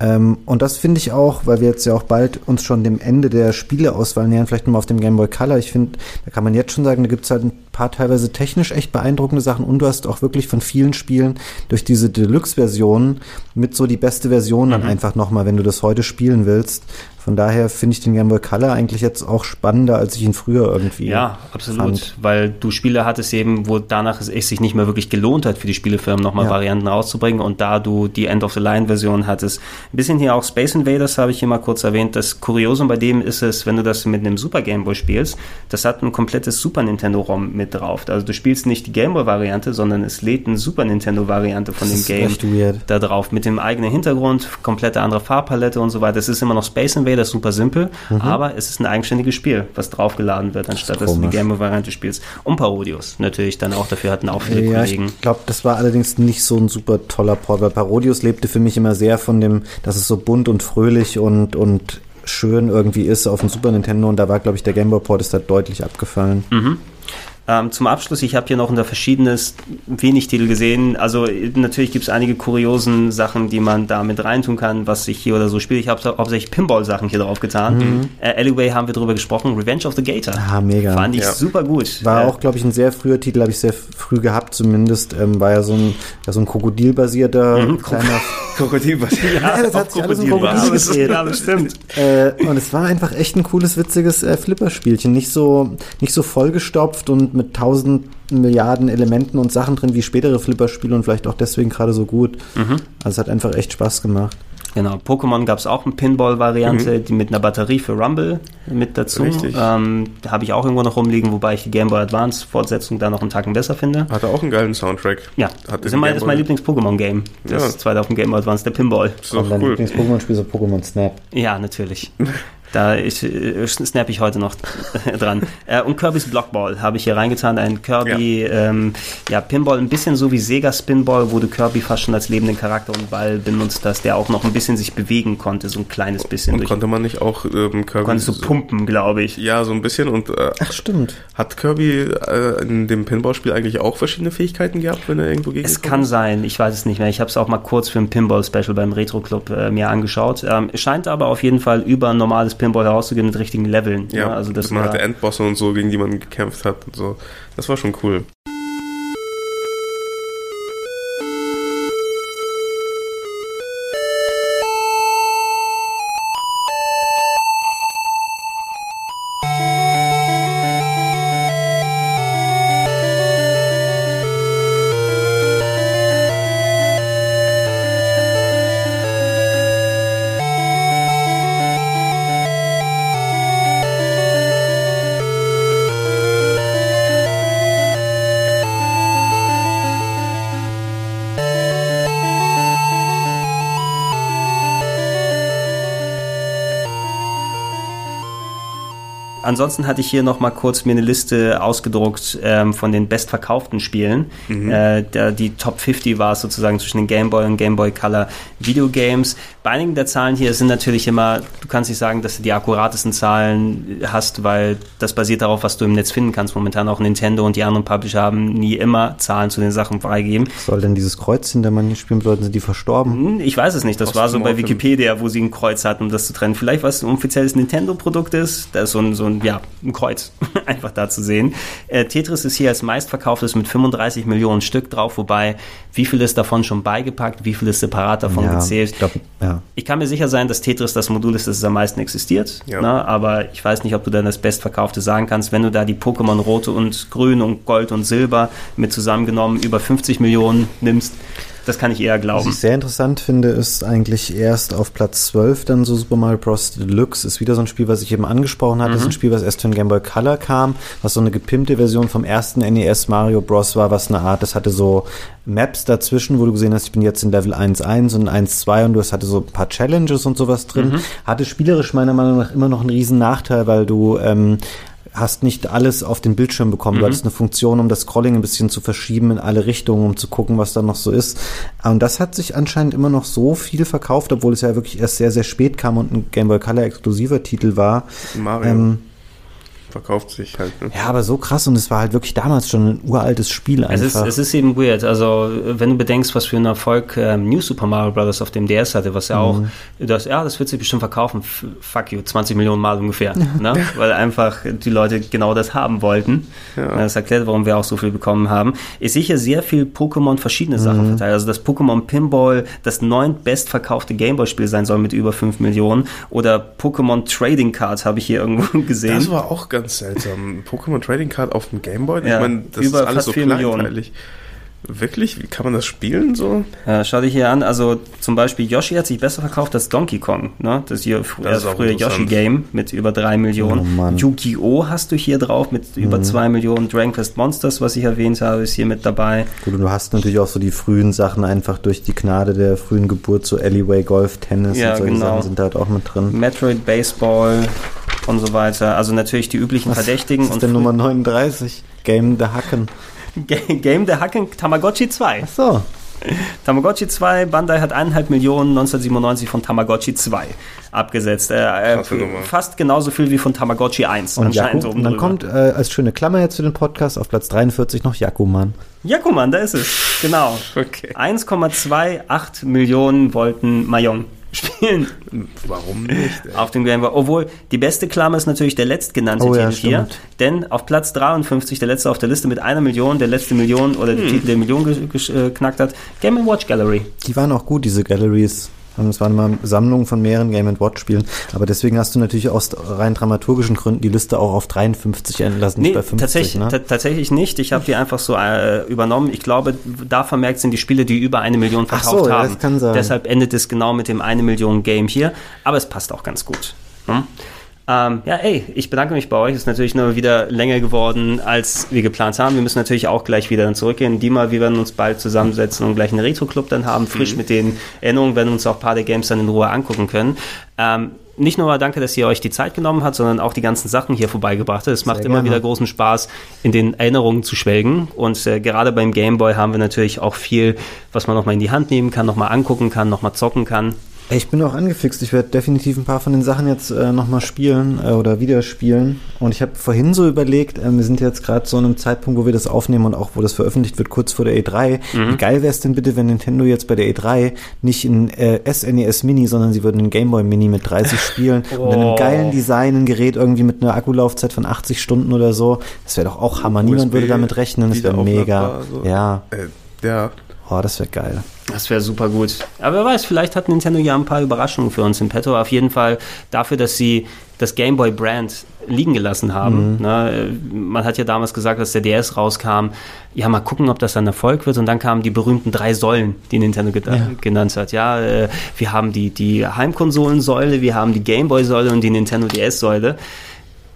Ähm, und das finde ich auch, weil wir jetzt ja auch bald uns schon dem Ende der Spieleauswahl nähern, vielleicht nochmal auf dem Game Boy Color. Ich finde, da kann man jetzt schon sagen, da gibt es halt ein paar teilweise technisch echt beeindruckende Sachen und du hast auch wirklich von vielen Spielen durch diese Deluxe-Version mit so die beste Version dann einfach nochmal, wenn du das heute spielen willst. Von daher finde ich den Game Boy Color eigentlich jetzt auch spannender, als ich ihn früher irgendwie Ja, absolut. fand. Weil du Spiele hattest eben, wo danach es sich nicht mehr wirklich gelohnt hat, für die Spielefirmen nochmal Ja. Varianten rauszubringen und da du die End-of-the-Line-Version hattest. Ein bisschen hier auch Space Invaders habe ich hier mal kurz erwähnt. Das Kuriosum bei dem ist es, wenn du das mit einem Super Game Boy spielst, das hat ein komplettes Super Nintendo ROM mit drauf. Also du spielst nicht die Game Boy Variante, sondern es lädt eine Super Nintendo Variante von Das dem Game da drauf mit dem eigenen Hintergrund, komplette andere Farbpalette und so weiter. Es ist immer noch Space Invaders, super simpel, aber es ist ein eigenständiges Spiel, was draufgeladen wird, anstatt dass du die komisch. Game Boy Variante spielst. Und Parodius natürlich dann auch dafür hatten auch viele Ja, ich Kollegen. glaube, das war allerdings nicht so ein super toller Port, weil Parodius lebte für mich immer sehr von dem, dass es so bunt und fröhlich und, und schön irgendwie ist auf dem Super Nintendo und da war, glaube ich, der Game Boy Port ist da deutlich abgefallen. Ähm, zum Abschluss, ich habe hier noch unter verschiedenes wenig Titel gesehen. Also natürlich gibt es einige kuriosen Sachen, die man da mit reintun kann, was sich hier oder so spielt. Ich habe hauptsächlich Pinball-Sachen hier drauf getan. Äh, Alleyway haben wir drüber gesprochen. Revenge of the Gator. Ah, mega. Fand ich Ja. super gut. War Äh, auch, glaube ich, ein sehr früher Titel, habe ich sehr früh gehabt zumindest. Ähm, war ja so ein, ja, so ein krokodilbasierter kleiner [laughs] Krokodil, was Ja, das hat sich alles um Krokodil gedreht. ja, das stimmt. Äh, und es war einfach echt ein cooles, witziges äh, Flipperspielchen. Nicht so, nicht so vollgestopft und mit tausend Milliarden Elementen und Sachen drin wie spätere Flipperspiele und vielleicht auch deswegen gerade so gut. Also es hat einfach echt Spaß gemacht. Genau, Pokémon gab es auch eine Pinball-Variante, die mit einer Batterie für Rumble mit dazu. Richtig. Ähm, da habe ich auch irgendwo noch rumliegen, wobei ich die Game Boy Advance-Fortsetzung da noch einen Tacken besser finde. Hatte auch einen geilen Soundtrack. Ja, Hat das ist mein, mein Lieblings-Pokémon-Game. Das Ja. zweite auf dem Game Boy Advance, der Pinball. Ist doch dein cool. Lieblings-Pokémon-Spiel so Pokémon Snap. Ja, natürlich. [laughs] Da ich, äh, snap ich heute noch [laughs] dran. Äh, und Kirby's Blockball habe ich hier reingetan. Ein Kirby, ja. Ähm, ja, Pinball, ein bisschen so wie Sega Spinball, wo du Kirby fast schon als lebenden Charakter und Ball benutzt hast, der auch noch ein bisschen sich bewegen konnte, so ein kleines bisschen. Und durch- konnte man nicht auch ähm, Kirby... konntest du pumpen, glaube ich. Ja, so ein bisschen. Und äh, Ach, stimmt. hat Kirby äh, in dem Pinball-Spiel eigentlich auch verschiedene Fähigkeiten gehabt, wenn er irgendwo gegen Es kann sein, ich weiß es nicht mehr. Ich habe es auch mal kurz für ein Pinball-Special beim Retro Club äh, mir angeschaut. Ähm, scheint aber auf jeden Fall über ein normales Pinball herauszugehen mit richtigen Leveln. Ja, ne? also das man hatte Endbosse und so, gegen die man gekämpft hat und so. Das war schon cool. Ansonsten hatte ich hier noch mal kurz mir eine Liste ausgedruckt ähm, von den bestverkauften Spielen. Äh, der, die Top 50 war es sozusagen zwischen den Game Boy und Game Boy Color Videogames. Bei einigen der Zahlen hier sind natürlich immer, du kannst nicht sagen, dass du die akkuratesten Zahlen hast, weil das basiert darauf, was du im Netz finden kannst. Momentan auch Nintendo und die anderen Publisher haben nie immer Zahlen zu den Sachen freigegeben. Was soll denn dieses Kreuz hinter manchen Spielen bedeuten? Sind die verstorben? Hm, Ich weiß es nicht. Das war so bei. Wikipedia, wo sie ein Kreuz hatten, um das zu trennen. Vielleicht, was ein offizielles Nintendo-Produkt ist. Da ist so ein, so ein, ja, ein Kreuz [laughs] einfach da zu sehen. Äh, Tetris ist hier als meistverkauftes mit 35 Millionen Stück drauf, wobei wie viel ist davon schon beigepackt, wie viel ist separat davon ja, gezählt. ich glaub, ja. Ich kann mir sicher sein, dass Tetris das Modul ist, das es am meisten existiert. Ja. Ne? Aber ich weiß nicht, ob du dann das Bestverkaufte sagen kannst. Wenn du da die Pokémon Rote und Grün und Gold und Silber mit zusammengenommen über 50 Millionen nimmst, das kann ich eher Was glauben. ich sehr interessant finde, ist eigentlich erst auf Platz 12 dann so Super Mario Bros. Deluxe. Ist wieder so ein Spiel, was ich eben angesprochen hatte. Ist ein Spiel, was erst für den Game Boy Color kam, was so eine gepimpte Version vom ersten NES Mario Bros. war, was eine Art, das hatte so Maps dazwischen, wo du gesehen hast, ich bin jetzt in Level 1.1 und 1.2 und du hast hatte so ein paar Challenges und sowas drin. Hatte spielerisch meiner Meinung nach immer noch einen riesen Nachteil, weil du ähm, hast nicht alles auf den Bildschirm bekommen. Du hattest eine Funktion, um das Scrolling ein bisschen zu verschieben in alle Richtungen, um zu gucken, was da noch so ist. Und das hat sich anscheinend immer noch so viel verkauft, obwohl es ja wirklich erst sehr, sehr spät kam und ein Game Boy Color exklusiver Titel war. Mario. Ähm, verkauft sich halt. Ne? Ja, aber so krass und es war halt wirklich damals schon ein uraltes Spiel Es einfach. ist, es ist eben weird. Also, wenn du bedenkst, was für einen Erfolg ähm, New Super Mario Bros. auf dem DS hatte, was ja auch, das, ja, das wird sich bestimmt verkaufen. F fuck you, 20 Millionen Mal ungefähr. [laughs] ne? Weil einfach die Leute genau das haben wollten. Ja. Das erklärt, warum wir auch so viel bekommen haben. Ich sehe hier sehr viel Pokémon verschiedene Sachen verteilt. Also, das Pokémon Pinball das neunt bestverkaufte Gameboy-Spiel sein soll mit über 5 Millionen. Oder Pokémon Trading Cards habe ich hier irgendwo [laughs] gesehen. Das war auch ganz seltsam. Pokémon Trading Card auf dem Gameboy? Ja, ich meine, das über ist alles fast so kleinteilig. Wirklich? Wie kann man das spielen so? Ja, schau dich hier an. Also zum Beispiel Yoshi hat sich besser verkauft als Donkey Kong. Ne? Das hier fr Das ist das auch frühe. Yoshi-Game mit über drei Millionen. Oh Mann. Yu-Gi-Oh! hast du hier drauf mit über zwei Millionen. Dragon Quest Monsters, was ich erwähnt habe, ist hier mit dabei. Gut, und du hast natürlich auch so die frühen Sachen einfach durch die Gnade der frühen Geburt, so Alleyway Golf, Tennis Ja, und solche genau. Sachen sind da halt auch mit drin. Metroid Baseball und so weiter. Also natürlich die üblichen Verdächtigen. Was ist und denn Nummer 39? Game the Hacken. [laughs] Ga- Game der Hacken Tamagotchi 2. Ach so. Tamagotchi 2, Bandai hat 1,5 Millionen 1997 von Tamagotchi 2 abgesetzt. Äh, äh, fast genauso viel wie von Tamagotchi 1. Und, oben und dann kommt äh, als schöne Klammer jetzt für den Podcast auf Platz 43 noch Jakuman. Jakuman, da ist es. Genau. [laughs] Okay. 1,28 Millionen wollten Mayong spielen Warum nicht? Ey? auf dem Game Boy. Obwohl, die beste Klammer ist natürlich der letztgenannte Oh ja, Titel hier. stimmt. Denn auf Platz 53, der letzte auf der Liste mit einer Million, der letzte Million oder der Titel, der Million äh, knackt hat, Game Watch Gallery. Die waren auch gut, diese Galleries. Und es waren immer Sammlungen von mehreren Game Watch Spielen. Aber deswegen hast du natürlich aus rein dramaturgischen Gründen die Liste auch auf 53 entlassen, nicht Nee, bei 50. tatsächlich, ne? ta- tatsächlich nicht. Ich habe die einfach so äh, übernommen. Ich glaube, da vermerkt sind die Spiele, die über eine Million verkauft so, haben. das kann sein. Deshalb endet es genau mit dem eine Million Game hier. Aber es passt auch ganz gut. Hm? Ähm, ja, ey, ich bedanke mich bei euch. Ist natürlich nur wieder länger geworden, als wir geplant haben. Wir müssen natürlich auch gleich wieder dann zurückgehen. Dima, wir werden uns bald zusammensetzen und gleich einen Retro-Club dann haben, frisch mit den Erinnerungen, werden uns auch ein paar der Games dann in Ruhe angucken können. Ähm, nicht nur danke, dass ihr euch die Zeit genommen habt, sondern auch die ganzen Sachen hier vorbeigebracht habt. Es macht immer wieder großen Spaß, in den Erinnerungen zu schwelgen. Und äh, gerade beim Gameboy haben wir natürlich auch viel, was man nochmal in die Hand nehmen kann, nochmal angucken kann, nochmal zocken kann. Ich bin auch angefixt. Ich werde definitiv ein paar von den Sachen jetzt äh, nochmal spielen äh, oder wieder spielen. Und ich habe vorhin so überlegt, äh, wir sind jetzt gerade so an einem Zeitpunkt, wo wir das aufnehmen und auch wo das veröffentlicht wird, kurz vor der E3. Wie geil wäre es denn bitte, wenn Nintendo jetzt bei der E3 nicht ein äh, SNES Mini, sondern sie würden einen Game Boy Mini mit 30 [laughs] Spielen und dann einem Oh. geilen Design, ein Gerät irgendwie mit einer Akkulaufzeit von 80 Stunden oder so. Das wäre doch auch Hammer. Niemand USB würde damit rechnen. Das wäre mega. wiederaufladbar, so. Ja, Äh, ja. oh, das wäre geil. Das wäre super gut. Aber wer weiß, vielleicht hat Nintendo ja ein paar Überraschungen für uns im Petto. Auf jeden Fall dafür, dass sie das Game Boy Brand liegen gelassen haben. Ne, äh, man hat ja damals gesagt, dass der DS rauskam. Ja, mal gucken, ob das ein Erfolg wird. Und dann kamen die berühmten drei Säulen, die Nintendo geda- genannt hat. Ja, äh, wir haben die, die Heimkonsolensäule, wir haben die Game Boy Säule und die Nintendo DS Säule.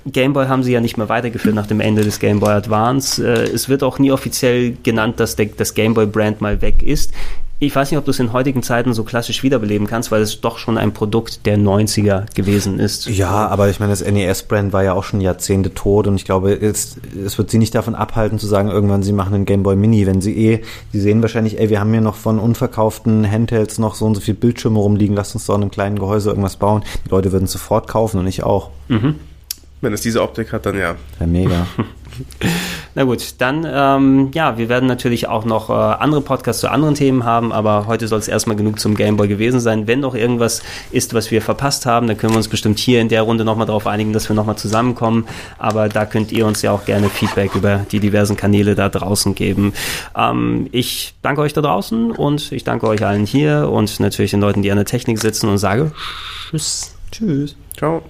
Game Boy haben sie ja nicht mehr weitergeführt nach dem Ende des Game Boy Advance. Äh, es wird auch nie offiziell genannt, dass der, das Game Boy Brand mal weg ist. Ich weiß nicht, ob du es in heutigen Zeiten so klassisch wiederbeleben kannst, weil es doch schon ein Produkt der 90er gewesen ist. Ja, aber ich meine, das NES-Brand war ja auch schon Jahrzehnte tot und ich glaube, es, es wird sie nicht davon abhalten zu sagen, irgendwann sie machen einen Game Boy Mini, wenn sie eh, sie sehen wahrscheinlich, ey, wir haben hier noch von unverkauften Handhelds noch so und so viel Bildschirme rumliegen, lass uns doch in einem kleinen Gehäuse irgendwas bauen. Die Leute würden es sofort kaufen und ich auch. Wenn es diese Optik hat, dann ja. Wäre mega. [laughs] Na gut, dann, ähm, ja, wir werden natürlich auch noch äh, andere Podcasts zu anderen Themen haben, aber heute soll es erstmal genug zum Gameboy gewesen sein. Wenn noch irgendwas ist, was wir verpasst haben, dann können wir uns bestimmt hier in der Runde nochmal darauf einigen, dass wir nochmal zusammenkommen. Aber da könnt ihr uns ja auch gerne Feedback über die diversen Kanäle da draußen geben. Ähm, ich danke euch da draußen und ich danke euch allen hier und natürlich den Leuten, die an der Technik sitzen und sage Tschüss. Tschüss. Ciao.